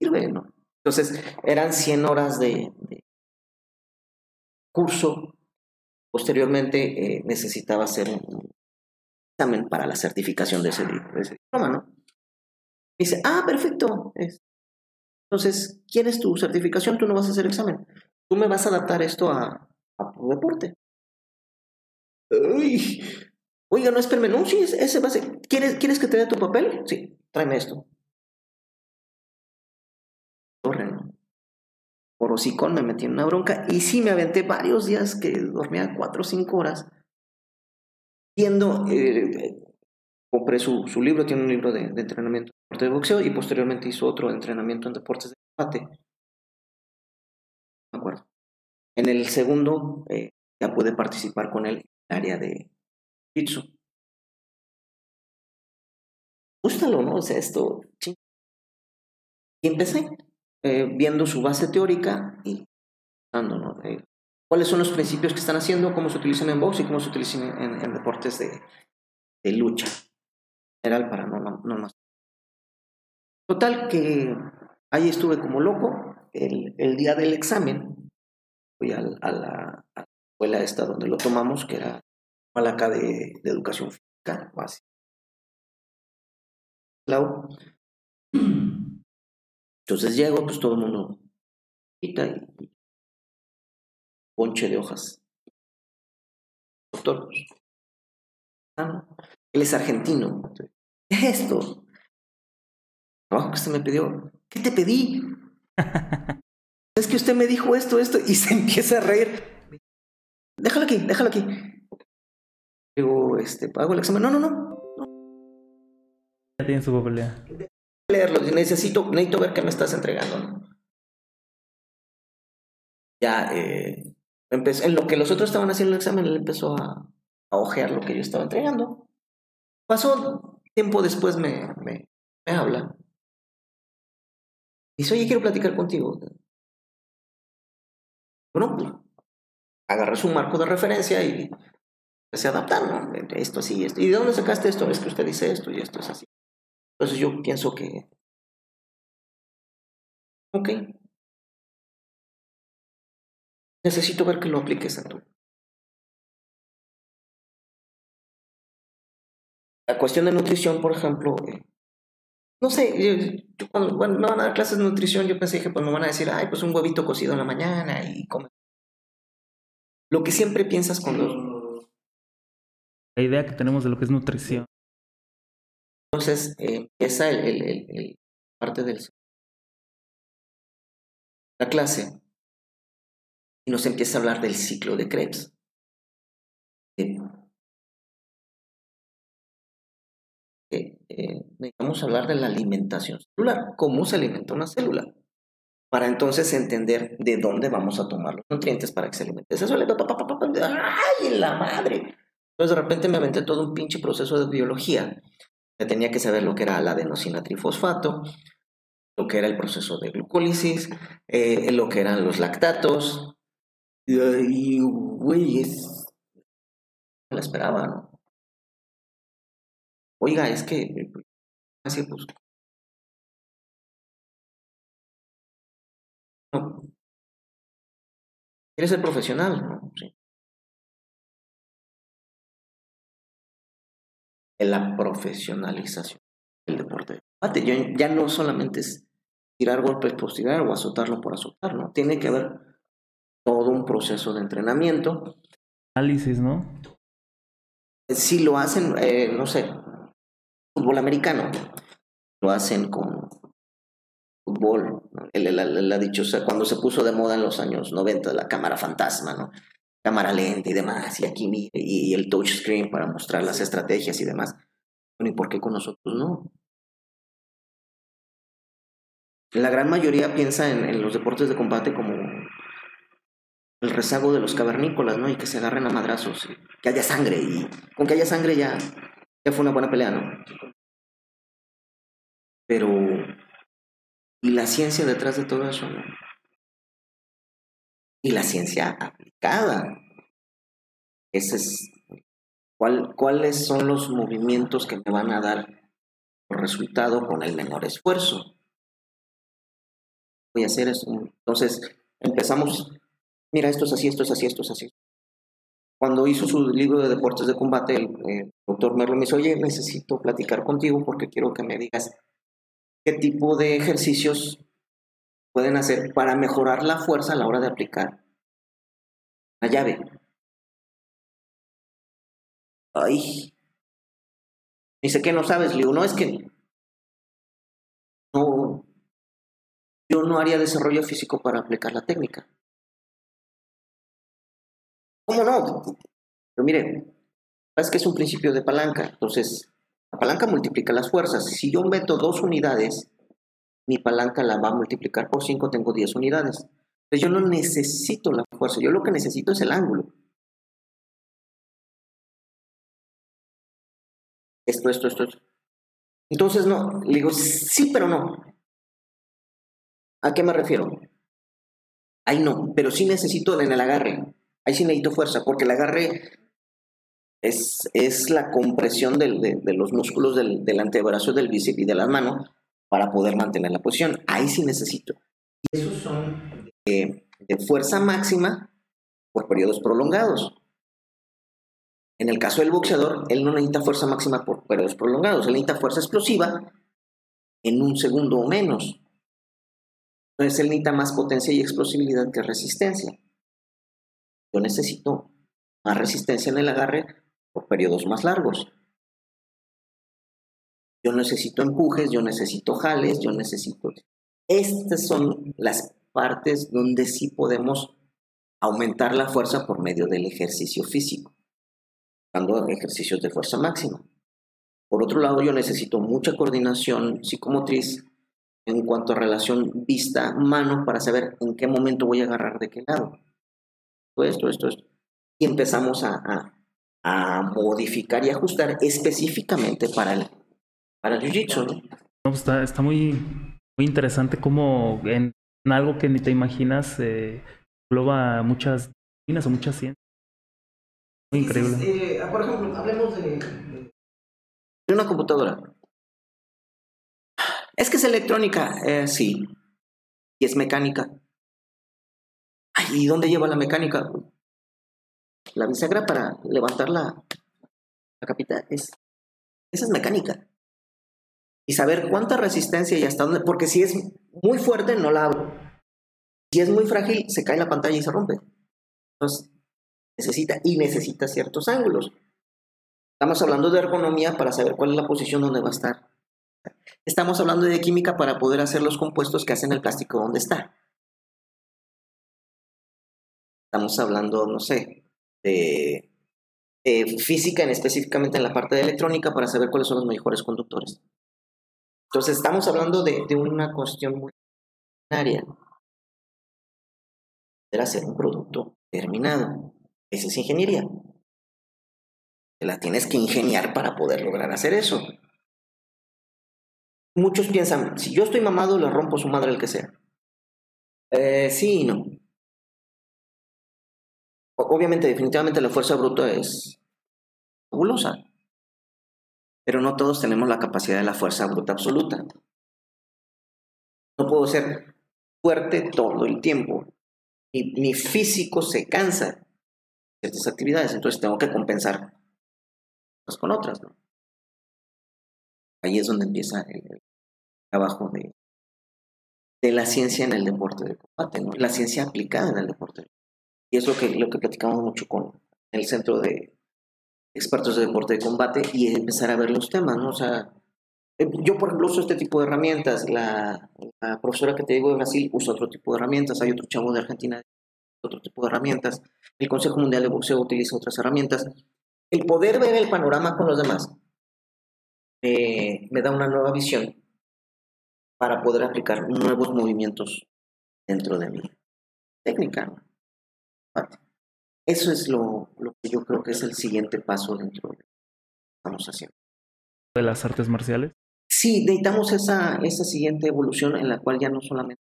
sirve, ¿no? Entonces, eran 100 horas de, curso. Posteriormente, eh, necesitaba hacer un examen para la certificación de ese, de ese diploma, ¿no? dice, ah, perfecto. Entonces, ¿quieres tu certificación? Tú no vas a hacer examen. Tú me vas a adaptar esto a, a tu deporte. Uy. Oiga, no, espérame, no, sí, ese va a ser. ¿Quieres, ¿Quieres que te dé tu papel? Sí, tráeme esto. Torre, ¿no? Por hocicón me metí en una bronca y sí me aventé varios días que dormía cuatro o cinco horas viendo eh, compré su, su, libro, tiene un libro de, de entrenamiento de boxeo y posteriormente hizo otro entrenamiento en deportes de combate. Acuerdo. En el segundo eh, ya pude participar con él área de Jitsu. Gústalo, ¿no? O sea, esto. Y empecé eh, viendo su base teórica y ¿no? cuáles son los principios que están haciendo, cómo se utilizan en box y cómo se utilizan en, deportes de, de, lucha. General para no, no, no más. Total, que ahí estuve como loco. El, el día del examen, fui a, a, la, escuela esta donde lo tomamos, que era Malaca de, de Educación Física, básica. Entonces llego, pues todo el mundo quita y ponche de hojas. Doctor, pues, ah, él es argentino. ¿Qué es esto? trabajo que usted me pidió. ¿Qué te pedí? Es que usted me dijo esto, esto, y se [LAUGHS] empieza a reír. Déjalo aquí, déjalo aquí. Digo, este, hago el examen. No, no, no. Ya tiene su papelea. Leerlo, necesito, necesito ver qué me estás entregando. Ya, eh, en lo que los otros estaban haciendo el examen, él empezó a, a ojear lo que yo estaba entregando. Pasó tiempo después, me, me, me habla. Dice, oye, quiero platicar contigo. Bueno, pues, agarré su marco de referencia y empecé a adaptar, ¿no? Esto así, esto. ¿Y de dónde sacaste esto? Es que usted dice esto y esto es así. Entonces yo pienso que... Ok, Necesito ver que lo apliques a tu. La cuestión de nutrición, por ejemplo, eh, no sé, yo, cuando me van a dar clases de nutrición, yo pensé que pues me van a decir, ay, pues un huevito cocido en la mañana y come. Lo que siempre piensas cuando... La idea que tenemos de lo que es nutrición. Entonces, eh, empieza el, el, el, parte del... La clase y nos empieza a hablar del ciclo de Krebs. Eh, eh, necesitamos hablar de la alimentación celular, cómo se alimenta una célula, para entonces entender de dónde vamos a tomar los nutrientes para que se alimente esa célula. ¡Ay, la madre! Entonces de repente me aventé todo un pinche proceso de biología. Ya tenía que saber lo que era la adenosina trifosfato, lo que era el proceso de glucólisis, eh, lo que eran los lactatos, y, güey, es. No la esperaba, ¿no? Oiga, es que. Así, pues. No. Quieres ser profesional, ¿no? Sí. En la profesionalización del deporte. Ya no solamente es tirar golpes por tirar o azotarlo por azotar, ¿no? Tiene que haber todo un proceso de entrenamiento. Análisis, ¿no? Si lo hacen, eh, no sé, fútbol americano, lo hacen con fútbol, él, ha dicho, o sea, cuando se puso de moda en los años 90 la cámara fantasma, ¿no? Cámara lenta y demás, y aquí y, el touchscreen para mostrar las estrategias y demás. ¿y por qué con nosotros no? La gran mayoría piensa en los deportes de combate como el rezago de los cavernícolas, ¿no? Y que se agarren a madrazos, que haya sangre, y con que haya sangre ya, ya fue una buena pelea, ¿no? Pero, ¿y la ciencia detrás de todo eso, no? Y la ciencia aplicada. Ese es, ¿cuál, ¿cuáles son los movimientos que me van a dar resultado con el menor esfuerzo? Voy a hacer eso. Entonces, empezamos mira, esto es así, esto es así, esto es así. Cuando hizo su libro de deportes de combate, el doctor Merlo me dice, oye, necesito platicar contigo porque quiero que me digas qué tipo de ejercicios pueden hacer para mejorar la fuerza a la hora de aplicar la llave. Ay. Dice que no sabes, le digo, no, es que no, yo no haría desarrollo físico para aplicar la técnica. ¿Cómo no? Pero mire, es que es un principio de palanca. Entonces, la palanca multiplica las fuerzas. Si yo meto dos unidades, mi palanca la va a multiplicar por cinco, tengo 10 unidades. Entonces yo no necesito la fuerza, yo lo que necesito es el ángulo. esto, esto, esto. Entonces, no, le digo, sí, pero no. ¿A qué me refiero? Ahí no, pero sí necesito en el agarre. Ahí sí necesito fuerza, porque el agarre es, es la compresión de, los músculos del, del antebrazo, del bíceps y de las manos para poder mantener la posición. Ahí sí necesito. Y esos son de, de fuerza máxima por periodos prolongados. En el caso del boxeador, él no necesita fuerza máxima por periodos prolongados, él necesita fuerza explosiva en un segundo o menos. Entonces él necesita más potencia y explosividad que resistencia. Yo necesito más resistencia en el agarre por periodos más largos. Yo necesito empujes, yo necesito jales, yo necesito... Estas son las partes donde sí podemos aumentar la fuerza por medio del ejercicio físico, dando ejercicios de fuerza máxima. Por otro lado, yo necesito mucha coordinación psicomotriz en cuanto a relación vista-mano para saber en qué momento voy a agarrar de qué lado. Todo esto, esto, esto. Y empezamos a, a, modificar y ajustar específicamente para el, para el jiu-jitsu. ¿no? Pues está, está muy, muy interesante como en, algo que ni te imaginas eh, engloba muchas disciplinas o muchas ciencias. Muy increíble. Eh, por ejemplo, hablemos de, de una computadora. Es que es electrónica, eh, sí. Y es mecánica. ¿Y dónde lleva la mecánica? La bisagra para levantar la, la capita es, esa es mecánica. Y saber cuánta resistencia y hasta dónde, porque si es muy fuerte, no la abro. Si es muy frágil, se cae la pantalla y se rompe. Entonces, necesita y necesita ciertos ángulos. Estamos hablando de ergonomía para saber cuál es la posición donde va a estar. Estamos hablando de química para poder hacer los compuestos que hacen el plástico donde está. Estamos hablando, no sé, de, física en específicamente en la parte de electrónica para saber cuáles son los mejores conductores. Entonces estamos hablando de, de una cuestión muy área hacer un producto terminado. Esa es ingeniería. Te la tienes que ingeniar para poder lograr hacer eso. Muchos piensan, si yo estoy mamado, le rompo su madre el que sea. Eh, sí y no. Obviamente, definitivamente la fuerza bruta es fabulosa. Pero no todos tenemos la capacidad de la fuerza bruta absoluta. No puedo ser fuerte todo el tiempo. Mi, mi físico se cansa de ciertas actividades, entonces tengo que compensar con otras. Ahí es donde empieza el, trabajo de, de, la ciencia en el deporte de combate, la ciencia aplicada en el deporte. Y es lo que, lo que platicamos mucho con el centro de expertos de deporte de combate y empezar a ver los temas, ¿no? O sea, eh, yo, por ejemplo, uso este tipo de herramientas. La, la, profesora que te digo de Brasil usa otro tipo de herramientas. Hay otro chavo de Argentina otro tipo de herramientas. El Consejo Mundial de Boxeo utiliza otras herramientas. El poder ver el panorama con los demás me da una nueva visión para poder aplicar nuevos movimientos dentro de mi técnica. Eso es lo, lo que yo creo que es el siguiente paso dentro de lo que estamos haciendo. ¿De las artes marciales? Sí, necesitamos esa, esa siguiente evolución en la cual ya no solamente...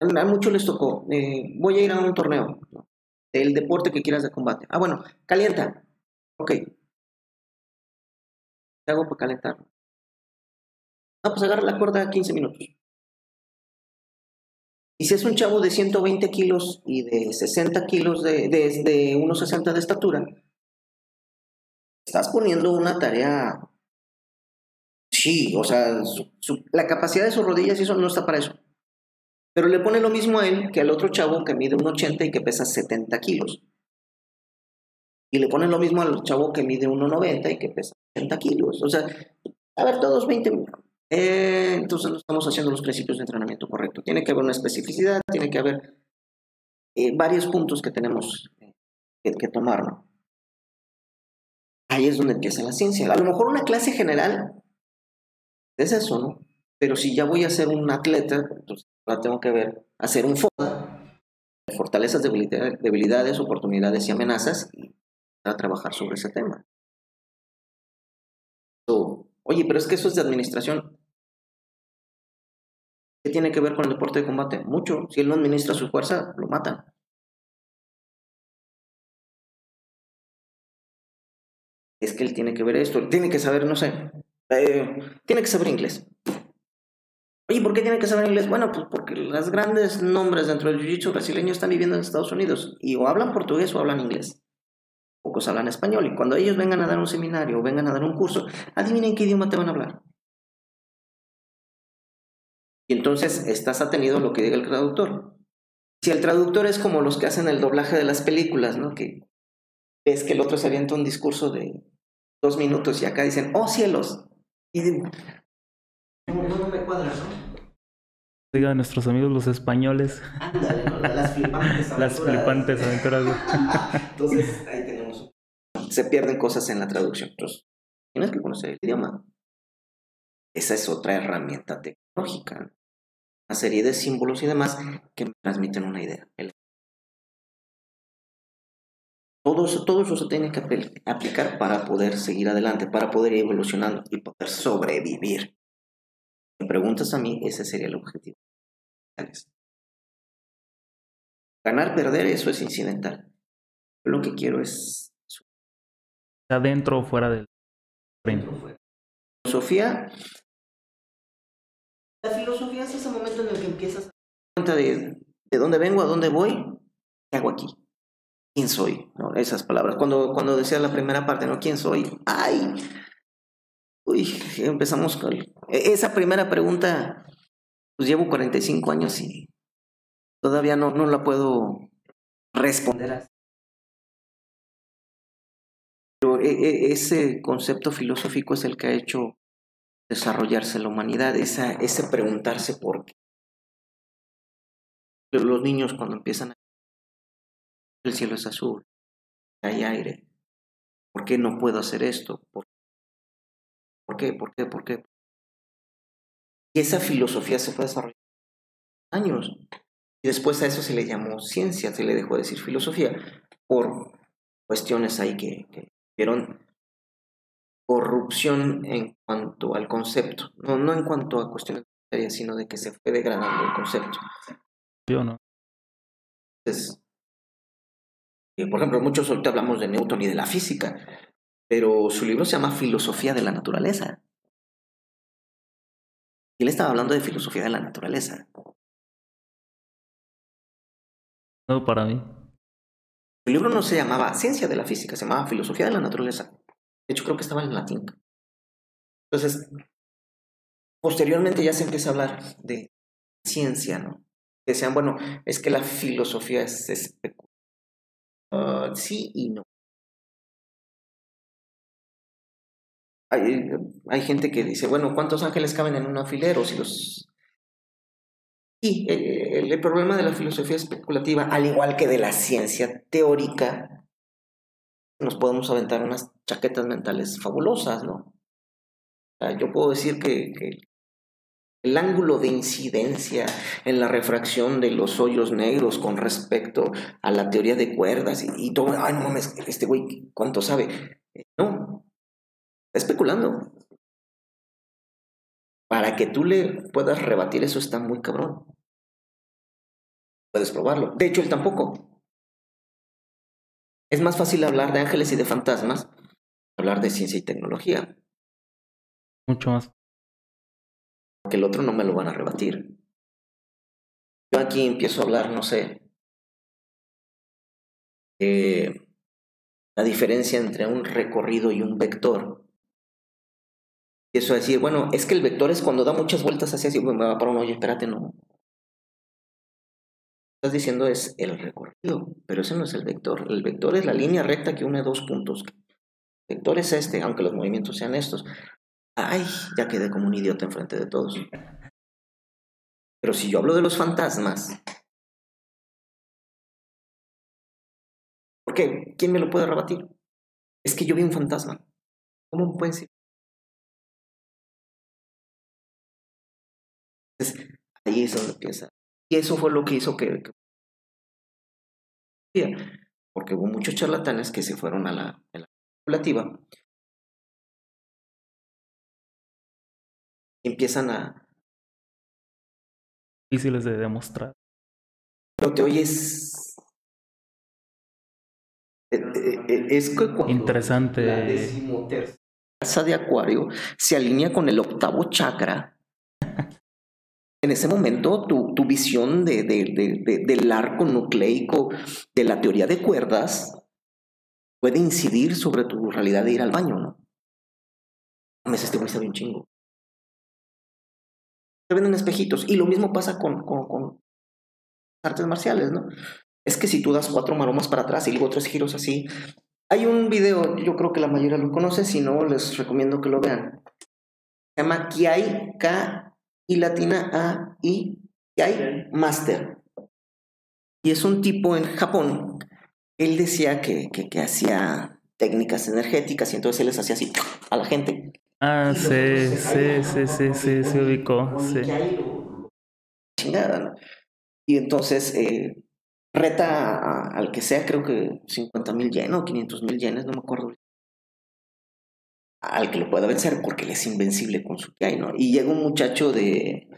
A muchos les tocó, eh, voy a ir a un torneo, el deporte que quieras de combate. Ah, bueno, calienta. Ok, ¿Qué hago para calentar? No, pues agarra la cuerda 15 minutos. Y si es un chavo de 120 kilos y de 60 kilos de, de, de 1,60 de estatura, estás poniendo una tarea. Sí, o sea, la capacidad de sus rodillas y eso no está para eso. Pero le pone lo mismo a él que al otro chavo que mide 1,80 y que pesa 70 kilos. Y le ponen lo mismo al chavo que mide 1,90 y que pesa 80 kilos. O sea, a ver, todos 20 eh, entonces no estamos haciendo los principios de entrenamiento correcto. Tiene que haber una especificidad, tiene que haber eh, varios puntos que tenemos que, que tomar, ¿no? Ahí es donde empieza la ciencia. A lo mejor una clase general es eso, ¿no? Pero si ya voy a ser un atleta, entonces ahora tengo que ver, hacer un FODA, fortalezas, debilidades, oportunidades y amenazas, y a trabajar sobre ese tema. oye, pero es que eso es de administración. ¿Qué tiene que ver con el deporte de combate? Mucho. Si él no administra su fuerza, lo matan. Es que él tiene que ver esto, tiene que saber, no sé, eh, tiene que saber inglés. Oye, ¿por qué tiene que saber inglés? Bueno, pues porque los grandes nombres dentro del jiu-jitsu brasileño están viviendo en Estados Unidos y o hablan portugués o hablan inglés. Pocos hablan español y cuando ellos vengan a dar un seminario o vengan a dar un curso, adivinen qué idioma te van a hablar. Y entonces estás atenido a lo que diga el traductor. Si el traductor es como los que hacen el doblaje de las películas, ¿no? Que ves que el otro se avienta un discurso de dos minutos y acá dicen, oh cielos. Y no, me cuadra, ¿no? Diga a nuestros amigos los españoles. Ándale, las flipantes [LAUGHS] aventuras. Las flipantes aventuras. [LAUGHS] Entonces, ahí tenemos. Se pierden cosas en la traducción. Entonces, tienes que conocer el idioma. Esa es otra herramienta tecnológica. Una serie de símbolos y demás que me transmiten una idea. Todo eso, todo eso se tiene que aplicar para poder seguir adelante, para poder ir evolucionando y poder sobrevivir me preguntas a mí, ese sería el objetivo. Ganar, perder, eso es incidental. lo que quiero es... Adentro o fuera del... Filosofía... La filosofía es ese momento en el que empiezas a cuenta de, de dónde vengo, a dónde voy, qué hago aquí. ¿Quién soy? Esas palabras. Cuando, cuando decía la primera parte, ¿no? ¿Quién soy? ¡Ay! Uy, empezamos con e-, esa primera pregunta. Pues llevo 45 años y todavía no, no la puedo responder Pero e-, e-, ese concepto filosófico es el que ha hecho desarrollarse la humanidad, esa, ese preguntarse por qué. Los niños cuando empiezan a... El cielo es azul, hay aire. ¿Por qué no puedo hacer esto? ¿Por ¿Por qué? ¿Por qué? ¿Por qué? Y esa filosofía se fue desarrollando años. Y después a eso se le llamó ciencia, se le dejó decir filosofía, por cuestiones ahí que, que vieron corrupción en cuanto al concepto, no, no en cuanto a cuestiones serias, sino de que se fue degradando el concepto. Yo no. Entonces, eh, por ejemplo, muchos ahorita hablamos de Newton y de la física, pero su libro se llama Filosofía de la Naturaleza. Y él estaba hablando de filosofía de la naturaleza. No, para mí. El libro no se llamaba Ciencia de la Física, se llamaba Filosofía de la Naturaleza. De hecho, creo que estaba en latín. Entonces, posteriormente ya se empieza a hablar de ciencia, ¿no? Decían, bueno, es que la filosofía es especulativa. Ah, sí y no. hay, gente que dice, bueno, ¿cuántos ángeles caben en un alfilero? Si los... Y eh, el, problema de la filosofía especulativa, al igual que de la ciencia teórica, nos podemos aventar unas chaquetas mentales fabulosas, ¿no? yo puedo decir que, el ángulo de incidencia en la refracción de los hoyos negros con respecto a la teoría de cuerdas y, todo, ay, no mames, este güey, ¿cuánto sabe? No, especulando. Para que tú le puedas rebatir eso está muy cabrón. Puedes probarlo. De hecho, él tampoco. Es más fácil hablar de ángeles y de fantasmas, hablar de ciencia y tecnología. Mucho más. Porque el otro no me lo van a rebatir. Yo aquí empiezo a hablar, no sé, la diferencia entre un recorrido y un vector. Y eso decir, bueno, es que el vector es cuando da muchas vueltas hacia así, me va para un oye, espérate, no. Estás diciendo es el recorrido, pero ese no es el vector. El vector es la línea recta que une dos puntos. El vector es este, aunque los movimientos sean estos. Ay, ya quedé como un idiota enfrente de todos. Pero si yo hablo de los fantasmas, ¿por qué? ¿Quién me lo puede rebatir? Es que yo vi un fantasma. ¿Cómo puede ser? ahí es donde empieza. Y eso fue lo que hizo que... porque hubo muchos charlatanes que se fueron a la, a la. Empiezan a, Difíciles de demostrar. pero te oyes. eh, eh, eh, Es que cuando Interesante. la decimotercera casa de Acuario se alinea con el octavo chakra. En ese momento, tu, tu visión de, de- de- de- del arco nucleico de la teoría de cuerdas puede incidir sobre tu realidad de ir al baño, ¿no? Mames, este güey sabe un chingo. Se venden espejitos. Y lo mismo pasa con, con, con artes marciales, ¿no? Es que si tú das cuatro maromas para atrás y luego tres giros así. Hay un video, yo creo que la mayoría lo conoce, si no, les recomiendo que lo vean. Se llama Kiai, K y latina A I, Kiai Master. Y es un tipo en Japón. Él decía que, que, que hacía técnicas energéticas y entonces él les hacía así a la gente. Ah, Y sí, sí, sí, sí, sí, se ubicó. Sí. Chingada, ¿no? Y entonces eh, reta a- al que sea, creo que 50 mil yenes o 500 mil yenes, no me acuerdo. Al que lo pueda vencer porque él es invencible con su Kiai, ¿no? Y llega un muchacho de.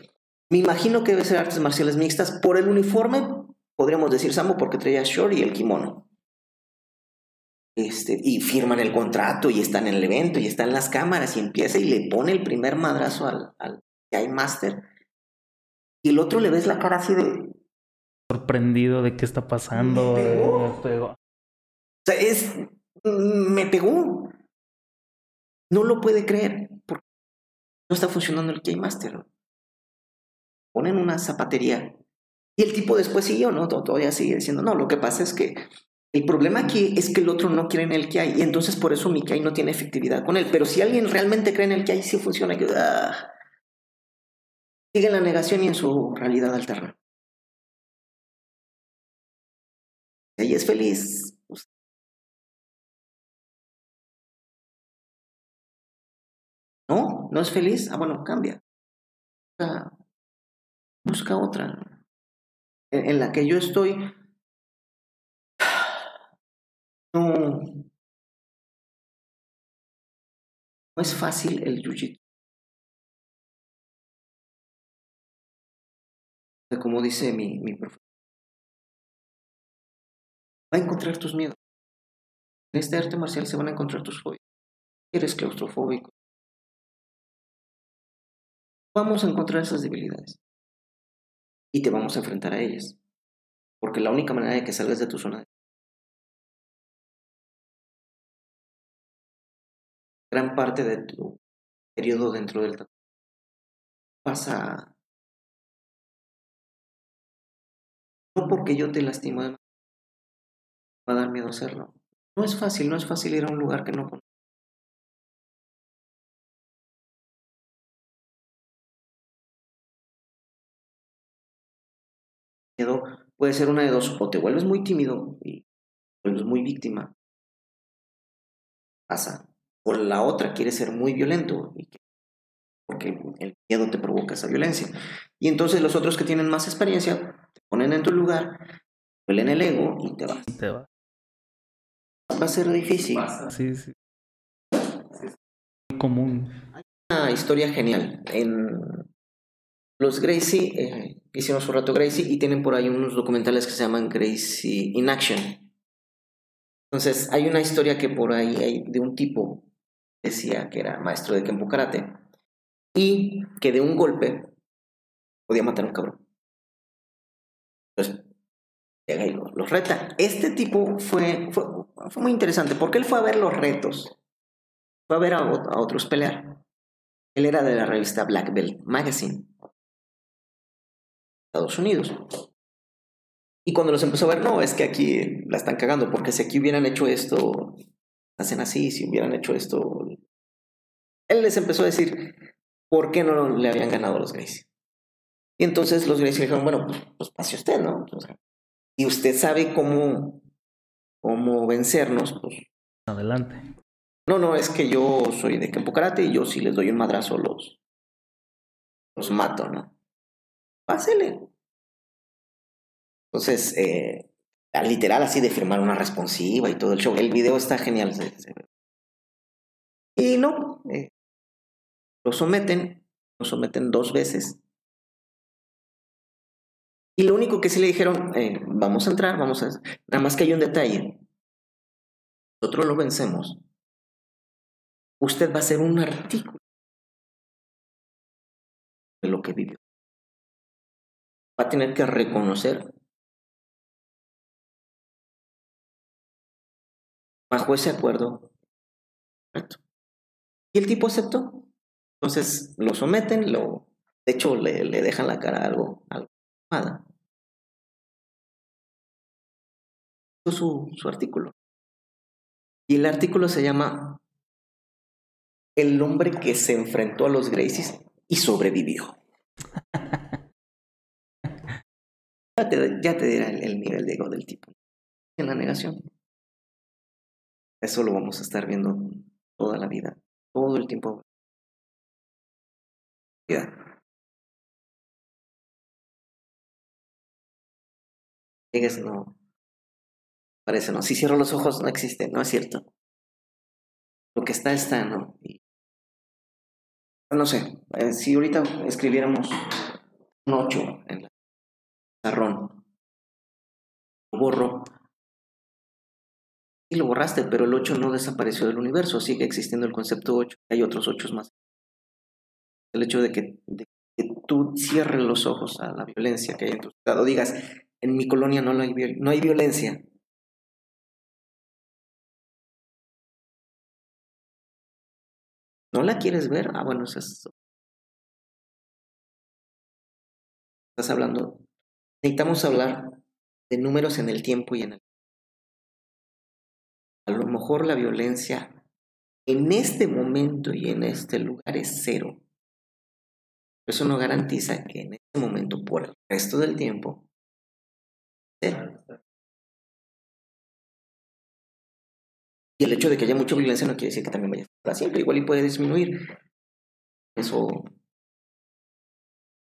Me imagino que debe ser artes marciales mixtas. Por el uniforme, podríamos decir Sambo, porque traía short y el kimono. Este, y firman el contrato y están en el evento y están las cámaras y empieza y le pone el primer madrazo al, al Master. Y el otro le ves la cara así de. O Sorprendido de qué está pasando. Me pegó. eh, me pegó. sea, es. Me pegó. No lo puede creer. Porque no está funcionando el Kiai Master. Ponen una zapatería. Y el tipo después siguió, ¿no? Todavía sigue diciendo, no, lo que pasa es que el problema aquí es que el otro no cree en el Kiai. Y entonces por eso mi Kiai no tiene efectividad con él. Pero si alguien realmente cree en el Kiai, sí funciona. Que, ah, sigue en la negación y en su realidad alterna. Y es feliz. No, no es feliz. Ah, bueno, cambia. Busca, otra. En, en la que yo estoy. [SIGHS] No. No es fácil el jiu-jitsu. Como dice mi, mi profesor. Va a encontrar tus miedos. En este arte marcial se van a encontrar tus fobias. Eres claustrofóbico. Vamos a encontrar esas debilidades. Y te vamos a enfrentar a ellas. Porque la única manera de que salgas de tu zona de gran parte de tu periodo dentro del tatuaje pasa no porque yo te lastimo de va a dar miedo hacerlo. No es fácil, no es fácil ir a un lugar que no Miedo puede ser una de dos, o te vuelves muy tímido y te vuelves muy víctima. Pasa. O la otra quiere ser muy violento y que- porque el miedo te provoca esa violencia. Y entonces los otros que tienen más experiencia te ponen en tu lugar, huelen el ego y te vas. Te va. Va a ser difícil. Sí, sí. Muy común. Una historia genial. En los Gracie, eh, hicimos un rato Gracie y tienen por ahí unos documentales que se llaman Gracie in Action. Entonces, hay una historia que por ahí hay de un tipo decía que era maestro de Kempo Karate y que de un golpe podía matar a un cabrón. Entonces, llega y lo- los reta. Este tipo fue, fue, muy interesante porque él fue a ver los retos, fue a ver a otros pelear. Él era de la revista Black Belt Magazine, Estados Unidos. Y cuando los empezó a ver, no, es que aquí la están cagando, porque si aquí hubieran hecho esto, hacen así, si hubieran hecho esto. Él les empezó a decir por qué no le habían ganado a los Gracie. Y entonces los Gracie le dijeron, bueno, pues, pues pase usted, ¿no? O sea, y usted sabe cómo, cómo vencernos, pues Adelante. no, no, es que yo soy de Kempo Karate y yo si les doy un madrazo los, los mato, ¿no? Pásele. Entonces, eh, literal así de firmar una responsiva y todo el show. El video está genial. Y no, eh, lo someten, lo someten dos veces. Y lo único que sí le dijeron, eh, vamos a entrar, vamos a... Nada más que hay un detalle. Nosotros lo vencemos. Usted va a hacer un artículo de lo que vivió. Va a tener que reconocer bajo ese acuerdo. Y el tipo aceptó. Entonces lo someten, lo, de hecho le, le dejan la cara algo, algo nada. Su, su artículo. Y el artículo se llama El hombre que se enfrentó a los Gracies y sobrevivió. [LAUGHS] ya, te, ya te dirá el, el nivel de ego del tipo. En la negación. Eso lo vamos a estar viendo toda la vida, todo el tiempo. Vida. Llegues, no. Parece, no. Si cierro los ojos, no existe, no es cierto. Lo que está, está, ¿no? No sé, eh, si ahorita escribiéramos un 8 en pizarrón, borro, y lo borraste, pero el 8 no desapareció del universo, sigue existiendo el concepto 8, hay otros 8 más. El hecho de que, tú cierres los ojos a la violencia que hay en tu estado, digas, en mi colonia no hay, no hay violencia. ¿No la quieres ver? Ah, bueno. Estás hablando. Necesitamos hablar de números en el tiempo y en el a lo mejor la violencia en este momento y en este lugar es cero. Eso no garantiza que en este momento, por el resto del tiempo, cero. Y el hecho de que haya mucha violencia no quiere decir que también vaya a para siempre. Igual y puede disminuir. Eso.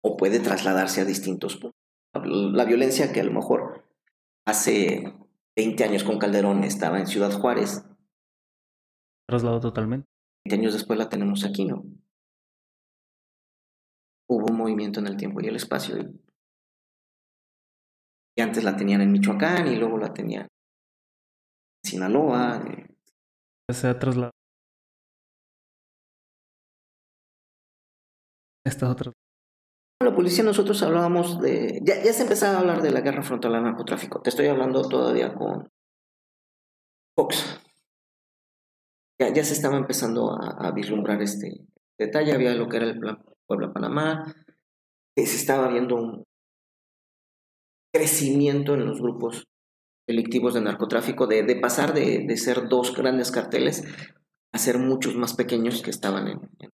O puede trasladarse a distintos puntos. La violencia que a lo mejor hace 20 años con Calderón estaba en Ciudad Juárez. Trasladó totalmente. 20 años después la tenemos aquí, ¿no? Hubo un movimiento en el tiempo y el espacio. Y, antes la tenían en Michoacán y luego la tenían en Sinaloa. Se ha trasladado. Esta otra. La policía nosotros hablábamos de... Ya, se empezaba a hablar de la guerra frontal al narcotráfico. Te estoy hablando todavía con Fox. Ya, se estaba empezando a, vislumbrar este detalle. Había lo que era el plan Puebla-Panamá. Se estaba viendo un crecimiento en los grupos delictivos de narcotráfico, de, pasar de, de, ser dos grandes carteles a ser muchos más pequeños que estaban en... en...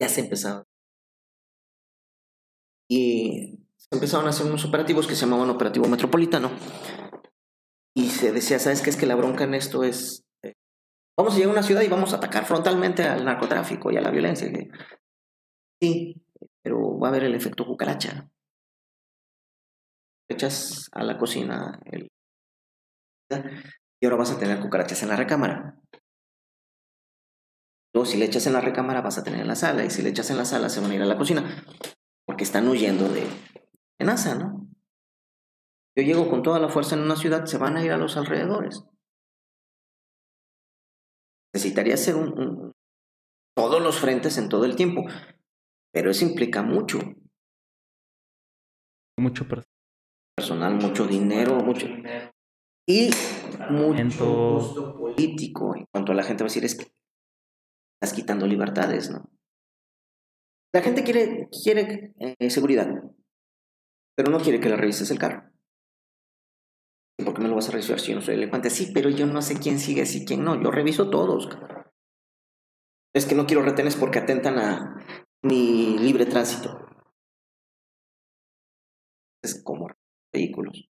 Ya se empezaba y se empezaron a hacer unos operativos que se llamaban Operativo Metropolitano. Y se decía, ¿sabes qué? Es que la bronca en esto es, eh, vamos a llegar a una ciudad y vamos a atacar frontalmente al narcotráfico y a la violencia. Sí, pero va a haber el efecto cucaracha. Echas a la cocina y ahora vas a tener cucarachas en la recámara. Luego, si le echas en la recámara, vas a tener en la sala. Y si le echas en la sala, se van a ir a la cocina porque están huyendo de amenaza, ¿no? Yo llego con toda la fuerza en una ciudad, se van a ir a los alrededores. Necesitaría hacer un, un, todos los frentes en todo el tiempo, pero eso implica mucho. Mucho personal, mucho dinero, mucho y mucho costo político. En cuanto a la gente va a decir es que estás quitando libertades, ¿no? La gente quiere, quiere eh, seguridad, pero no quiere que le revises el carro. ¿Por qué me lo vas a revisar si yo no soy delincuente? Sí, pero yo no sé quién sigue así, quién no. Yo reviso todos. Es que no quiero retenes porque atentan a mi libre tránsito. Es como vehículos.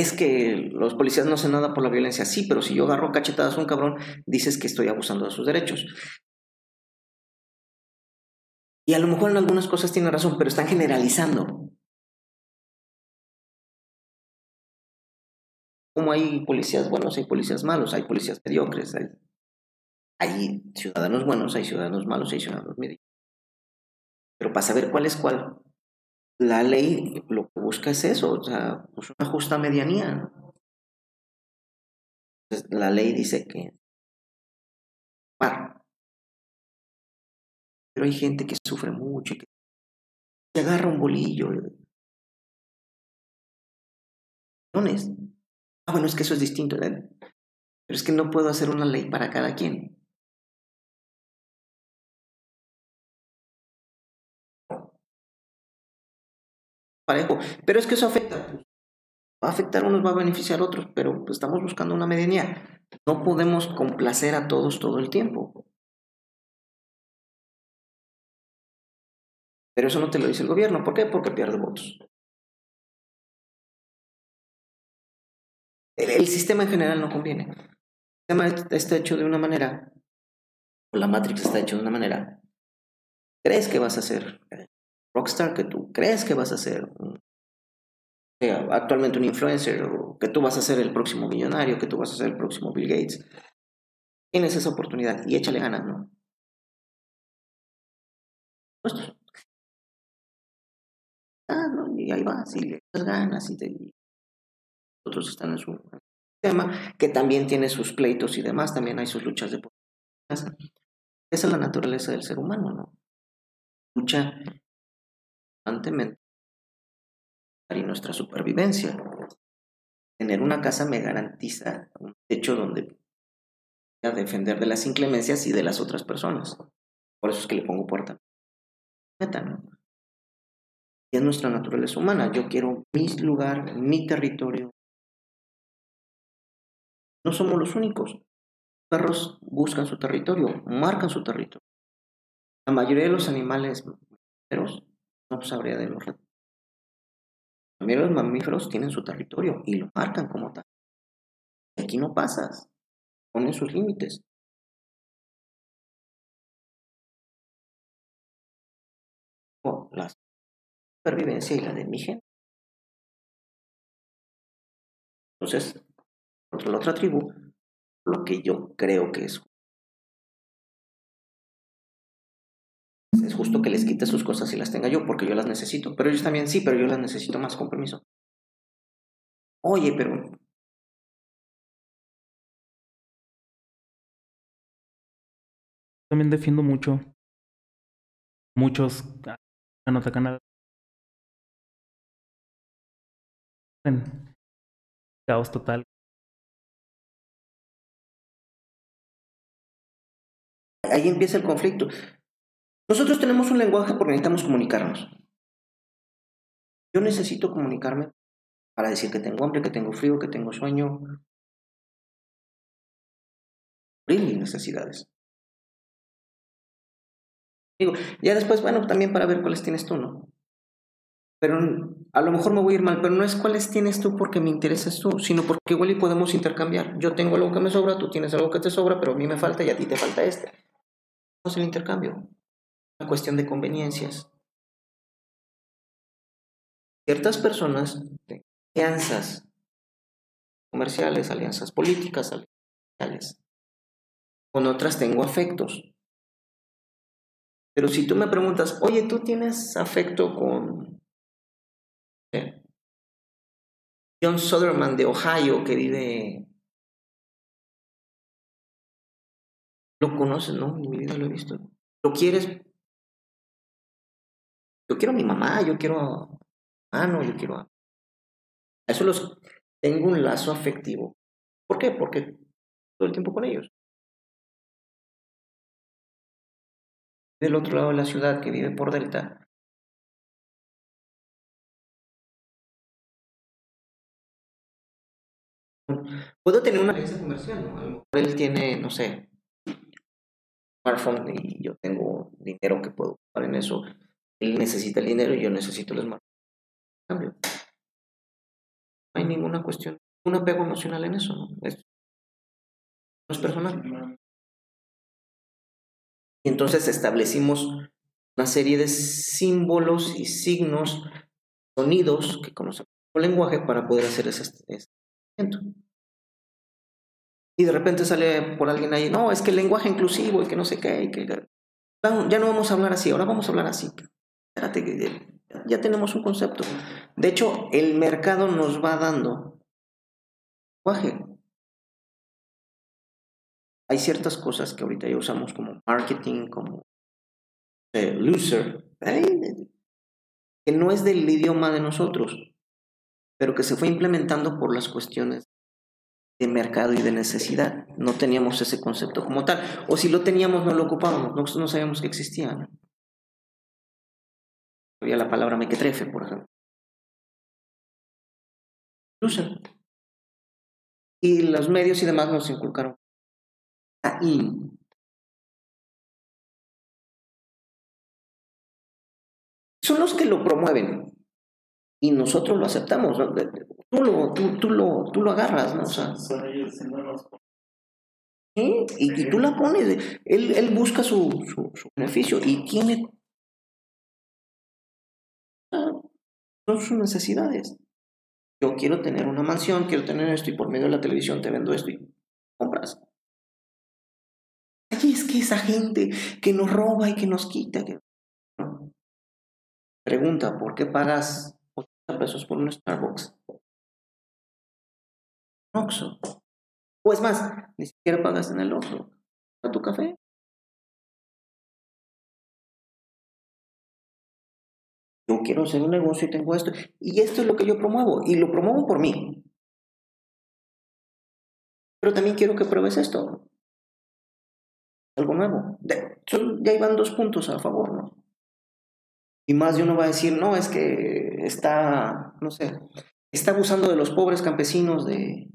Es que los policías no hacen nada por la violencia. Sí, pero si yo agarro cachetadas a un cabrón, dices que estoy abusando de sus derechos. Y a lo mejor en algunas cosas tiene razón, pero están generalizando. Como hay policías buenos, hay policías malos, hay policías mediocres, hay, ciudadanos buenos, hay ciudadanos malos, hay ciudadanos mediocres. Pero para saber cuál es cuál, la ley lo que busca es eso, o sea, pues una justa medianía. la ley dice que pero hay gente que sufre mucho y que se agarra un bolillo. Ah, bueno, es que eso es distinto. Pero es que no puedo hacer una ley para cada quien. Parejo. Pero es que eso afecta. Pues, va a afectar a unos, va a beneficiar a otros, pero pues, estamos buscando una medianía. No podemos complacer a todos todo el tiempo. Pero eso no te lo dice el gobierno. ¿Por qué? Porque pierde votos. El, sistema en general no conviene. El sistema está hecho de una manera, o la Matrix está hecho de una manera. ¿Crees que vas a ser rockstar? ¿Que tú crees que vas a ser actualmente un influencer? ¿O que tú vas a ser el próximo millonario? ¿Que tú vas a ser el próximo Bill Gates? Tienes esa oportunidad y échale ganas, ¿no? Ah, no, y ahí vas, y le das ganas, y, te, otros están en su tema, que también tiene sus pleitos y demás, también hay sus luchas de Esa es la naturaleza del ser humano, ¿no? Lucha constantemente y nuestra supervivencia. Tener una casa me garantiza un techo donde a defender de las inclemencias y de las otras personas. Por eso es que le pongo puerta. Meta. Y es nuestra naturaleza humana. Yo quiero mi lugar, mi territorio. No somos los únicos. Los perros buscan su territorio, marcan su territorio. La mayoría de los animales mamíferos no sabría de los La mayoría de los mamíferos tienen su territorio y lo marcan como tal. Aquí no pasas. Ponen sus límites. las supervivencia y la de mi gente. Entonces, contra la otra tribu, lo que yo creo que es justo que les quite sus cosas y las tenga yo, porque yo las necesito. Pero ellos también sí, pero yo las necesito más compromiso. Oye, pero... También defiendo mucho. Muchos atacan a en caos total. Ahí empieza el conflicto. Nosotros tenemos un lenguaje porque necesitamos comunicarnos. Yo necesito comunicarme para decir que tengo hambre, que tengo frío, que tengo sueño. mis necesidades. Digo, ya después, bueno, también para ver cuáles tienes tú, ¿no? pero a lo mejor me voy a ir mal, pero no es cuáles tienes tú porque me interesas tú, sino porque igual y podemos intercambiar. Yo tengo algo que me sobra, tú tienes algo que te sobra, pero a mí me falta y a ti te falta este. es el intercambio. Una cuestión de conveniencias. Ciertas personas, alianzas comerciales, alianzas políticas, alianzas con otras tengo afectos. Pero si tú me preguntas, oye, ¿tú tienes afecto con John Soderman de Ohio, que vive... Lo conoces, ¿no? En mi vida lo he visto. ¿Lo quieres? Yo quiero a mi mamá, yo quiero a... Ah, no, yo quiero a... Eso los... Tengo un lazo afectivo. ¿Por qué? Porque todo el tiempo con ellos. Del otro lado de la ciudad, que vive por Delta, Puedo tener una alianza comercial. A lo mejor él tiene, no sé, smartphone y yo tengo dinero que puedo ocupar en eso. Él necesita el dinero y yo necesito el smartphone. Cambio. No hay ninguna cuestión, un apego emocional en eso, ¿no? Es, no es personal. Y entonces establecimos una serie de símbolos y signos, sonidos que conocemos como lenguaje para poder hacer ese, ese Y de repente sale por alguien ahí, no, es que el lenguaje inclusivo y que no sé qué, y que ya no vamos a hablar así, ahora vamos a hablar así. Ya tenemos un concepto. De hecho, el mercado nos va dando lenguaje. Hay ciertas cosas que ahorita ya usamos como marketing, como eh, loser, que no es del idioma de nosotros, pero que se fue implementando por las cuestiones de mercado y de necesidad. No teníamos ese concepto como tal. O si lo teníamos, no lo ocupábamos, no, no sabíamos que existía. ¿no? Había la palabra mequetrefe, por ejemplo. Y los medios y demás nos inculcaron. Ahí son los que lo promueven y nosotros lo aceptamos. Tú, lo, tú, tú, lo, tú lo agarras, ¿no? O sea, ¿sí? y, y, tú la pones. Él, él busca su, su, su beneficio y tiene. Son sus necesidades. Yo quiero tener una mansión, quiero tener esto y por medio de la televisión te vendo esto y compras. Ay, es que esa gente que nos roba y que nos quita. Pregunta, ¿por qué pagas 80 pesos por un Starbucks? Oxxo. O es más, ni siquiera pagas en el Oxxo. ¿A tu café? Yo quiero hacer un negocio y tengo esto. Y esto es lo que yo promuevo. Y lo promuevo por mí. Pero también quiero que pruebes esto. Algo nuevo. ya iban dos puntos a favor, ¿no? Y más de uno va a decir, no, es que está, no sé, está abusando de los pobres campesinos de...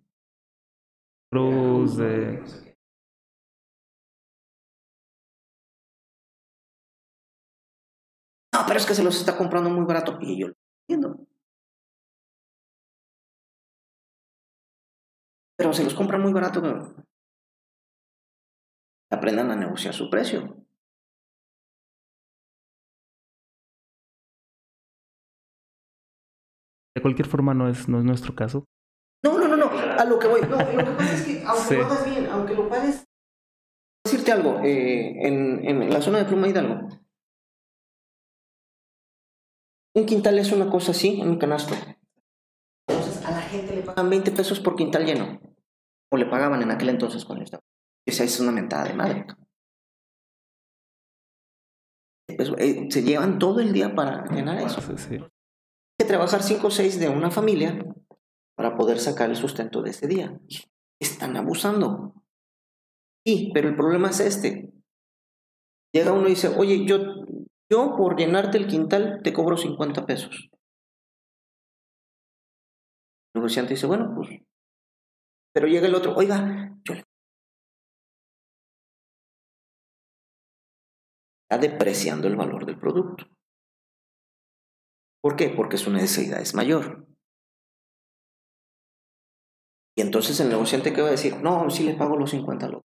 Cruz, de... No, pero es que se los está comprando muy barato. Y yo lo entiendo. Pero se los compran muy barato. Aprendan a negociar su precio. De cualquier forma no es, no es nuestro caso. No, no, no, no. A lo que voy. No, lo que pasa es que aunque lo hagas bien, aunque lo pagues. Decirte algo, eh, en, en la zona de Pluma Hidalgo, un quintal es una cosa así, en un canasto. Entonces a la gente le pagan 20 pesos por quintal lleno. O le pagaban en aquel entonces cuando yo estaba. Esa es una mentada de madre. Pues, eh, se llevan todo el día para llenar eso. Sí, Hay que trabajar 5 o 6 de una familia para poder sacar el sustento de ese día. Están abusando. Sí, pero el problema es este. Llega uno y dice, oye, yo, yo por llenarte el quintal te cobro 50 pesos. El negociante dice, bueno, pues. Pero llega el otro, oiga, yo le está depreciando el valor del producto. ¿Por qué? Porque su necesidad es mayor. Y entonces el negociante que va a decir, no, sí le pago los 50 locos.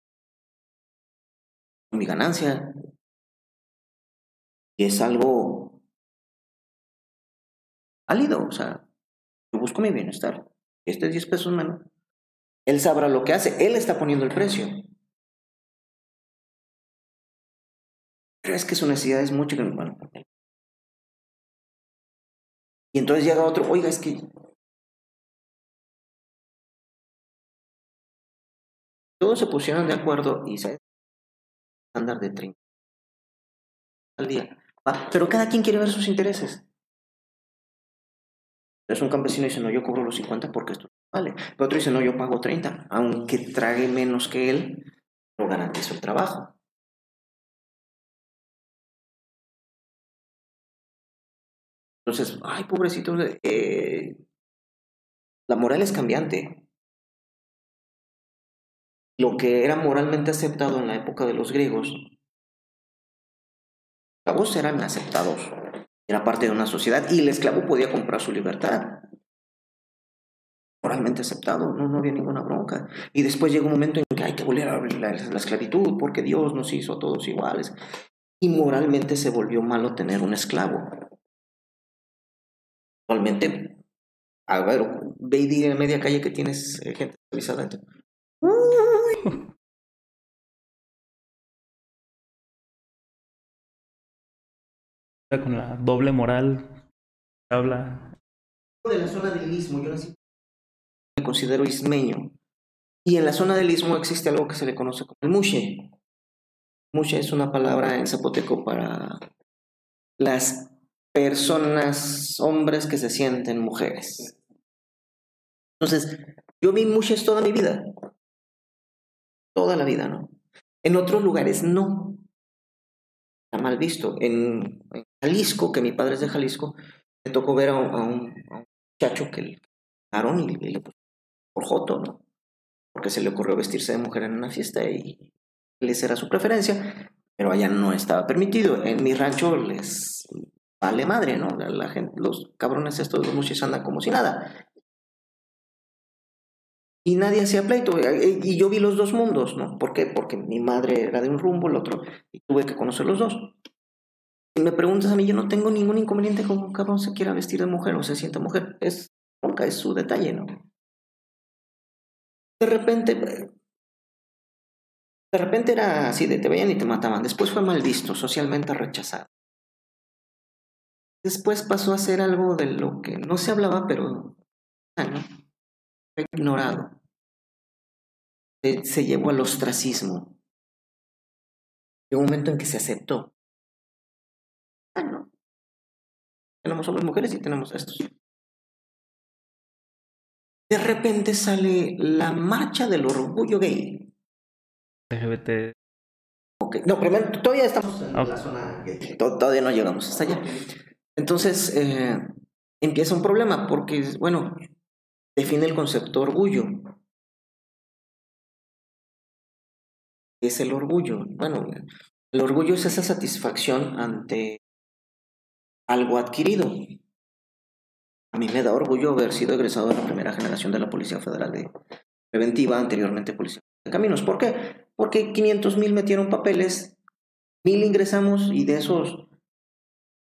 Mi ganancia. Y es algo válido, o sea, yo busco mi bienestar. Este es 10 pesos menos. Él sabrá lo que hace, él está poniendo el precio. Pero es que su necesidad es mucho que bueno, Y entonces llega otro, oiga, es que todos se pusieron de acuerdo y se estándar de 30 al día. Pero cada quien quiere ver sus intereses. Es un campesino dice, no, yo cobro los 50 porque esto vale. Pero otro dice, no, yo pago 30, aunque trague menos que él, no garantizo el trabajo. Entonces, ay, pobrecito, eh, la moral es cambiante. Lo que era moralmente aceptado en la época de los griegos, esclavos eran aceptados, era parte de una sociedad y el esclavo podía comprar su libertad. Moralmente aceptado, no, no había ninguna bronca. Y después llega un momento en que hay que volver a la, la esclavitud porque Dios nos hizo a todos iguales. y moralmente se volvió malo tener un esclavo. Actualmente, a ver, ve y di en media calle que tienes eh, gente esclavizada. [LAUGHS] Con la doble moral, habla. De la zona del istmo, yo me considero ismeño. Y en la zona del istmo existe algo que se le conoce como el mushe. Mushe es una palabra en zapoteco para las personas, hombres que se sienten mujeres. Entonces, yo vi mushes toda mi vida. Toda la vida, ¿no? En otros lugares no. Está mal visto. En, Jalisco, que mi padre es de Jalisco, me tocó ver a un, muchacho que le y, y le puso por joto, ¿no? porque se le ocurrió vestirse de mujer en una fiesta y les era su preferencia, pero allá no estaba permitido. En mi rancho les vale madre, ¿no? La, gente, los cabrones estos, los muchos andan como si nada. Y nadie hacía pleito. Y yo vi los dos mundos, ¿no? ¿Por qué? Porque mi madre era de un rumbo, el otro, y tuve que conocer los dos. Me preguntas a mí, yo no tengo ningún inconveniente con un cabrón se quiera vestir de mujer o se sienta mujer. Es, nunca es su detalle, ¿no? de repente, de repente era así, de te veían y te mataban. Después fue mal visto, socialmente rechazado. Después pasó a ser algo de lo que no se hablaba, pero fue ignorado. Se, llevó al ostracismo. Llegó un momento en que se aceptó. Tenemos hombres y mujeres y tenemos estos de repente sale la marcha del orgullo gay. LGBT. Okay. No, primero, todavía estamos en la zona gay. Todavía no llegamos hasta allá. Entonces, eh, empieza un problema porque, bueno, define el concepto orgullo. ¿Qué es el orgullo? Bueno, el orgullo es esa satisfacción ante algo adquirido. A mí me da orgullo haber sido egresado de la primera generación de la Policía Federal de Preventiva, anteriormente Policía de Caminos. ¿Por qué? Porque 500 mil metieron papeles, mil ingresamos y de esos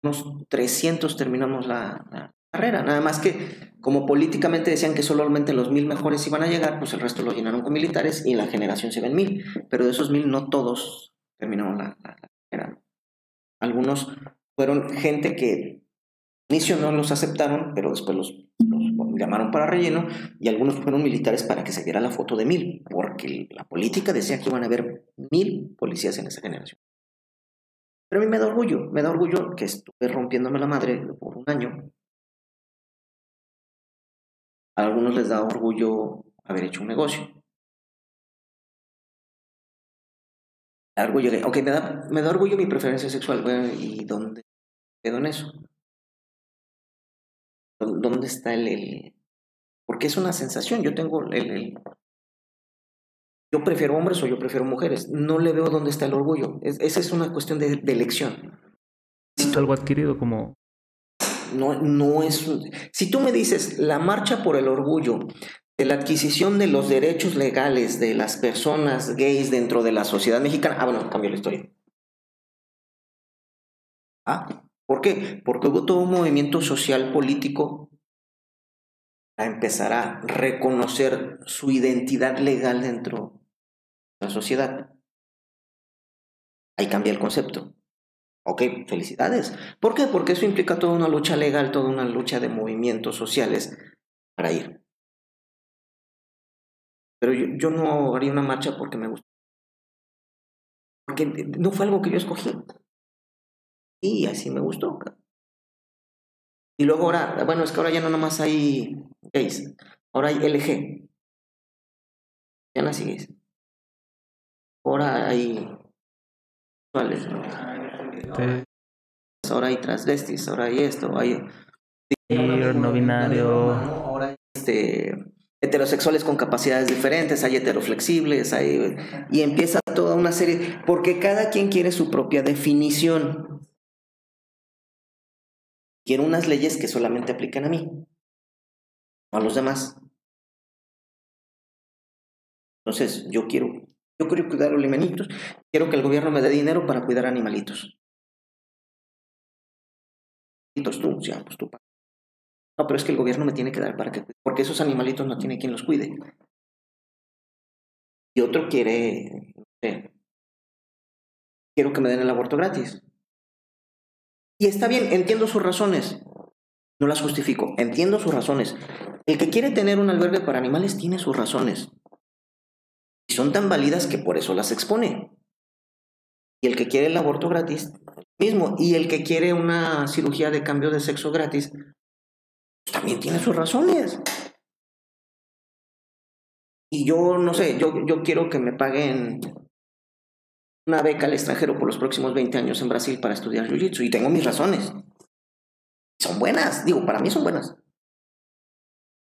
unos 300 terminamos la, carrera. Nada más que como políticamente decían que solamente los mil mejores iban a llegar, pues el resto lo llenaron con militares y en la generación se ven mil. Pero de esos mil no todos terminaron la, la carrera. Algunos fueron gente que inicio no los aceptaron, pero después los, llamaron para relleno y algunos fueron militares para que se viera la foto de mil, porque la política decía que iban a haber mil policías en esa generación. Pero a mí me da orgullo, me da orgullo que estuve rompiéndome la madre por un año. A algunos les da orgullo haber hecho un negocio. Orgullo ok, me da, me da orgullo mi preferencia sexual, ¿y dónde quedo en eso? ¿Dónde está el, Porque es una sensación, yo tengo el, Yo prefiero hombres o yo prefiero mujeres, no le veo dónde está el orgullo, esa es una cuestión de, elección. Si algo adquirido como... No, no es... Si tú me dices la marcha por el orgullo de la adquisición de los derechos legales de las personas gays dentro de la sociedad mexicana, ah, bueno, cambio la historia. Ah, ¿Por qué? Porque hubo todo un movimiento social político a empezar a reconocer su identidad legal dentro de la sociedad. Ahí cambia el concepto. Ok, felicidades. ¿Por qué? Porque eso implica toda una lucha legal, toda una lucha de movimientos sociales para ir. Pero yo, no haría una marcha porque me gusta. Porque no fue algo que yo escogí. Y así me gustó. Y luego ahora, bueno, es que ahora ya no nomás hay gays, ahora hay LG. Ya no gays. Ahora hay. Ahora hay transvestis, ahora hay esto, hay no binario. Ahora hay este heterosexuales con capacidades diferentes, hay heteroflexibles, hay y empieza toda una serie porque cada quien quiere su propia definición. Quiero unas leyes que solamente apliquen a mí, no a los demás. Entonces, yo quiero, yo quiero cuidar a los limanitos. quiero que el gobierno me dé dinero para cuidar animalitos. Animalitos tú, ya, pues tú. No, pero es que el gobierno me tiene que dar para que porque esos animalitos no tiene quien los cuide. Y otro quiere, sé, quiero que me den el aborto gratis. Y está bien, entiendo sus razones. No las justifico, entiendo sus razones. El que quiere tener un albergue para animales tiene sus razones. Y son tan válidas que por eso las expone. Y el que quiere el aborto gratis, mismo. Y el que quiere una cirugía de cambio de sexo gratis, también tiene sus razones. Y yo, no sé, yo, yo quiero que me paguen una beca al extranjero por los próximos 20 años en Brasil para estudiar Jiu-Jitsu y tengo mis razones. Son buenas, digo, para mí son buenas.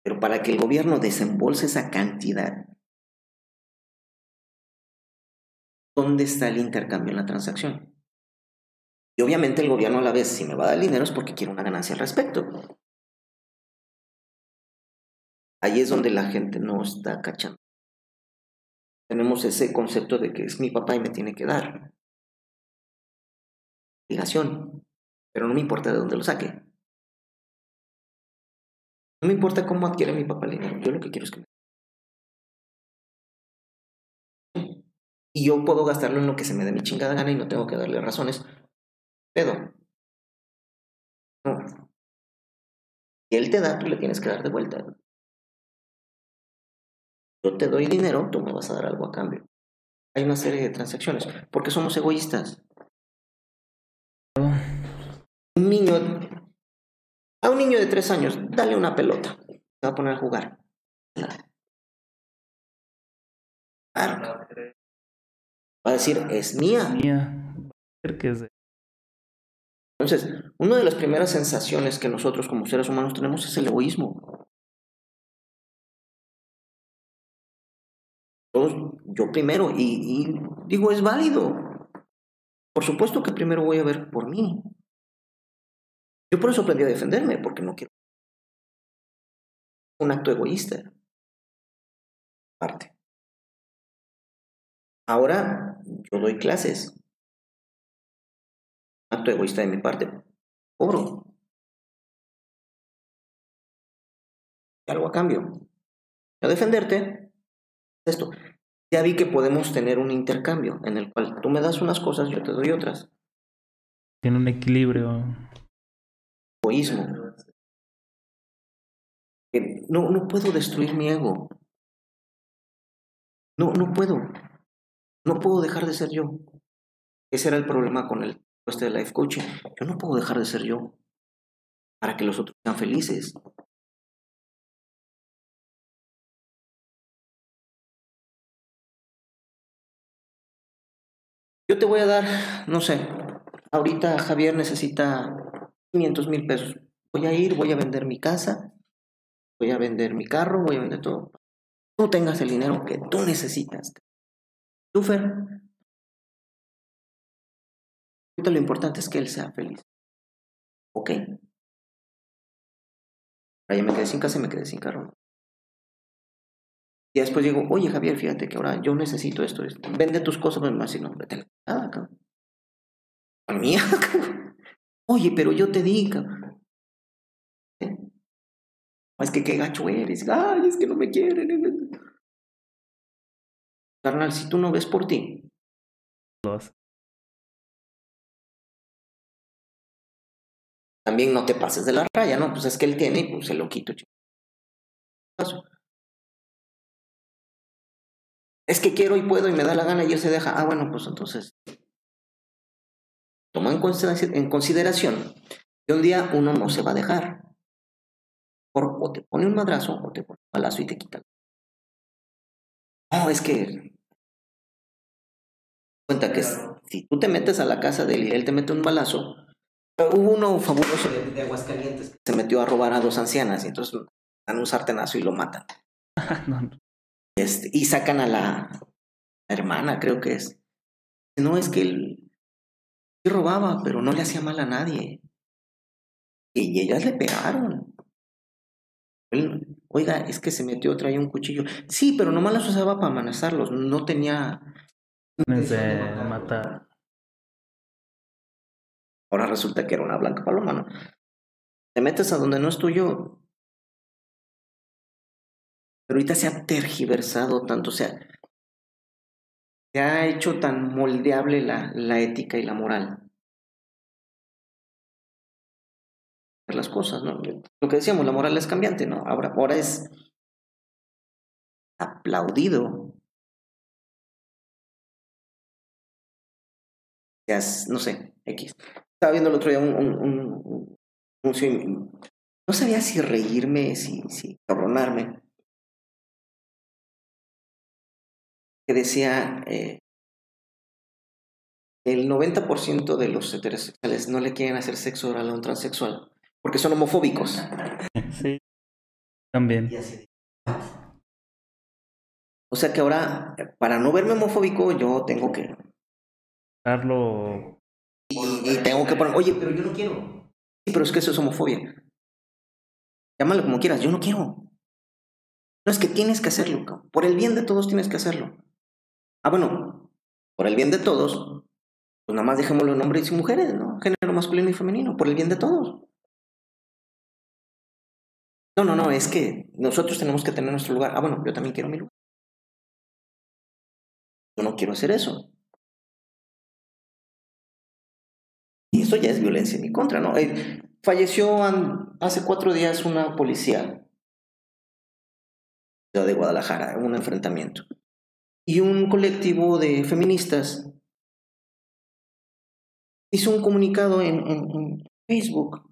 Pero para que el gobierno desembolse esa cantidad, ¿dónde está el intercambio en la transacción? Y obviamente el gobierno a la vez, si me va a dar dinero es porque quiere una ganancia al respecto. Ahí es donde la gente no está cachando tenemos ese concepto de que es mi papá y me tiene que dar. Obligación. Pero no me importa de dónde lo saque. No me importa cómo adquiere mi papá el dinero. Yo lo que quiero es que me... Y yo puedo gastarlo en lo que se me dé mi chingada gana y no tengo que darle razones. Pedo. No. Si él te da, tú le tienes que dar de vuelta yo te doy dinero, tú me vas a dar algo a cambio. Hay una serie de transacciones, porque somos egoístas. Un niño, a un niño de tres años, dale una pelota, se va a poner a jugar. Va a decir, es mía. Mía. Entonces, una de las primeras sensaciones que nosotros como seres humanos tenemos es el egoísmo. Yo primero, y, digo, es válido. Por supuesto que primero voy a ver por mí. Yo por eso aprendí a defenderme, porque no quiero un acto egoísta. Parte. Ahora yo doy clases. Acto egoísta de mi parte. Cobro. Algo a cambio. A defenderte. Esto ya vi que podemos tener un intercambio en el cual tú me das unas cosas, yo te doy otras. Tiene un equilibrio. Egoísmo. No, no puedo destruir mi ego. No, no puedo. No puedo dejar de ser yo. Ese era el problema con el este de life coaching. Yo no puedo dejar de ser yo para que los otros sean felices. Yo te voy a dar, no sé, ahorita Javier necesita 500 mil pesos. Voy a ir, voy a vender mi casa, voy a vender mi carro, voy a vender todo. Tú tengas el dinero que tú necesitas. Tú. Ahorita lo importante es que él sea feliz. ¿Ok? Ahora ya me quedé sin casa y me quedé sin carro. Y después digo, oye Javier, fíjate que ahora yo necesito esto, vende tus cosas, a decir, no, vete nada, cabrón. Mía, [LAUGHS] Oye, pero yo te digo, ¿Eh? Es que qué gacho eres, ay, es que no me quieren. Carnal, si tú no ves por ti. También no te pases de la raya, ¿no? Pues es que él tiene y pues se lo quito. Paso. Es que quiero y puedo y me da la gana y él se deja. Ah, bueno, pues entonces toma en consideración, que un día uno no se va a dejar. o te pone un madrazo o te pone un balazo y te quita. No, es que cuenta que si tú te metes a la casa de él y él te mete un balazo, hubo uno fabuloso de, Aguascalientes que se metió a robar a dos ancianas y entonces dan un sartenazo y lo matan. [LAUGHS] no. Este, y sacan a la hermana, creo que es. No, es que él robaba, pero no le hacía mal a nadie. Y ellas le pegaron. Oiga, es que se metió, traía un cuchillo. Sí, pero nomás las usaba para amenazarlos. No tenía. matar. Ahora resulta que era una blanca paloma, ¿no? Te metes a donde no es tuyo. Pero ahorita se ha tergiversado tanto, o sea, se ha hecho tan moldeable la, la ética y la moral. Las cosas, ¿no? Lo que decíamos, la moral es cambiante, ¿no? Ahora, ahora es aplaudido. No sé, X. Estaba viendo el otro día un, un, no sabía si reírme, si, si cabronarme. Que decía eh, el 90% de los heterosexuales no le quieren hacer sexo oral a un transexual porque son homofóbicos. [LAUGHS] Sí, también. O sea que ahora, para no verme homofóbico, yo tengo que. Darlo. Y, tengo que poner, oye, pero yo no quiero. Sí, pero es que eso es homofobia. Llámalo como quieras, yo no quiero. No es que tienes que hacerlo, por el bien de todos tienes que hacerlo. Ah, bueno, por el bien de todos, pues nada más dejémoslo en hombres y mujeres, ¿no? Género masculino y femenino, por el bien de todos. No, no, no, es que nosotros tenemos que tener nuestro lugar. Ah, bueno, yo también quiero mi lugar. Yo no quiero hacer eso. Y eso ya es violencia en mi contra, ¿no? Eh, falleció hace cuatro días una policía de Guadalajara en un enfrentamiento. Y un colectivo de feministas hizo un comunicado en, Facebook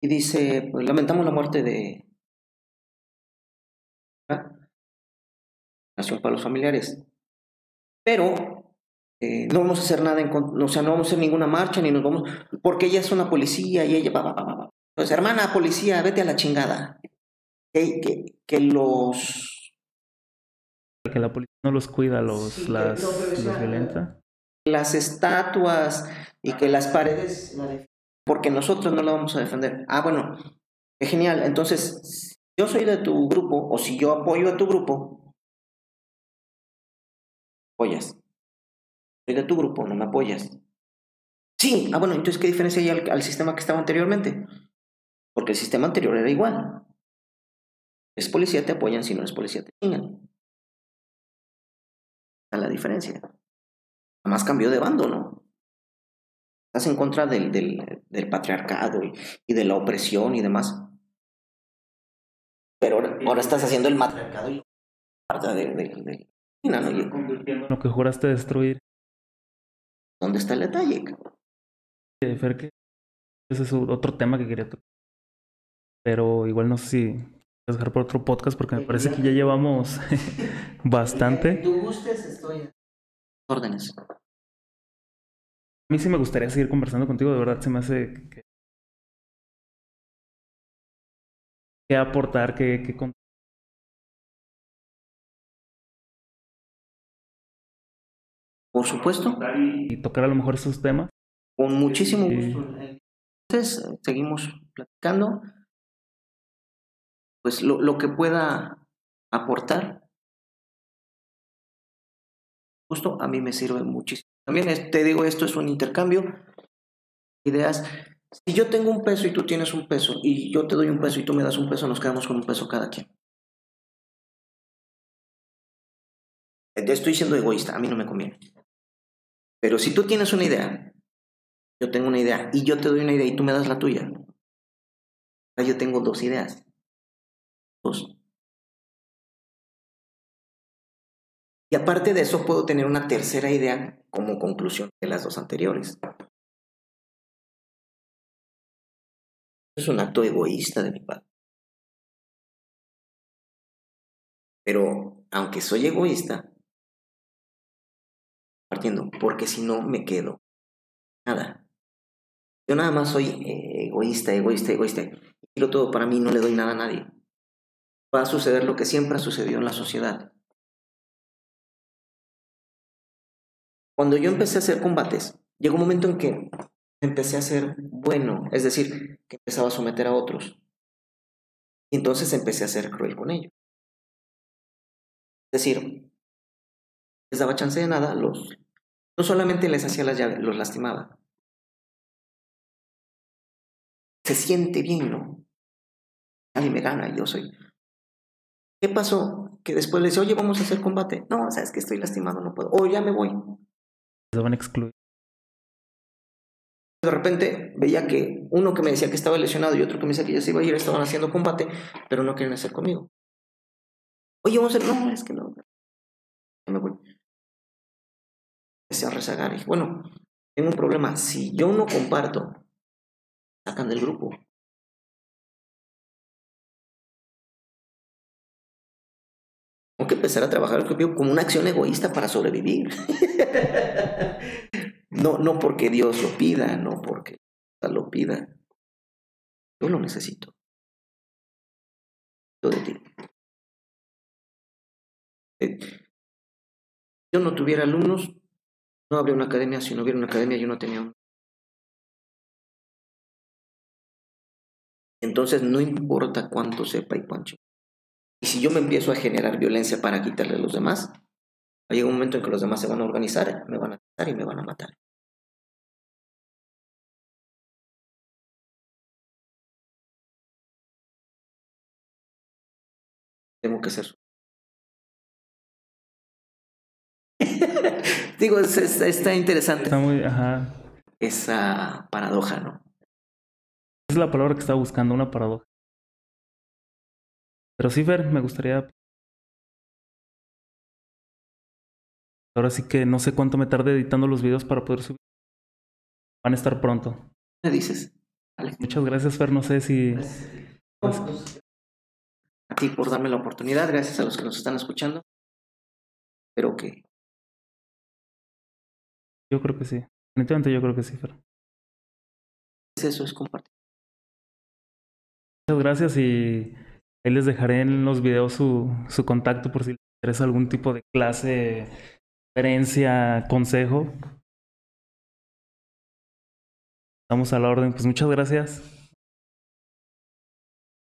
y dice, pues lamentamos la muerte de... Nación para los familiares. Pero eh, no vamos a hacer nada en o sea, no vamos a hacer ninguna marcha ni nos vamos, porque ella es una policía y ella. Pues hermana policía, vete a la chingada. Que los... Que la policía no los cuida, los, las, los violenta. Las estatuas y que las paredes porque nosotros no la vamos a defender. Ah, bueno, es genial. Entonces, si yo soy de tu grupo o si yo apoyo a tu grupo, apoyas. Soy de tu grupo, no me apoyas. Sí, ah, bueno, entonces, ¿qué diferencia hay al, sistema que estaba anteriormente? Porque el sistema anterior era igual. Es policía, te apoyan, si no es policía, te chingan. Está la diferencia. Además cambió de bando, ¿no? Estás en contra del, del, del patriarcado y, y, de la opresión y demás. Pero ahora, ahora estás haciendo el matriarcado y parte de, de, de ¿no? lo que juraste destruir. ¿Dónde está el detalle? Fer, ese es otro tema que quería tocar. Pero igual no sé si dejar por otro podcast porque me parece que ya llevamos [LAUGHS] bastante. Tú gustes, estoy órdenes. A mí sí me gustaría seguir conversando contigo, de verdad se me hace que, que aportar, que, que Por supuesto. Y tocar a lo mejor esos temas. Con muchísimo gusto. Entonces, seguimos platicando. Pues lo, lo que pueda aportar. Justo a mí me sirve muchísimo. También te digo, esto es un intercambio. Ideas. Si yo tengo un peso y tú tienes un peso, y yo te doy un peso y tú me das un peso, nos quedamos con un peso cada quien. Estoy siendo egoísta, a mí no me conviene. Pero si tú tienes una idea, yo tengo una idea, y yo te doy una idea y tú me das la tuya, yo tengo dos ideas. Dos. Y aparte de eso, puedo tener una tercera idea como conclusión de las dos anteriores. Es un acto egoísta de mi parte. Pero aunque soy egoísta, partiendo, porque si no me quedo nada. Yo nada más soy eh, egoísta, egoísta, egoísta. Quiero todo para mí, no le doy nada a nadie. Va a suceder lo que siempre ha sucedido en la sociedad. Cuando yo empecé a hacer combates, llegó un momento en que empecé a ser bueno, es decir, que empezaba a someter a otros. Y entonces empecé a ser cruel con ellos. Es decir, les daba chance de nada, los, no solamente les hacía las llaves, los lastimaba. Se siente bien, ¿no? Nadie me gana, yo soy. ¿Qué pasó? Que después le dice, oye, vamos a hacer combate. No, sabes que estoy lastimado, no puedo. O ya me voy. A excluir. De repente veía que uno que me decía que estaba lesionado y otro que me decía que ya se iba a ir estaban haciendo combate, pero no quieren hacer conmigo. Oye, vamos a hacer. No, es que no. Me voy. Empecé a rezagar. Y dije, bueno, tengo un problema. Si yo no comparto, sacan del grupo. Que empezar a trabajar como una acción egoísta para sobrevivir. [LAUGHS] no, no porque Dios lo pida, no porque lo pida. Yo lo necesito. Yo de ti. Eh, yo no tuviera alumnos, no habría una academia. Si no hubiera una academia, yo no tenía un. Entonces, no importa cuánto sepa y cuánto. Y si yo me empiezo a generar violencia para quitarle a los demás, hay un momento en que los demás se van a organizar, me van a quitar y me van a matar. Tengo que ser. [LAUGHS] Digo, está interesante. Está muy, ajá. Esa paradoja, ¿no? Es la palabra que estaba buscando, una paradoja. Pero sí, Fer, me gustaría. Ahora sí que no sé cuánto me tarde editando los videos para poder subir. Van a estar pronto. ¿Me dices? Muchas gracias, Fer. No sé si. Pues, a ti por darme la oportunidad. Gracias a los que nos están escuchando. Espero que. Yo creo que sí. Definitivamente yo creo que sí, Fer. Eso es compartir. Muchas gracias y Ahí les dejaré en los videos su, su contacto por si les interesa algún tipo de clase, conferencia, consejo. Estamos a la orden. Pues muchas gracias.